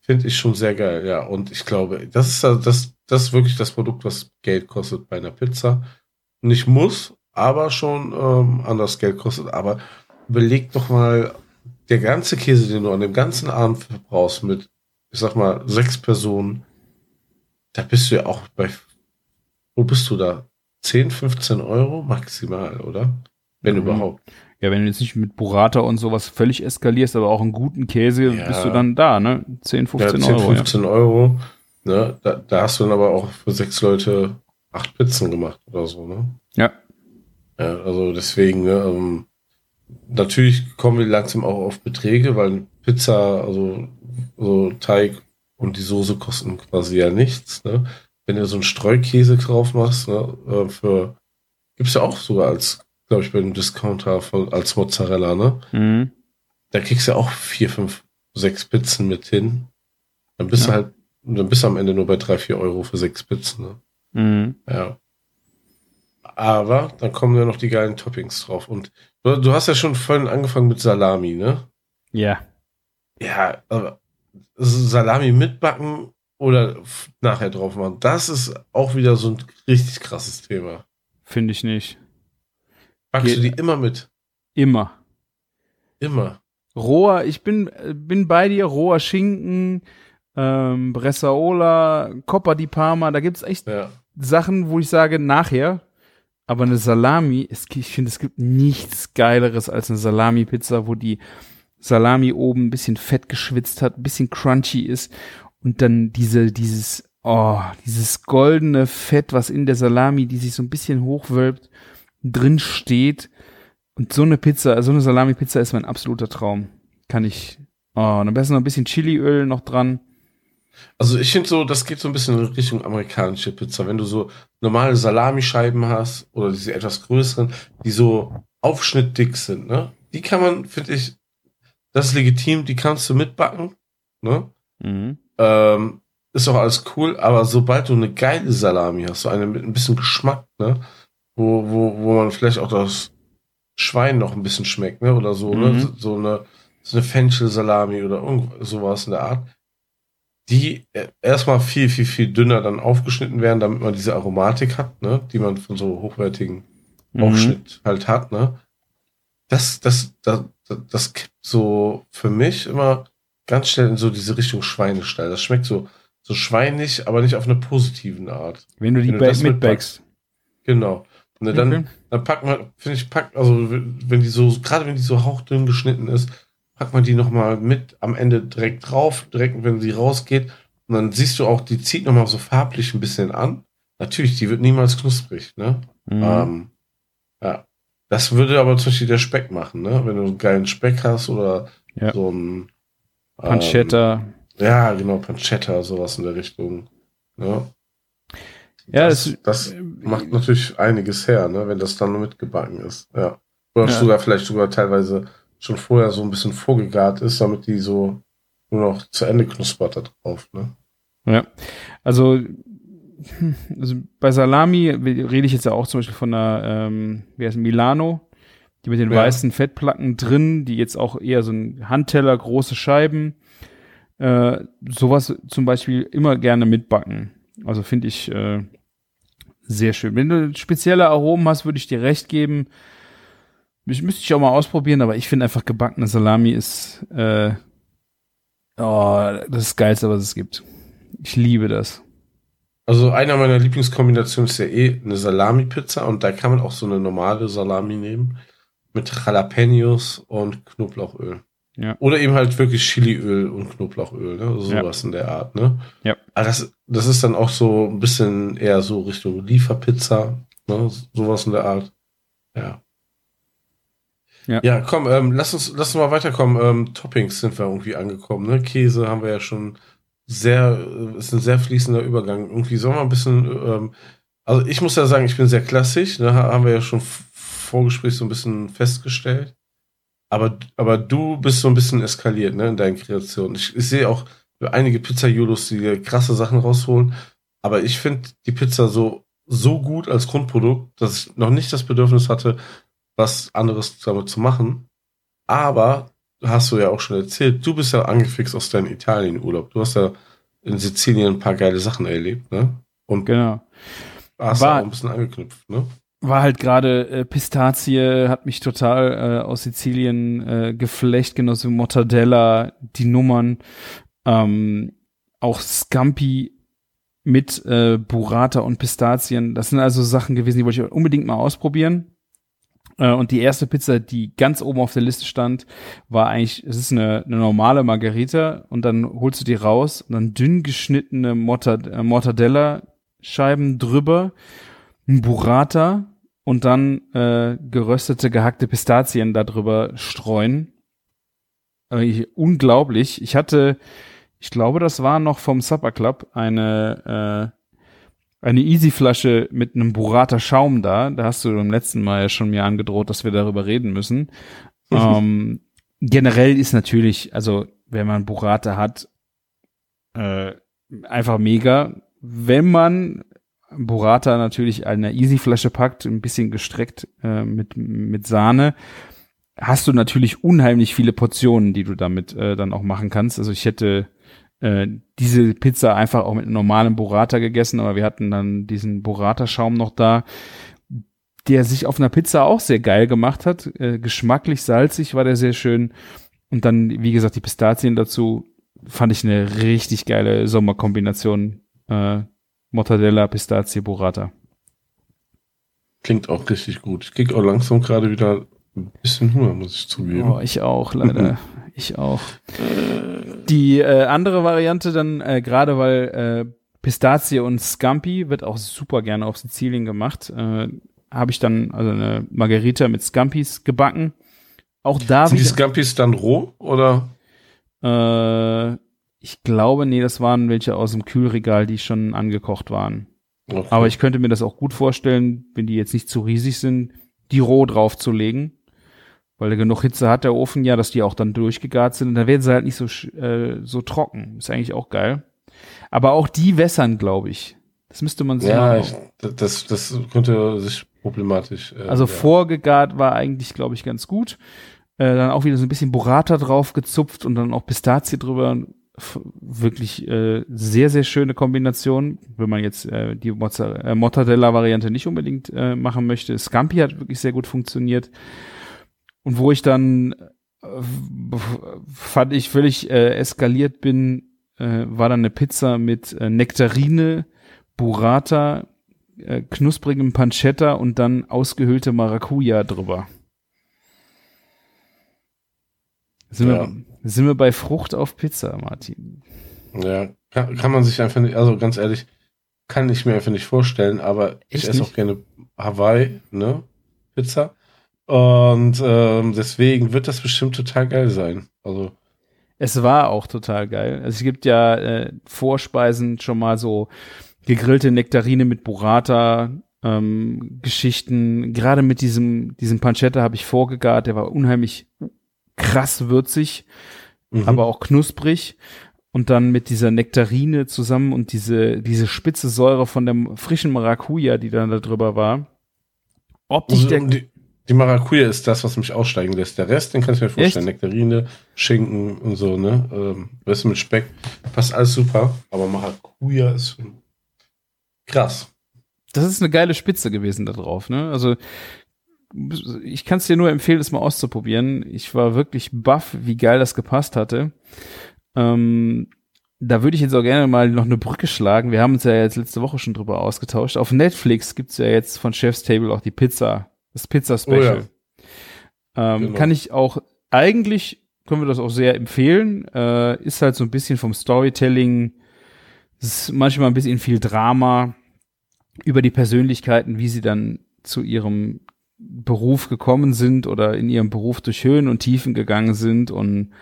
Finde ich schon sehr geil, ja. Und ich glaube, das ist ja- das, das ist wirklich das Produkt, was Geld kostet bei einer Pizza. Nicht muss, aber schon ähm, anders Geld kostet. Aber überleg doch mal, der ganze Käse, den du an dem ganzen Abend verbrauchst mit, ich sag mal, sechs Personen, da bist du ja auch bei, wo bist du da? 10, 15 Euro maximal, oder? Wenn Mhm. überhaupt. Ja, wenn du jetzt nicht mit Burrata und sowas völlig eskalierst, aber auch einen guten Käse, Ja. bist du dann da, ne? 10, 15 ja, 10, Euro. 15 Euro. Ne? Da, da hast du dann aber auch für sechs Leute acht Pizzen gemacht oder so, ne? Ja. Ja, also deswegen, ne, ähm, natürlich kommen wir langsam auch auf Beträge, weil Pizza, also so Teig und die Soße kosten quasi ja nichts. Ne? Wenn du so einen Streukäse drauf machst, ne, äh, für gibt's ja auch sogar als, glaube ich, bei einem Discounter von, als Mozzarella, ne? Mhm. Da kriegst du ja auch vier, fünf, sechs Pizzen mit hin. Dann bist du Ja. halt, dann bist du am Ende nur bei drei, vier Euro für sechs Pizzen, ne? Mhm. Ja. Aber dann kommen ja noch die geilen Toppings drauf. Und du, du hast ja schon vorhin angefangen mit Salami, ne? Ja. Ja, aber Salami mitbacken oder nachher drauf machen, das ist auch wieder so ein richtig krasses Thema. Finde ich nicht. Backst du die immer mit? Immer. Immer. roher, ich bin, bin bei dir, roher Schinken, ähm, Bressaola, Coppa di Parma, da gibt's echt Ja. Sachen, wo ich sage, nachher. Aber eine Salami, es, ich finde, es gibt nichts Geileres als eine Salami-Pizza, wo die Salami oben ein bisschen fett geschwitzt hat, ein bisschen crunchy ist und dann diese, dieses, oh, dieses goldene Fett, was in der Salami, die sich so ein bisschen hochwölbt, drin steht. Und so eine Pizza, so eine Salami-Pizza ist mein absoluter Traum. Kann ich, oh, und am besten noch ein bisschen Chiliöl noch dran. Also ich finde so, das geht so ein bisschen in Richtung amerikanische Pizza. Wenn du so normale Salamischeiben hast oder diese etwas größeren, die so aufschnittdick sind, ne? Die kann man, finde ich, das ist legitim, die kannst du mitbacken, ne? Mhm. Ähm, ist auch alles cool, aber sobald du eine geile Salami hast, so eine mit ein bisschen Geschmack, ne? Wo, wo, wo man vielleicht auch das Schwein noch ein bisschen schmeckt, ne? Oder so, Mhm. ne? So- eine, so eine Fenchel-Salami oder sowas in der Art. Die äh, erstmal viel, viel, viel dünner dann aufgeschnitten werden, damit man diese Aromatik hat, ne? Die man von so hochwertigen Mhm. Aufschnitt halt hat, ne? Das, das, das, das, das kippt so für mich immer ganz schnell in so diese Richtung Schweinestall. Das schmeckt so, so schweinig, aber nicht auf eine positiven Art. Wenn du die Wenn du ba- mitbackst. Genau. Ne, dann, Okay. dann packt man, finde ich, packt, also wenn die so, gerade wenn die so hauchdünn geschnitten ist, packt man die nochmal mit am Ende direkt drauf, direkt wenn sie rausgeht. Und dann siehst du auch, die zieht nochmal so farblich ein bisschen an. Natürlich, die wird niemals knusprig, ne? Mhm. Ähm, ja. Das würde aber zum Beispiel der Speck machen, ne? Wenn du einen geilen Speck hast oder Ja. so ein Pancetta. Ähm, ja, genau, Pancetta, sowas in der Richtung. Ne? Ja, das, das- das macht natürlich einiges her, ne? wenn das dann mitgebacken ist. Ja. Oder Ja. sogar vielleicht sogar teilweise schon vorher so ein bisschen vorgegart ist, damit die so nur noch zu Ende knuspert da drauf. Ne? Ja, also, also bei Salami rede ich jetzt ja auch zum Beispiel von einer, ähm, wie heißt Milano, die mit den Ja. weißen Fettplatten drin, die jetzt auch eher so ein Handteller, große Scheiben, äh, sowas zum Beispiel immer gerne mitbacken. Also finde ich äh, sehr schön. Wenn du spezielle Aromen hast, würde ich dir recht geben. Ich müsste ich auch mal ausprobieren, aber ich finde einfach gebackene Salami ist äh, oh, das Geilste, was es gibt. Ich liebe das. Also einer meiner Lieblingskombinationen ist ja eh eine Salami-Pizza und da kann man auch so eine normale Salami nehmen mit Jalapenos und Knoblauchöl. Ja. Oder eben halt wirklich Chiliöl und Knoblauchöl, ne? Sowas in der Art, ne? Ja. Aber das, das ist dann auch so ein bisschen eher so Richtung Lieferpizza, ne? Sowas in der Art. Ja. Ja. Ja, komm, ähm, lass uns, lass uns mal weiterkommen. Ähm, Toppings sind wir irgendwie angekommen, ne? Käse haben wir ja schon sehr, äh, ist ein sehr fließender Übergang. Irgendwie sollen wir ein bisschen, ähm, also ich muss ja sagen, ich bin sehr klassisch, ne? Ha- Haben wir ja schon Vorgespräch so ein bisschen festgestellt. Aber, aber du bist so ein bisschen eskaliert, ne, in deinen Kreationen. Ich, ich sehe auch einige Pizza-Julos, die krasse Sachen rausholen. Aber ich finde die Pizza so, so gut als Grundprodukt, dass ich noch nicht das Bedürfnis hatte, was anderes damit zu machen. Aber, hast du ja auch schon erzählt, du bist ja angefixt aus deinem Italien-Urlaub. Du hast ja in Sizilien ein paar geile Sachen erlebt, ne? Und Genau. hast War- auch ein bisschen angeknüpft, ne? War halt gerade äh, Pistazie, hat mich total äh, aus Sizilien äh, geflecht, genauso wie Mortadella, die Nummern, ähm, auch Scampi mit äh, Burrata und Pistazien. Das sind also Sachen gewesen, die wollte ich unbedingt mal ausprobieren. Äh, und die erste Pizza, die ganz oben auf der Liste stand, war eigentlich, es ist eine, eine normale Margarita und dann holst du die raus und dann dünn geschnittene Mortad äh, Mortadella-Scheiben drüber, ein Burrata und dann äh, geröstete, gehackte Pistazien darüber streuen. Äh, ich, unglaublich. Ich hatte, ich glaube, das war noch vom Supper Club eine äh, eine Easy-Flasche mit einem Burrata Schaum da. Da hast du beim letzten Mal ja schon mir angedroht, dass wir darüber reden müssen. [LAUGHS] ähm, generell ist natürlich, also wenn man Burrata hat, äh, einfach mega. Wenn man Burrata natürlich eine Easy-Flasche packt, ein bisschen gestreckt äh, mit, mit Sahne, hast du natürlich unheimlich viele Portionen, die du damit äh, dann auch machen kannst. Also ich hätte äh, diese Pizza einfach auch mit einem normalen Burrata gegessen, aber wir hatten dann diesen Burrata-Schaum noch da, der sich auf einer Pizza auch sehr geil gemacht hat. Äh, geschmacklich, salzig war der sehr schön. und dann, wie gesagt, die Pistazien dazu fand ich eine richtig geile Sommerkombination. Äh, Mortadella, Pistazie, Burrata. Klingt auch richtig gut. Ich krieg auch langsam gerade wieder ein bisschen Hunger, muss ich zugeben. Oh, ich auch, leider. [LAUGHS] ich auch. Die äh, andere Variante dann, äh, gerade weil äh, Pistazie und Scampi wird auch super gerne auf Sizilien gemacht, äh, habe ich dann also eine Margarita mit Scampis gebacken. Auch da Sind die Scampis dann roh oder? Äh, ich glaube, nee, das waren welche aus dem Kühlregal, die schon angekocht waren. Okay. Aber ich könnte mir das auch gut vorstellen, wenn die jetzt nicht zu riesig sind, die roh draufzulegen. Weil er genug Hitze hat, der Ofen ja, dass die auch dann durchgegart sind. Und dann werden sie halt nicht so, äh, so trocken. Ist eigentlich auch geil. Aber auch die wässern, glaube ich. Das müsste man sich ja, ich, das, das könnte sich problematisch. Äh, Also ja. vorgegart war eigentlich, glaube ich, ganz gut. Äh, dann auch wieder so ein bisschen Burrata drauf gezupft und dann auch Pistazie drüber. Wirklich äh, sehr, sehr schöne Kombination, wenn man jetzt äh, die Mozza äh, Mortadella-Variante nicht unbedingt äh, machen möchte. Scampi hat wirklich sehr gut funktioniert. Und wo ich dann äh, fand ich völlig äh, eskaliert bin, äh, war dann eine Pizza mit äh, Nektarine, Burrata, äh, knusprigem Pancetta und dann ausgehöhlte Maracuja drüber. Sind, Ja. wir, sind wir bei Frucht auf Pizza, Martin? Ja, kann, kann man sich einfach nicht, also ganz ehrlich, kann ich mir einfach nicht vorstellen, aber ich Echt esse nicht? auch gerne Hawaii, ne? Pizza. Und ähm, deswegen wird das bestimmt total geil sein. Also, Es war auch total geil. Also es gibt ja äh, Vorspeisen schon mal so gegrillte Nektarine mit Burrata, ähm, Geschichten. Gerade mit diesem, diesem Pancetta habe ich vorgegart. Der war unheimlich krass würzig, mhm. aber auch knusprig. Und dann mit dieser Nektarine zusammen und diese, diese spitze Säure von dem frischen Maracuja, die dann da drüber war. Optisch der, die, die Maracuja ist das, was mich aussteigen lässt. Der Rest, den kann ich mir vorstellen. Nektarine, Schinken und so, ne? Ähm, du, mit Speck. Passt alles super. Aber Maracuja ist krass. das ist eine geile Spitze gewesen da drauf, ne? Also ich kann es dir nur empfehlen, das mal auszuprobieren. Ich war wirklich baff, wie geil das gepasst hatte. Ähm, da würde ich jetzt auch gerne mal noch eine Brücke schlagen. Wir haben uns ja jetzt letzte Woche schon drüber ausgetauscht. Auf Netflix gibt's ja jetzt von Chef's Table auch die Pizza, das Pizza-Special. ähm, Genau. Kann ich auch, eigentlich können wir das auch sehr empfehlen. Äh, ist halt so ein bisschen vom Storytelling, ist manchmal ein bisschen viel Drama über die Persönlichkeiten, wie sie dann zu ihrem Beruf gekommen sind oder in ihrem Beruf durch Höhen und Tiefen gegangen sind und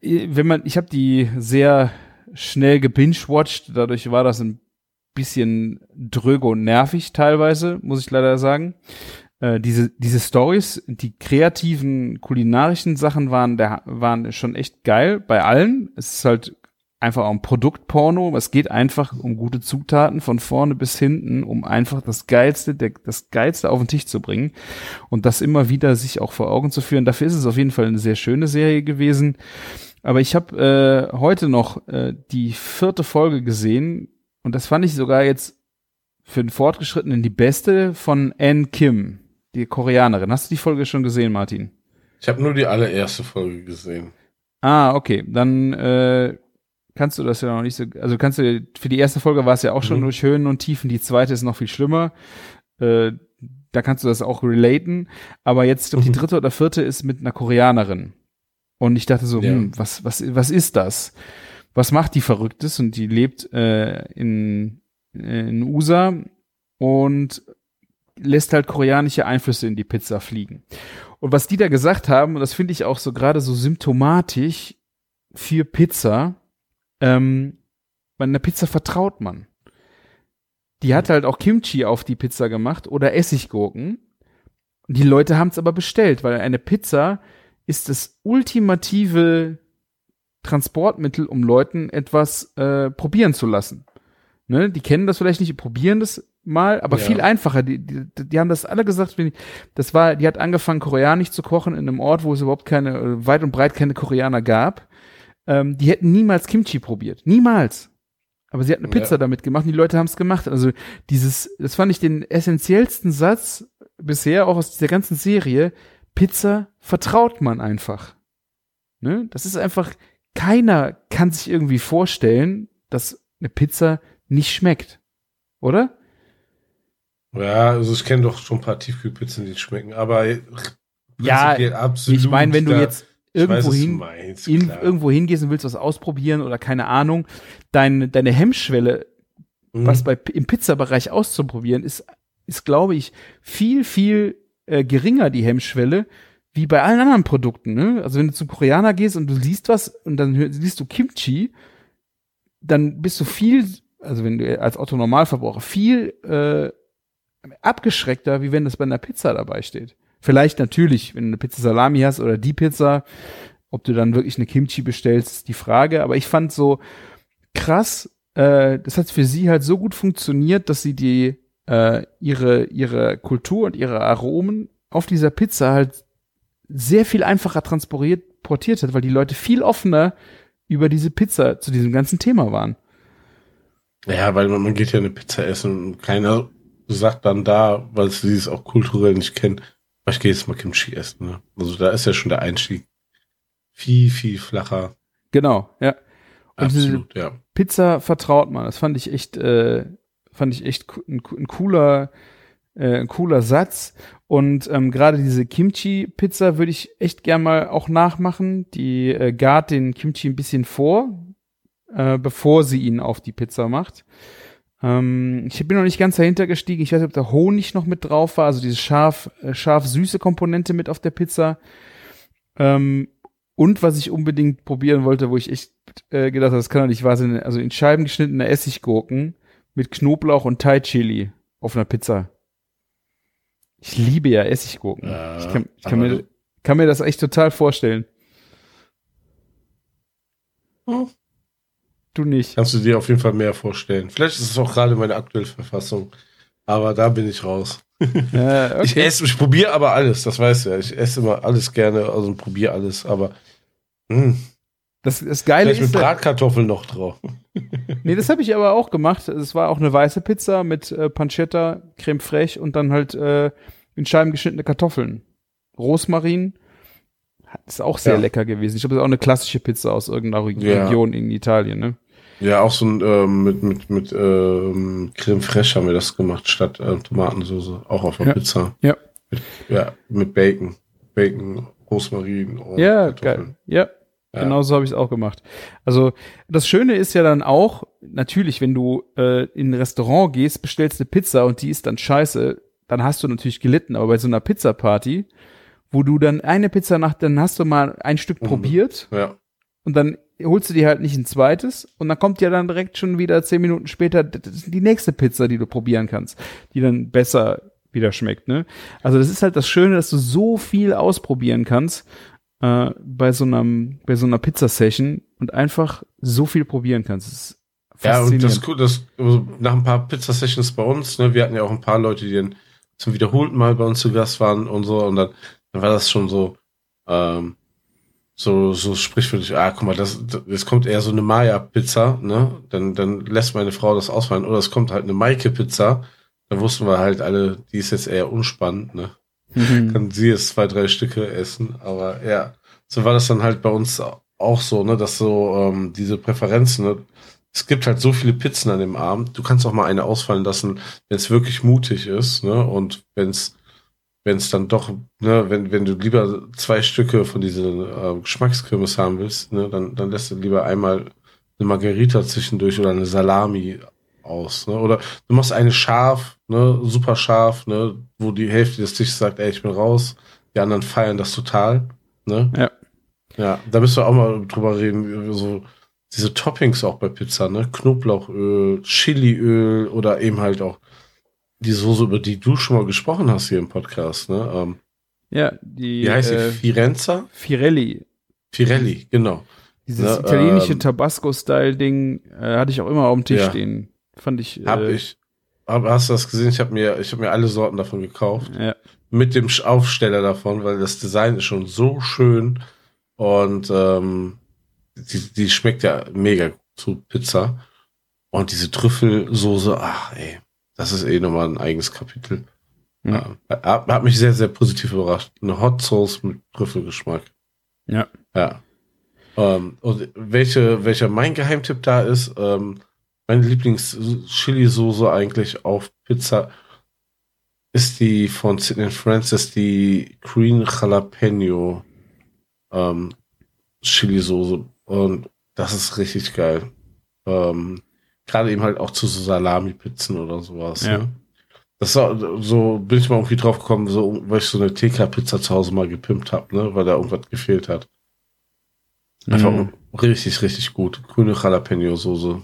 wenn man, ich habe die sehr schnell gebingewatcht, dadurch war das ein bisschen dröge und nervig teilweise, muss ich leider sagen. Äh, diese diese Stories, die kreativen kulinarischen Sachen waren der waren schon echt geil bei allen. Es ist halt einfach auch ein Produktporno. Es geht einfach um gute Zutaten von vorne bis hinten, um einfach das geilste, der, das geilste auf den Tisch zu bringen und das immer wieder sich auch vor Augen zu führen. Dafür ist es auf jeden Fall eine sehr schöne Serie gewesen. Aber ich habe äh, heute noch äh, die vierte Folge gesehen und das fand ich sogar jetzt für den Fortgeschrittenen die beste von Ann Kim, die Koreanerin. Hast du die Folge schon gesehen, Martin? Ich habe nur die allererste Folge gesehen. Ah, okay. Dann äh, kannst du das ja noch nicht so. Also kannst du für die erste Folge war es ja auch schon Mhm. durch Höhen und Tiefen. Die zweite ist noch viel schlimmer. Äh, da kannst du das auch relaten. Aber jetzt, glaub, die Mhm. dritte oder vierte ist mit einer Koreanerin. Und ich dachte so, Ja. hm, was, was, was ist das? Was macht die Verrücktes? Und die lebt äh, in, in USA und lässt halt koreanische Einflüsse in die Pizza fliegen. Und was die da gesagt haben, und das finde ich auch so gerade so symptomatisch für Pizza, ähm, bei einer Pizza vertraut man. Die hat halt auch Kimchi auf die Pizza gemacht oder Essiggurken. Die Leute haben es aber bestellt, weil eine Pizza ist das ultimative Transportmittel, um Leuten etwas äh, probieren zu lassen. Ne? Die kennen das vielleicht nicht, probieren das mal, aber Ja. viel einfacher. Die, die, die haben das alle gesagt, das war, die hat angefangen, koreanisch zu kochen in einem Ort, wo es überhaupt keine, äh, weit und breit keine Koreaner gab. Ähm, die hätten niemals Kimchi probiert. Niemals. Aber sie hat eine Ja. Pizza damit gemacht und die Leute haben es gemacht. Also dieses, das fand ich den essentiellsten Satz bisher, auch aus dieser ganzen Serie. Pizza vertraut man einfach. Ne? Das ist einfach, keiner kann sich irgendwie vorstellen, dass eine Pizza nicht schmeckt. Oder? Ja, also ich kenne doch schon ein paar Tiefkühlpizzen, die schmecken, aber Ja, absolut. ich meine, wenn du jetzt irgendwo, hin, meinst, in, irgendwo hingehst und willst was ausprobieren oder keine Ahnung, dein, deine Hemmschwelle, Mhm. was bei, im Pizzabereich auszuprobieren, ist, ist glaube ich, viel, viel äh, geringer, die Hemmschwelle, wie bei allen anderen Produkten. Ne? Also wenn du zum Koreaner gehst und du siehst was und dann siehst du Kimchi, dann bist du viel, also wenn du als Otto Normalverbraucher viel äh, abgeschreckter, wie wenn das bei einer Pizza dabei steht. Vielleicht natürlich, wenn du eine Pizza Salami hast oder die Pizza, ob du dann wirklich eine Kimchi bestellst, ist die Frage. Aber ich fand so krass, äh, das hat für sie halt so gut funktioniert, dass sie die äh, ihre ihre Kultur und ihre Aromen auf dieser Pizza halt sehr viel einfacher transportiert portiert hat, weil die Leute viel offener über diese Pizza zu diesem ganzen Thema waren. Ja, weil man, man geht ja eine Pizza essen und keiner sagt dann da, weil sie es auch kulturell nicht kennen, ich gehe jetzt mal Kimchi essen. Ne? Also da ist ja schon der Einstieg viel, viel flacher. Genau, ja. Und Absolut, ja. Pizza vertraut man. Das fand ich echt, äh, fand ich echt ein, ein cooler, äh, ein cooler Satz. Und ähm, gerade diese Kimchi-Pizza würde ich echt gern mal auch nachmachen. Die äh, gart den Kimchi ein bisschen vor, äh, bevor sie ihn auf die Pizza macht. Ähm, ich bin noch nicht ganz dahinter gestiegen. Ich weiß nicht, ob der Honig noch mit drauf war, also diese scharf, äh, scharf-süße Komponente mit auf der Pizza. Ähm, und was ich unbedingt probieren wollte, wo ich echt äh, gedacht habe, das kann doch nicht wahr sein, also in Scheiben geschnittene Essiggurken mit Knoblauch und Thai Chili auf einer Pizza. Ich liebe ja Essiggurken. Ja, ich kann, ich kann, mir, kann mir das echt total vorstellen. Hm. Du nicht. Kannst du dir auf jeden Fall mehr vorstellen. Vielleicht ist es auch gerade meine aktuelle Verfassung. Aber da bin ich raus. [LAUGHS] Ich okay. esse, ich probiere aber alles, das weißt du ja. Ich esse immer alles gerne, also probiere alles, aber mh, Das, das Geile vielleicht mit ist, ja- Bratkartoffeln noch drauf. [LAUGHS] nee, das habe ich aber auch gemacht. Es war auch eine weiße Pizza mit äh, Pancetta, Creme fraiche und dann halt äh, in Scheiben geschnittene Kartoffeln. Rosmarin. Ist auch sehr Ja. lecker gewesen. Ich glaube, das ist auch eine klassische Pizza aus irgendeiner Reg- Ja. Region in Italien, ne? Ja, auch so ein ähm, mit, mit, mit ähm, Creme Fraiche haben wir das gemacht, statt äh, Tomatensauce, auch auf der Ja. Pizza. Ja. Mit, ja, mit Bacon. Bacon, Rosmarin und Ja, Kartoffeln. geil. Ja, Ja. genau so habe ich es auch gemacht. Also das Schöne ist ja dann auch, natürlich, wenn du äh, in ein Restaurant gehst, bestellst eine Pizza und die ist dann scheiße, dann hast du natürlich gelitten. Aber bei so einer Pizza-Party, wo du dann eine Pizza nach, dann hast du mal ein Stück Mhm. probiert Ja. und dann holst du dir halt nicht ein zweites und dann kommt ja dann direkt schon wieder zehn Minuten später die nächste Pizza, die du probieren kannst, die dann besser wieder schmeckt, ne? Also das ist halt das Schöne, dass du so viel ausprobieren kannst äh, bei so einem bei so einer Pizza-Session und einfach so viel probieren kannst. Das ist Ja, und das ist cool, dass also nach ein paar Pizza-Sessions bei uns, ne, wir hatten ja auch ein paar Leute, die dann zum wiederholten Mal bei uns zu Gast waren und so, und dann, dann war das schon so, ähm, so, so sprichwörtlich, ah, guck mal, das, es kommt eher so eine Maya-Pizza, ne, dann, dann lässt meine Frau das ausfallen, oder es kommt halt eine Maike-Pizza, dann wussten wir halt alle, die ist jetzt eher unspannend, ne, Mhm. kann sie jetzt zwei, drei Stücke essen. Aber ja, so war das dann halt bei uns auch so, ne, dass so ähm, diese Präferenzen, ne, es gibt halt so viele Pizzen an dem Abend, du kannst auch mal eine ausfallen lassen, wenn es wirklich mutig ist, ne, und wenn es wenn es dann doch, ne, wenn, wenn du lieber zwei Stücke von diesen äh, Geschmackskirmes haben willst, ne, dann, dann lässt du lieber einmal eine Margarita zwischendurch oder eine Salami aus, ne? Oder du machst eine scharf, ne, super scharf, ne, wo die Hälfte des Tisches sagt, ey, ich bin raus, die anderen feiern das total, ne? Ja. Ja, da müssen wir auch mal drüber reden, so diese Toppings auch bei Pizza, ne? Knoblauchöl, Chiliöl oder eben halt auch die Soße, über die du schon mal gesprochen hast hier im Podcast, ne? Ähm, Ja, die wie heißt die? äh, Firenza? Firelli. Firelli, genau. Dieses Ne, italienische ähm, Tabasco-Style-Ding äh, hatte ich auch immer auf dem Tisch Ja. stehen. Fand ich. Hab äh, ich. Aber hast du das gesehen? Ich habe mir, ich habe mir alle Sorten davon gekauft. Ja. Mit dem Aufsteller davon, weil das Design ist schon so schön. Und ähm, die, die schmeckt ja mega gut zu Pizza. Und diese Trüffelsoße, ach ey, das ist eh nochmal ein eigenes Kapitel. Ja. Ja. Hat, mich sehr, sehr positiv überrascht. Eine Hot Sauce mit Trüffelgeschmack. Ja. Ja. Ähm, und welche, welcher mein Geheimtipp da ist, ähm, meine Lieblings-Chili-Soße eigentlich auf Pizza ist die von Sidney Francis, die Green Jalapeno ähm, Chili-Soße. Und das ist richtig geil. Ähm, Gerade eben halt auch zu so Salami-Pizzen oder sowas. Ja. Ne? Das war, so bin ich mal irgendwie drauf gekommen, so, weil ich so eine TK-Pizza zu Hause mal gepimpt habe, ne, weil da irgendwas gefehlt hat. Einfach Mhm. richtig, richtig gut. Grüne Jalapeno-Soße.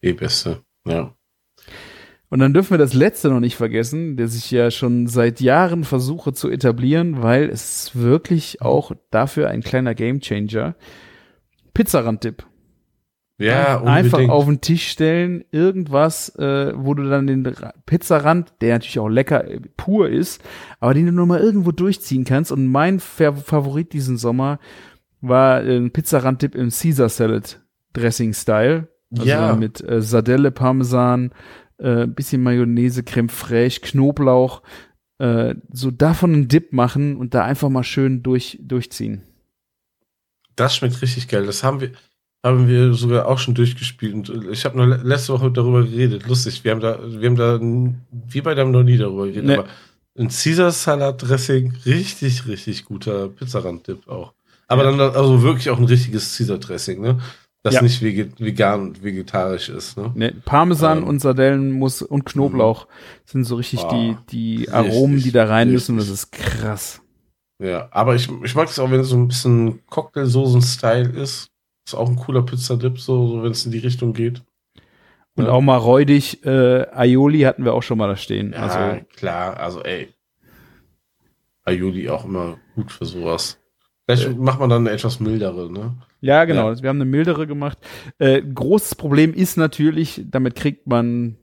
Eh beste. Ja. Und dann dürfen wir das letzte noch nicht vergessen, der sich ja schon seit Jahren versuche zu etablieren, weil es wirklich auch dafür ein kleiner Gamechanger. Pizzarand-Dip. Ja, Einfach unbedingt. auf den Tisch stellen, irgendwas, äh, wo du dann den Ra- Pizzarand, der natürlich auch lecker äh, pur ist, aber den du nur mal irgendwo durchziehen kannst. Und mein Fa Favorit diesen Sommer war ein Pizzarand-Dip im Caesar Salad Dressing Style. Also Ja. mit äh, Sardelle, Parmesan, äh, bisschen Mayonnaise, Creme fraiche, Knoblauch, äh, so davon einen Dip machen und da einfach mal schön durch, durchziehen. Das schmeckt richtig geil. Das haben wir, haben wir sogar auch schon durchgespielt. Und ich habe nur le- letzte Woche darüber geredet. Lustig. Wir haben da, wir haben da, wir beide haben noch nie darüber geredet. Nee. Aber ein Caesar Salad Dressing, richtig, richtig guter Pizzarand-Dip auch. Aber Ja. dann also wirklich auch ein richtiges Caesar Dressing, ne? Das Ja. nicht vegan und vegetarisch ist, ne? Ne, Parmesan Ähm. und Sardellenmus und Knoblauch sind so richtig Ah, die, die Aromen, die da rein müssen. Das ist krass. Ja, aber ich, ich mag es auch, wenn es so ein bisschen Cocktailsoßen-Style ist. Ist auch ein cooler Pizzadip, so, so wenn es in die Richtung geht. Und Ja. auch mal räudig, äh, Aioli hatten wir auch schon mal da stehen. Ja, Also, klar, also ey. Aioli auch immer gut für sowas. Vielleicht macht man dann eine etwas mildere, ne? ja, genau. Wir haben eine mildere gemacht. Äh, großes Problem ist natürlich, damit kriegt man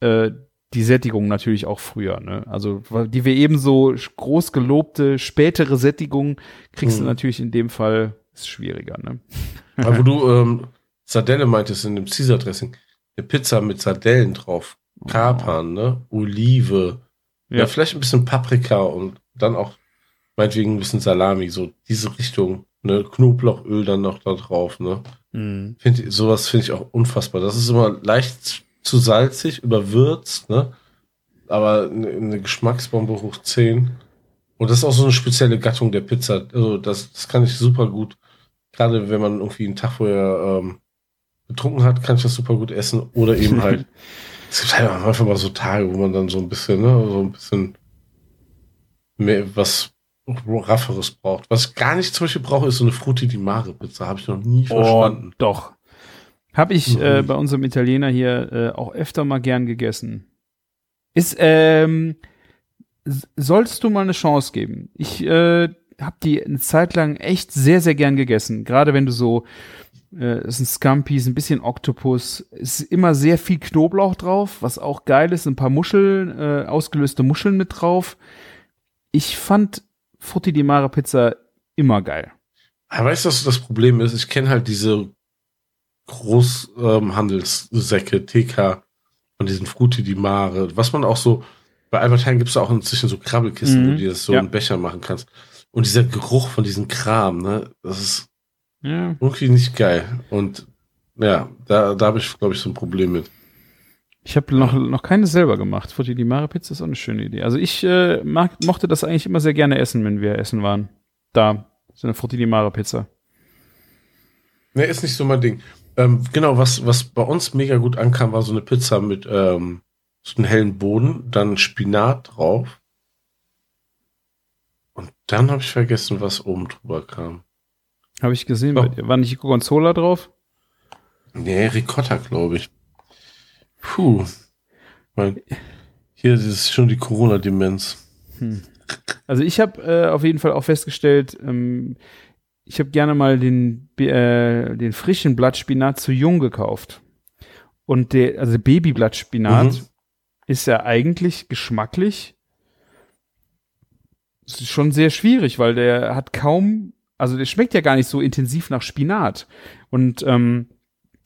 äh, die Sättigung natürlich auch früher. Ne? Also, die wir eben so groß gelobte spätere Sättigung kriegst du Mhm. natürlich in dem Fall ist schwieriger. Ne? [LAUGHS] Aber wo du ähm, Sardelle meintest in dem Caesar-Dressing, eine Pizza mit Sardellen drauf, Kapern, ne? Olive, ja. Ja. vielleicht ein bisschen Paprika und dann auch meinetwegen ein bisschen Salami, so diese Richtung, ne? Knoblauchöl dann noch da drauf, ne? Mhm. Find, sowas finde ich auch unfassbar. Das ist immer leicht zu salzig, überwürzt, ne? Aber eine, eine Geschmacksbombe hoch 10. Und das ist auch so eine spezielle Gattung der Pizza. Also das, das kann ich super gut. Gerade wenn man irgendwie einen Tag vorher ähm, getrunken hat, kann ich das super gut essen. Oder eben halt. [LAUGHS] es gibt halt einfach mal so Tage, wo man dann so ein bisschen, ne, so ein bisschen mehr was Rafferes braucht. Was ich gar nicht zum Beispiel brauche, ist so eine Frutti di Mare Pizza. Habe ich noch nie verstanden. Oh, doch. Habe ich äh, Mhm. bei unserem Italiener hier äh, auch öfter mal gern gegessen. Ist, ähm, s- solltest du mal eine Chance geben. Ich äh, habe die eine Zeit lang echt sehr, sehr gern gegessen. Gerade wenn du so, äh, es sind Scampis, ein bisschen Oktopus, ist immer sehr viel Knoblauch drauf, was auch geil ist, ein paar Muscheln, äh, ausgelöste Muscheln mit drauf. Ich fand Frutti di Mare Pizza immer geil. Aber weißt du, was das Problem ist? Ich kenne halt diese Großhandelssäcke, TK von diesen Frutti di Mare, was man auch so, bei Albert Heijn gibt es auch inzwischen so Krabbelkisten, Mhm, wo du das so ja. in Becher machen kannst. Und dieser Geruch von diesem Kram, ne, das ist Ja. irgendwie nicht geil. Und ja, da, da habe ich, glaube ich, so ein Problem mit. Ich habe noch, noch keine selber gemacht. Frutti di Mare Pizza ist auch eine schöne Idee. Also ich äh, mag, mochte das eigentlich immer sehr gerne essen, wenn wir essen waren. Da, so eine Frutti di Mare Pizza. Ne, ist nicht so mein Ding. Ähm, genau, was, was bei uns mega gut ankam, war so eine Pizza mit ähm, so einem hellen Boden, dann Spinat drauf. Dann habe ich vergessen, was oben drüber kam. Habe ich gesehen Oh. War nicht Gorgonzola drauf? Nee, Ricotta, glaube ich. Puh. Mein, hier ist schon die Corona-Demenz. Hm. Also ich habe äh, auf jeden Fall auch festgestellt, ähm, ich habe gerne mal den, äh, den frischen Blattspinat zu jung gekauft. Und der, also Babyblattspinat Mhm. ist ja eigentlich geschmacklich es ist schon sehr schwierig, weil der hat kaum, also der schmeckt ja gar nicht so intensiv nach Spinat. Und ähm,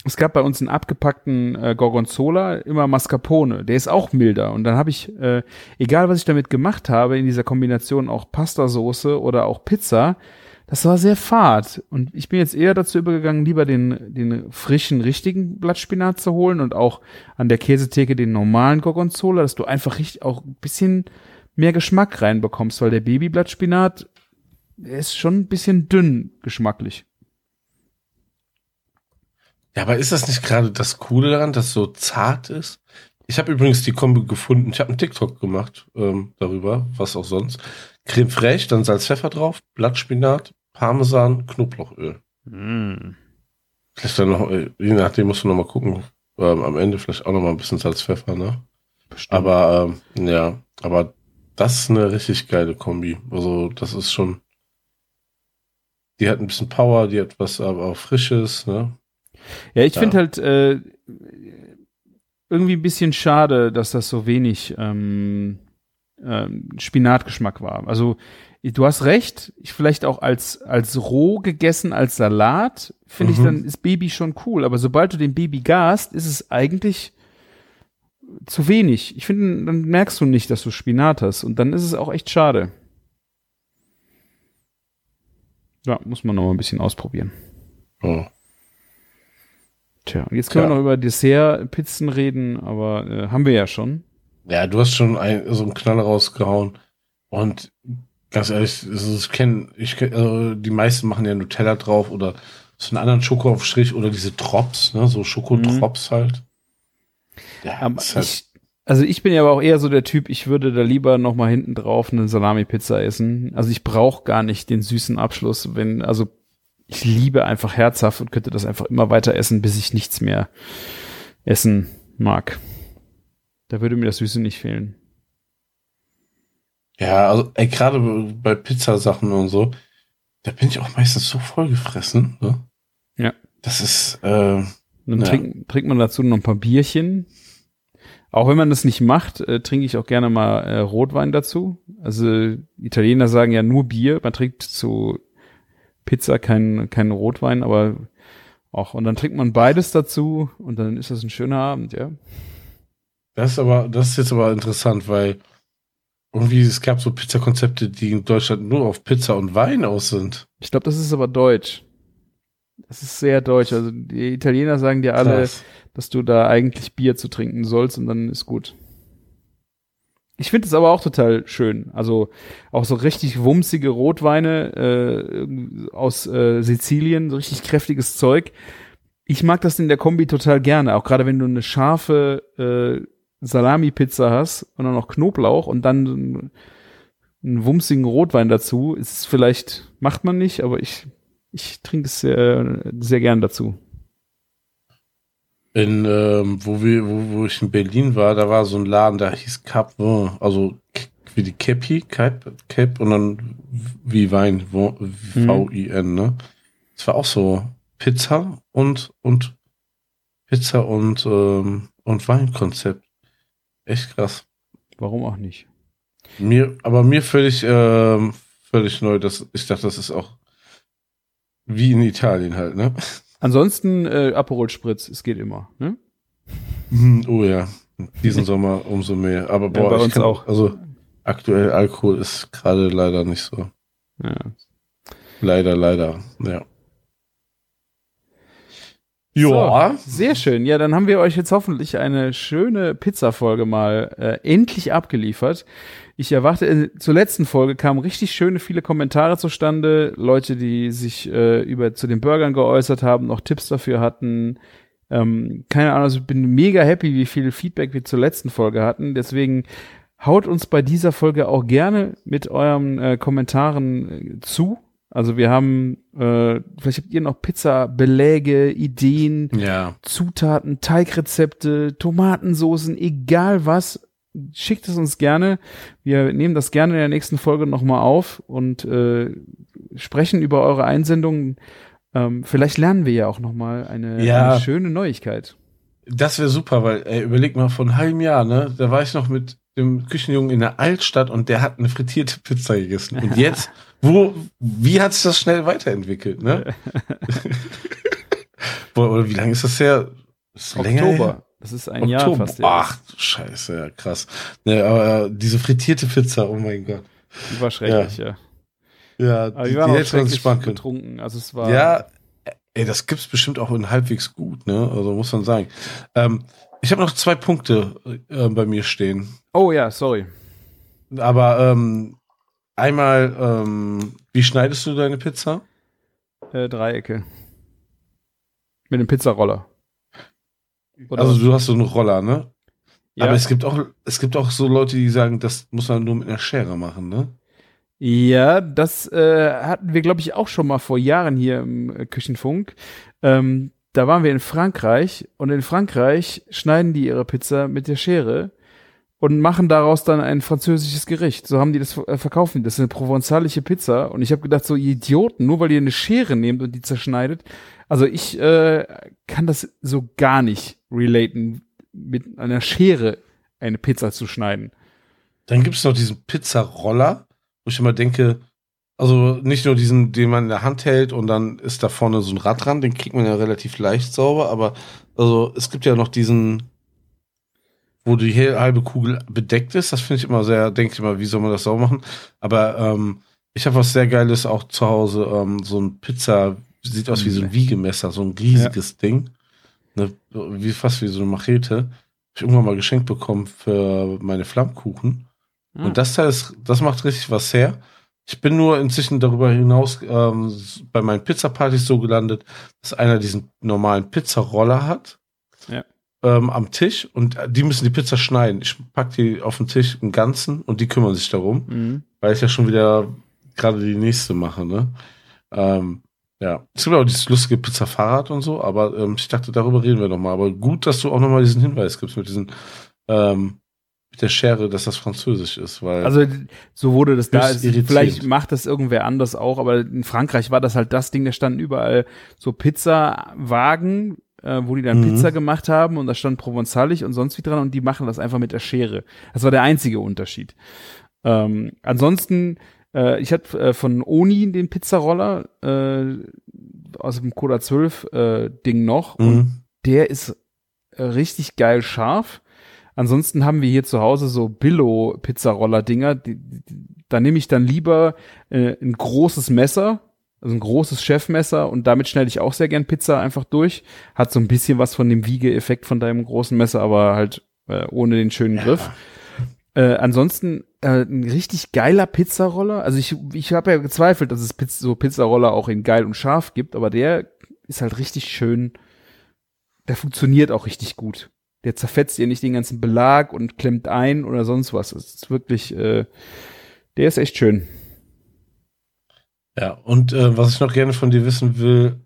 es gab bei uns einen abgepackten äh, Gorgonzola, immer Mascarpone, der ist auch milder. Und dann habe ich, äh, egal was ich damit gemacht habe, in dieser Kombination auch Pastasoße oder auch Pizza, das war sehr fad. Und ich bin jetzt eher dazu übergegangen, lieber den, den frischen, richtigen Blattspinat zu holen und auch an der Käsetheke den normalen Gorgonzola, dass du einfach richtig auch ein bisschen mehr Geschmack reinbekommst, weil der Babyblattspinat ist schon ein bisschen dünn geschmacklich. Ja, aber ist das nicht gerade das Coole daran, dass es so zart ist? Ich habe übrigens die Kombi gefunden. Ich habe einen TikTok gemacht ähm, darüber, was auch sonst. Creme fraiche, dann Salz, Pfeffer drauf, Blattspinat, Parmesan, Knoblauchöl. Mm. Vielleicht dann noch, äh, je nachdem musst du noch mal gucken. Ähm, am Ende vielleicht auch noch mal ein bisschen Salz, Pfeffer, ne? Bestimmt. Aber ähm, ja, aber das ist eine richtig geile Kombi. Also das ist schon. Die hat ein bisschen Power, die hat was aber auch Frisches, ne? Ja, ich Ja. finde halt äh, irgendwie ein bisschen schade, dass das so wenig ähm, ähm, Spinatgeschmack war. Also du hast recht, ich vielleicht auch als als roh gegessen als Salat finde ich Mhm. dann ist Baby schon cool, aber sobald du den Baby gast, ist es eigentlich zu wenig. Ich finde, dann merkst du nicht, dass du Spinat hast und dann ist es auch echt schade. Ja, muss man noch mal ein bisschen ausprobieren. Ja. Tja, und jetzt können Tja. wir noch über Dessert-Pizzen reden, aber äh, haben wir ja schon. Ja, du hast schon ein, so einen Knall rausgehauen. Und ganz ehrlich, ich kenne, ich also die meisten machen ja Nutella drauf oder so einen anderen Schokoaufstrich oder diese Drops, ne, so Schokotrops halt. Ja, Aber ist halt, ich, also ich bin ja aber auch eher so der Typ, ich würde da lieber noch mal hinten drauf eine Salami-Pizza essen. Also ich brauche gar nicht den süßen Abschluss, wenn, also ich liebe einfach herzhaft und könnte das einfach immer weiter essen, bis ich nichts mehr essen mag. Da würde mir das Süße nicht fehlen. ja, also ey, gerade bei Pizzasachen und so, da bin ich auch meistens so vollgefressen, ne? Ja. Das ist, äh, dann Ja. trinkt, trinkt man dazu noch ein paar Bierchen. Auch wenn man das nicht macht, äh, trinke ich auch gerne mal äh, Rotwein dazu. Also Italiener sagen ja nur Bier. Man trinkt zu Pizza kein, kein Rotwein, aber auch. Und dann trinkt man beides dazu und dann ist das ein schöner Abend, ja. Das ist aber, das ist jetzt aber interessant, weil irgendwie es gab so Pizzakonzepte, die in Deutschland nur auf Pizza und Wein aus sind. Ich glaube, das ist aber deutsch. Das ist sehr deutsch. Also die Italiener sagen dir alle, Krass. dass du da eigentlich Bier zu trinken sollst und dann ist gut. Ich finde es aber auch total schön. Also auch so richtig wumsige Rotweine äh, aus äh, Sizilien, so richtig kräftiges Zeug. Ich mag das in der Kombi total gerne, auch gerade wenn du eine scharfe äh, Salami-Pizza hast und dann noch Knoblauch und dann einen, wumsigen Rotwein dazu. Ist vielleicht, macht man nicht, aber ich, ich trinke es sehr, sehr gern dazu. In, ähm, wo wir, wo, wo ich in Berlin war, da war so ein Laden, da hieß Cap also wie die Cappy, Cap, Cap und dann wie Wein, Mhm. V-I-N, ne? Es war auch so Pizza und, und Pizza und, ähm, und Weinkonzept. Echt krass. Warum auch nicht? Mir, aber mir völlig, ähm, völlig neu, dass ich dachte, das ist auch wie in Italien halt, ne? [LAUGHS] Ansonsten äh, Aperol Spritz, es geht immer. Ne? Hm, Oh ja, diesen [LAUGHS] Sommer umso mehr. Aber boah, bei ich uns kann, auch. Also aktuell Alkohol ist gerade leider nicht so. Ja. Leider, leider. Ja. So, Ja. sehr schön. Ja, dann haben wir euch jetzt hoffentlich eine schöne Pizza-Folge mal äh, endlich abgeliefert. Ich erwarte, äh, zur letzten Folge kamen richtig schöne viele Kommentare zustande. Leute, die sich äh, über zu den Burgern geäußert haben, noch Tipps dafür hatten. Ähm, keine Ahnung, also ich bin mega happy, wie viel Feedback wir zur letzten Folge hatten. Deswegen haut uns bei dieser Folge auch gerne mit euren äh, Kommentaren äh, zu. Also wir haben, äh, vielleicht habt ihr noch Pizza-Beläge, Ideen, Ja. Zutaten, Teigrezepte, Tomatensoßen, egal was, schickt es uns gerne. Wir nehmen das gerne in der nächsten Folge nochmal auf und äh, sprechen über eure Einsendungen. Ähm, vielleicht lernen wir ja auch nochmal eine, Ja. eine schöne Neuigkeit. Das wäre super, weil, ey, überleg mal, vor einem halben Jahr, ne, da war ich noch mit dem Küchenjungen in der Altstadt und der hat eine frittierte Pizza gegessen. Und jetzt, [LAUGHS] wo, wie hat sich das schnell weiterentwickelt, ne? [LAUGHS] Boah, Oder wie lange ist das her? Ist das länger her? Das ist ein Jahr Oktober. fast. her. Ach, du Scheiße, ja, krass. Ne, aber äh, diese frittierte Pizza, oh mein Gott. Die war schrecklich, ja. Ja, Aber die, wir waren die auch schrecklich betrunken. Also es war. Ja, ey, das gibt's bestimmt auch in halbwegs gut, ne? Also muss man sagen. Ähm, ich habe noch zwei Punkte äh, bei mir stehen. Oh ja, sorry. Aber ähm, einmal, ähm, wie schneidest du deine Pizza? Äh, Dreiecke. Mit dem Pizzaroller. Oder also du hast so einen Roller, ne? ja. Aber es gibt auch, es gibt auch so Leute, die sagen, das muss man nur mit einer Schere machen, ne? Ja, das äh, hatten wir, glaube ich, auch schon mal vor Jahren hier im äh, Küchenfunk. Ähm, da waren wir in Frankreich und in Frankreich schneiden die ihre Pizza mit der Schere und machen daraus dann ein französisches Gericht. So haben die das äh, verkaufen. Das ist eine provenzalische Pizza und ich habe gedacht, so ihr Idioten, nur weil ihr eine Schere nehmt und die zerschneidet. Also ich äh, kann das so gar nicht relaten, mit einer Schere eine Pizza zu schneiden. Dann gibt es noch diesen Pizzaroller, wo ich immer denke, also nicht nur diesen, den man in der Hand hält und dann ist da vorne so ein Rad dran, den kriegt man ja relativ leicht sauber, aber also es gibt ja noch diesen, wo die halbe Kugel bedeckt ist. Das finde ich immer sehr, denke ich immer, wie soll man das sauber machen? Aber ähm, ich habe was sehr Geiles auch zu Hause, ähm, so ein Pizza, sieht aus wie so ein Wiegemesser, so ein riesiges Ding. Ne, wie fast wie so eine Machete. Hab ich irgendwann mal geschenkt bekommen für meine Flammkuchen. Ah. Und das Teil ist, das macht richtig was her. Ich bin nur inzwischen darüber hinaus ähm, bei meinen Pizzapartys so gelandet, dass einer diesen normalen Pizzaroller hat Ja. ähm, am Tisch und die müssen die Pizza schneiden. Ich pack die auf den Tisch im Ganzen und die kümmern sich darum, Mhm. weil ich ja schon wieder gerade die nächste mache. Ne? Ähm, ja, es gibt auch dieses lustige Pizza-Fahrrad und so, aber ähm, ich dachte, darüber reden wir nochmal. Aber gut, dass du auch nochmal diesen Hinweis gibst mit diesen ähm, mit der Schere, dass das Französisch ist, weil Also so wurde das da. Irritierend. Vielleicht macht das irgendwer anders auch, aber in Frankreich war das halt das Ding, da standen überall so Pizzawagen, äh, wo die dann Mhm. Pizza gemacht haben und da stand Provenzalig und sonst wie dran und die machen das einfach mit der Schere. Das war der einzige Unterschied. Ähm, ansonsten, äh, ich hatte äh, von Oni den Pizzaroller äh, aus dem Coda 12 äh, Ding noch und Mhm. der ist äh, richtig geil scharf. Ansonsten haben wir hier zu Hause so Billo-Pizzaroller-Dinger. Da nehme ich dann lieber äh, ein großes Messer, also ein großes Chefmesser und damit schneide ich auch sehr gern Pizza einfach durch. Hat so ein bisschen was von dem Wiege-Effekt von deinem großen Messer, aber halt äh, ohne den schönen Griff. Äh, ansonsten äh, ein richtig geiler Pizzaroller. Also ich, ich habe ja gezweifelt, dass es Pizza, so Pizzaroller auch in geil und scharf gibt, aber der ist halt richtig schön. Der funktioniert auch richtig gut. Der zerfetzt dir nicht den ganzen Belag und klemmt ein oder sonst was. Es ist wirklich, äh, der ist echt schön. Ja, und äh, was ich noch gerne von dir wissen will,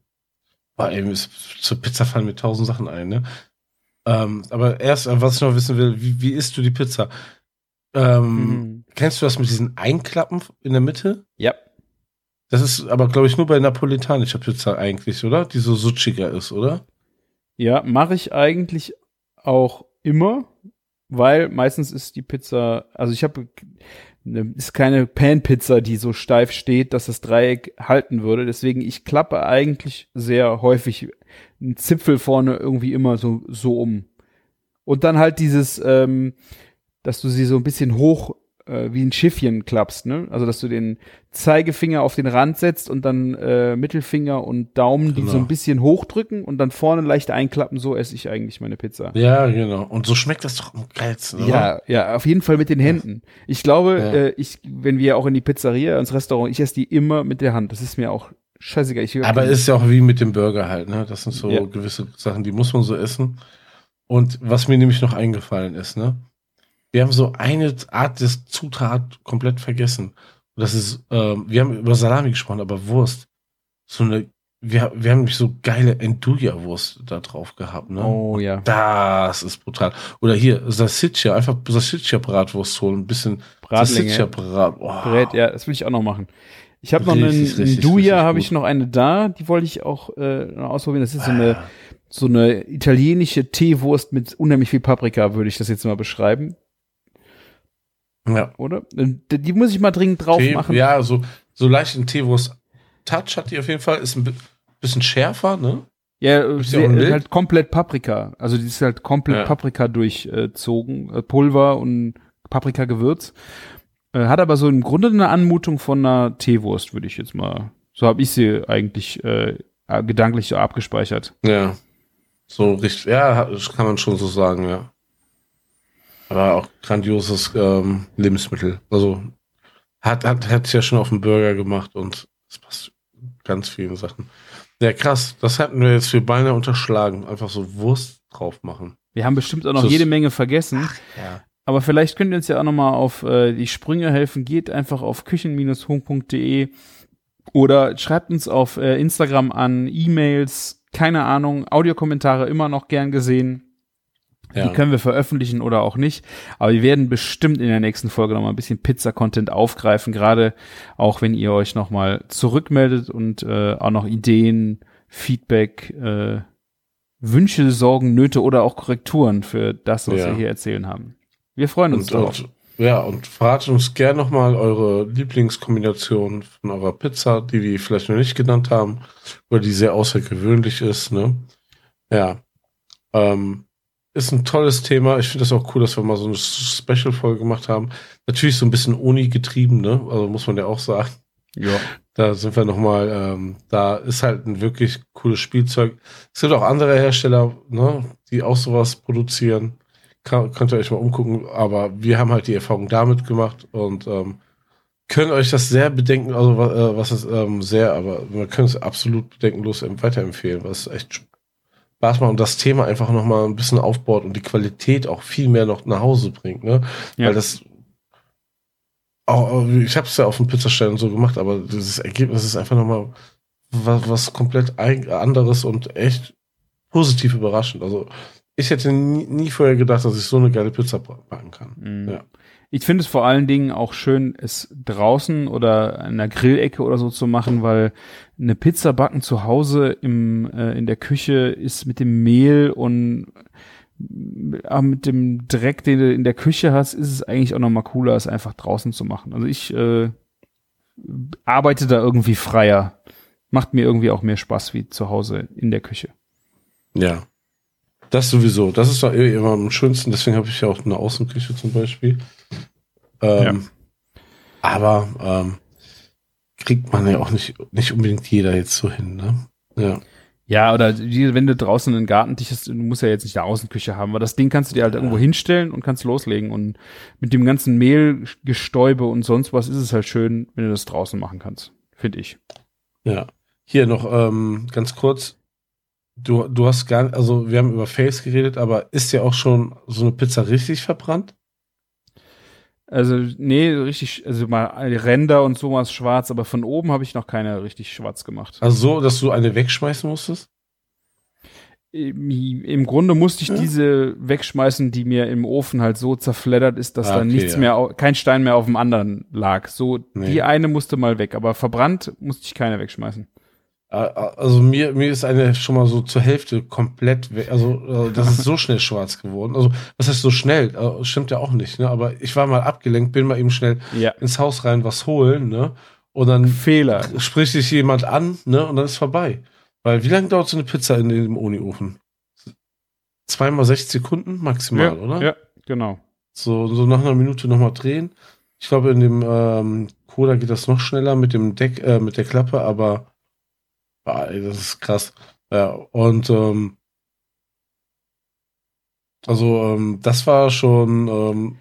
ey, mir ist zur Pizza fallen mir tausend Sachen ein, ne? Ähm, aber erst, äh, was ich noch wissen will, wie, wie isst du die Pizza? Ähm, Mhm. Kennst du das mit diesen Einklappen in der Mitte? Ja. Das ist aber, glaube ich, nur bei napolitanischer Pizza eigentlich, oder? Die so sutschiger ist, oder? Ja, mache ich eigentlich auch immer, weil meistens ist die Pizza, also ich habe ne, ist keine Pan-Pizza, die so steif steht, dass das Dreieck halten würde. Deswegen ich klappe eigentlich sehr häufig einen Zipfel vorne irgendwie immer so so um. Und dann halt dieses, ähm, dass du sie so ein bisschen hoch äh, wie ein Schiffchen klappst, ne? Also dass du den Zeigefinger auf den Rand setzt und dann äh, Mittelfinger und Daumen die Genau. so ein bisschen hochdrücken und dann vorne leicht einklappen. So esse ich eigentlich meine Pizza. Ja, genau. Und so schmeckt das doch am geilsten? Ja, ja, auf jeden Fall mit den Händen. Ich glaube, Ja. äh, ich, wenn wir auch in die Pizzeria, ins Restaurant, ich esse die immer mit der Hand. Das ist mir auch scheißegal. Ich, Aber ist ja auch wie mit dem Burger halt, ne? Das sind so Ja. gewisse Sachen, die muss man so essen. Und was mir nämlich noch eingefallen ist, ne? Wir haben so eine Art des Zutat komplett vergessen. Das ist, ähm, wir haben über Salami gesprochen, aber Wurst. So eine, wir, wir haben nämlich so geile Enduja-Wurst da drauf gehabt, ne? oh ja. Das ist brutal. Oder hier, Salsiccia, einfach Salsiccia-Bratwurst holen, ein bisschen. Salsiccia-Brat. Oh. Brät, ja, das will ich auch noch machen. Ich habe noch einen, Richtig, einen richtig, Duja, richtig habe ich noch eine da, die wollte ich auch äh, noch ausprobieren. Das ist so eine so eine italienische Teewurst mit unheimlich viel Paprika, würde ich das jetzt mal beschreiben, Ja. oder? Und Die muss ich mal dringend drauf Tee, machen. Ja, so, so leicht ein Teewurst-Touch hat die auf jeden Fall. Ist ein bi- bisschen schärfer, ne? Ja, Ist halt komplett Paprika. Also die ist halt komplett Ja. Paprika durchzogen, äh, Pulver und Paprika-Gewürz. Äh, hat aber so im Grunde eine Anmutung von einer Teewurst, würde ich jetzt mal. So habe ich sie eigentlich äh, gedanklich so abgespeichert. Ja. So richtig, ja, kann man schon so sagen, ja. Aber auch grandioses ähm, Lebensmittel. Also hat, hat, hat es ja schon auf dem Burger gemacht und es passt ganz vielen Sachen. Ja, krass. Das hatten wir jetzt für beinahe unterschlagen. Einfach so Wurst drauf machen. Wir haben bestimmt auch noch jede Menge vergessen. Ja. Aber vielleicht könnt ihr uns ja auch nochmal auf äh, die Sprünge helfen. Geht einfach auf küchen-hung.de oder schreibt uns auf äh, Instagram an, E-Mails, keine Ahnung, Audiokommentare immer noch gern gesehen. Ja. Die können wir veröffentlichen oder auch nicht. Aber wir werden bestimmt in der nächsten Folge nochmal ein bisschen Pizza-Content aufgreifen, gerade auch wenn ihr euch nochmal zurückmeldet und äh, auch noch Ideen, Feedback, äh, Wünsche, Sorgen, Nöte oder auch Korrekturen für das, was Ja. wir hier erzählen haben. Wir freuen uns Und, drauf. und, ja, und verratet uns gerne nochmal eure Lieblingskombination von eurer Pizza, die wir vielleicht noch nicht genannt haben, oder die sehr außergewöhnlich ist, ne? Ja. Ähm, ist ein tolles Thema. Ich finde das auch cool, dass wir mal so eine Special-Folge gemacht haben. Natürlich so ein bisschen Uni getrieben, ne? Also muss man ja auch sagen. Ja. Da sind wir nochmal, ähm, da ist halt ein wirklich cooles Spielzeug. Es gibt auch andere Hersteller, ne, die auch sowas produzieren. Kann, könnt ihr euch mal umgucken, aber wir haben halt die Erfahrung damit gemacht und ähm, können euch das sehr bedenken, also äh, was ist ähm, sehr, aber wir können es absolut bedenkenlos weiterempfehlen, was echt Macht und das Thema einfach nochmal ein bisschen aufbaut und die Qualität auch viel mehr noch nach Hause bringt, ne? Ja. Weil das auch, ich habe es ja auf dem Pizzastellen so gemacht, aber dieses Ergebnis ist einfach nochmal was, was komplett anderes und echt positiv überraschend. Also ich hätte nie, nie vorher gedacht, dass ich so eine geile Pizza backen kann. Mhm. Ja. Ich finde es vor allen Dingen auch schön, es draußen oder an der Grillecke oder so zu machen, weil eine Pizza backen zu Hause im, äh, in der Küche ist mit dem Mehl und äh, mit dem Dreck, den du in der Küche hast, ist es eigentlich auch noch mal cooler, es einfach draußen zu machen. Also ich äh, arbeite da irgendwie freier. Macht mir irgendwie auch mehr Spaß wie zu Hause in der Küche. Ja. Das sowieso. Das ist doch eh immer am schönsten. Deswegen habe ich ja auch eine Außenküche zum Beispiel. Ähm, Aber ähm, kriegt man ja auch nicht, nicht unbedingt jeder jetzt so hin. Ne? Ja. Ja, oder die, wenn du draußen einen Gartentisch hast, du musst ja jetzt nicht eine Außenküche haben, aber das Ding kannst du dir halt irgendwo hinstellen und kannst loslegen. Und mit dem ganzen Mehlgestäube und sonst was ist es halt schön, wenn du das draußen machen kannst, finde ich. Ja. Hier noch ähm, ganz kurz. Du, du hast gar also wir haben über Face geredet, aber ist ja auch schon so eine Pizza richtig verbrannt? Also, nee, richtig, also mal Ränder und sowas schwarz, aber von oben habe ich noch keine richtig schwarz gemacht. Also so, dass du eine wegschmeißen musstest? Im, Grunde musste ich Ja. diese wegschmeißen, die mir im Ofen halt so zerfleddert ist, dass Ah, da okay, nichts ja. mehr, kein Stein mehr auf dem anderen lag. So, Nee. die eine musste mal weg, aber verbrannt musste ich keine wegschmeißen. Also mir, mir ist eine schon mal so zur Hälfte komplett weg. Also äh, das ist so [LAUGHS] schnell schwarz geworden. Also was heißt so schnell? Äh, Stimmt ja auch nicht, ne? Aber ich war mal abgelenkt, bin mal eben schnell Ja. ins Haus rein was holen, ne? Und dann Fehler. spricht sich jemand an, ne? Und dann ist vorbei. Weil wie lange dauert so eine Pizza in dem Uni-Ofen? Zweimal 60 Sekunden maximal, ja, oder? Ja, genau. So, so nach einer Minute nochmal drehen. Ich glaube, in dem ähm, Coda geht das noch schneller mit dem Deck, äh, mit der Klappe, aber das ist krass. Ja, und ähm, also ähm, das war schon, ähm,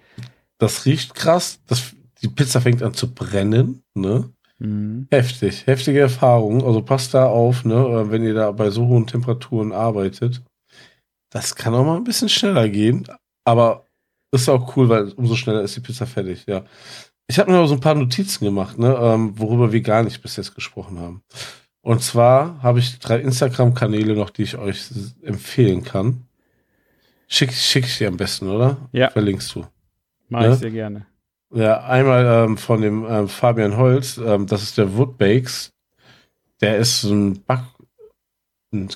das riecht krass. Das, die Pizza fängt an zu brennen, ne? Mhm. Heftig, heftige Erfahrung. Also passt da auf, ne, äh, wenn ihr da bei so hohen Temperaturen arbeitet. Das kann auch mal ein bisschen schneller gehen, aber ist auch cool, weil umso schneller ist die Pizza fertig, ja. Ich habe mir noch so ein paar Notizen gemacht, ne, ähm, worüber wir gar nicht bis jetzt gesprochen haben. Und zwar habe ich drei Instagram-Kanäle noch, die ich euch empfehlen kann. Schick, schick ich dir am besten, oder? Ja. Verlinkst du. Mach Ja. ich sehr gerne. Ja, einmal ähm, von dem ähm, Fabian Holz, ähm, das ist der Woodbakes. Der ist so ein Back,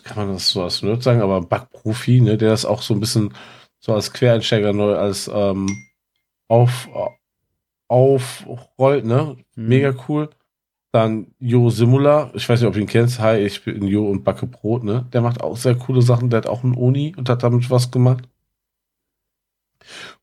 kann man das so als Nerd sagen, aber ein Backprofi, ne, der das auch so ein bisschen so als Quereinsteiger neu als ähm, auf, aufrollt, ne? Mhm. Mega cool. Dann Jo Simula, ich weiß nicht, ob du ihn kennst. Hi, ich bin Jo und backe Brot, ne? Der macht auch sehr coole Sachen. Der hat auch einen Uni und hat damit was gemacht.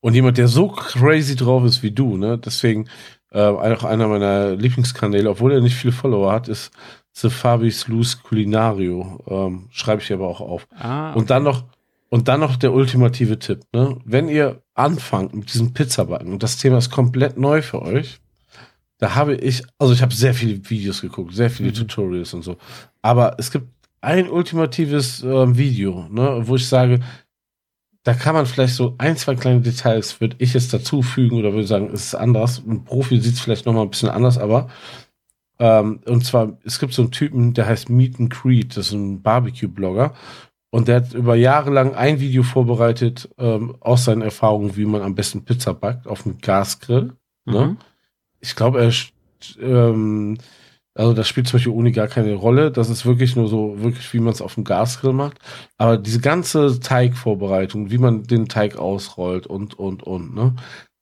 Und jemand, der so crazy drauf ist wie du, ne? Deswegen äh, auch einer meiner Lieblingskanäle, obwohl er nicht viele Follower hat, ist The Fabis Luz Culinario. Ähm, Schreibe ich aber auch auf. Ah, Und dann noch, und dann noch der ultimative Tipp, ne? Wenn ihr anfangt mit diesem Pizzabacken und das Thema ist komplett neu für euch, da habe ich, also ich habe sehr viele Videos geguckt, sehr viele Mhm. Tutorials und so. Aber es gibt ein ultimatives ähm, Video, ne, wo ich sage, da kann man vielleicht so ein, zwei kleine Details, würde ich jetzt dazufügen oder würde sagen, es ist anders. Ein Profi sieht es vielleicht noch mal ein bisschen anders, aber ähm, und zwar, es gibt so einen Typen, der heißt Meet and Creed, das ist ein Barbecue-Blogger. Und der hat über Jahre lang ein Video vorbereitet ähm, aus seinen Erfahrungen, wie man am besten Pizza backt auf dem Gasgrill. Ne? Ich glaube, er, ähm, also das spielt zum Beispiel ohne gar keine Rolle. Das ist wirklich nur so, wirklich, wie man es auf dem Gasgrill macht. Aber diese ganze Teigvorbereitung, wie man den Teig ausrollt und, und, und, ne?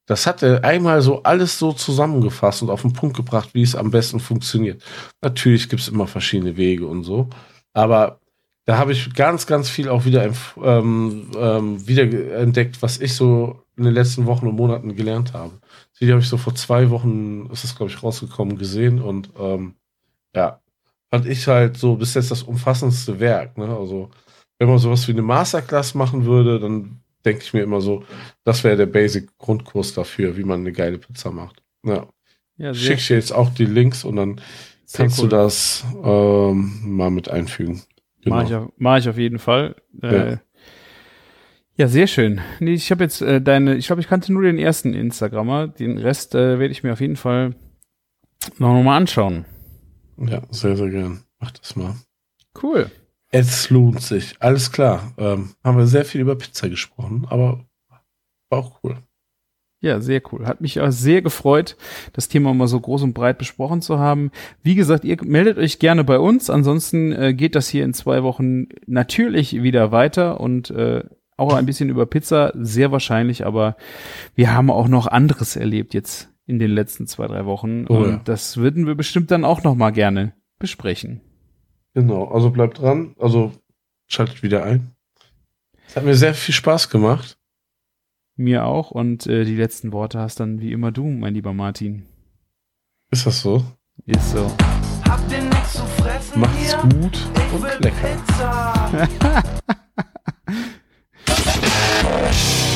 Das hat er einmal so alles so zusammengefasst und auf den Punkt gebracht, wie es am besten funktioniert. Natürlich gibt es immer verschiedene Wege und so. Aber da habe ich ganz, ganz viel auch wieder, ähm, ähm, wieder entdeckt, was ich so in den letzten Wochen und Monaten gelernt habe. Video habe ich so vor zwei Wochen, ist das glaube ich rausgekommen, gesehen und ähm, ja, fand ich halt so bis jetzt das umfassendste Werk. Ne? Also wenn man sowas wie eine Masterclass machen würde, dann denke ich mir immer so, das wäre der Basic-Grundkurs dafür, wie man eine geile Pizza macht. Ja. Ja, sehr, Schick ich dir jetzt auch die Links und dann sehr kannst cool. du das ähm, mal mit einfügen. Genau. Mach, ich auf, mach ich auf jeden Fall. Äh, Ja. Ja. sehr schön. Nee, ich habe jetzt äh, deine, ich glaube, ich kannte nur den ersten Instagrammer. Den Rest äh, werde ich mir auf jeden Fall noch mal anschauen. Ja, sehr, sehr gern. Mach das mal. Cool. Es lohnt sich. Alles klar. Ähm, haben wir sehr viel über Pizza gesprochen, aber war auch cool. Ja, sehr cool. Hat mich auch sehr gefreut, das Thema mal so groß und breit besprochen zu haben. Wie gesagt, ihr meldet euch gerne bei uns. Ansonsten äh, geht das hier in zwei Wochen natürlich wieder weiter und äh, auch ein bisschen über Pizza, sehr wahrscheinlich, aber wir haben auch noch anderes erlebt jetzt in den letzten zwei, drei Wochen. Oh und ja. das würden wir bestimmt dann auch noch mal gerne besprechen. Genau. Also bleibt dran. Also schaltet wieder ein. Es hat mir sehr viel Spaß gemacht. Mir auch. Und äh, die letzten Worte hast dann wie immer du, mein lieber Martin. Ist das so? Ist so. Habt ihr nichts zu fressen Macht's hier? gut Ich und will lecker. Pizza. [LAUGHS] flesh.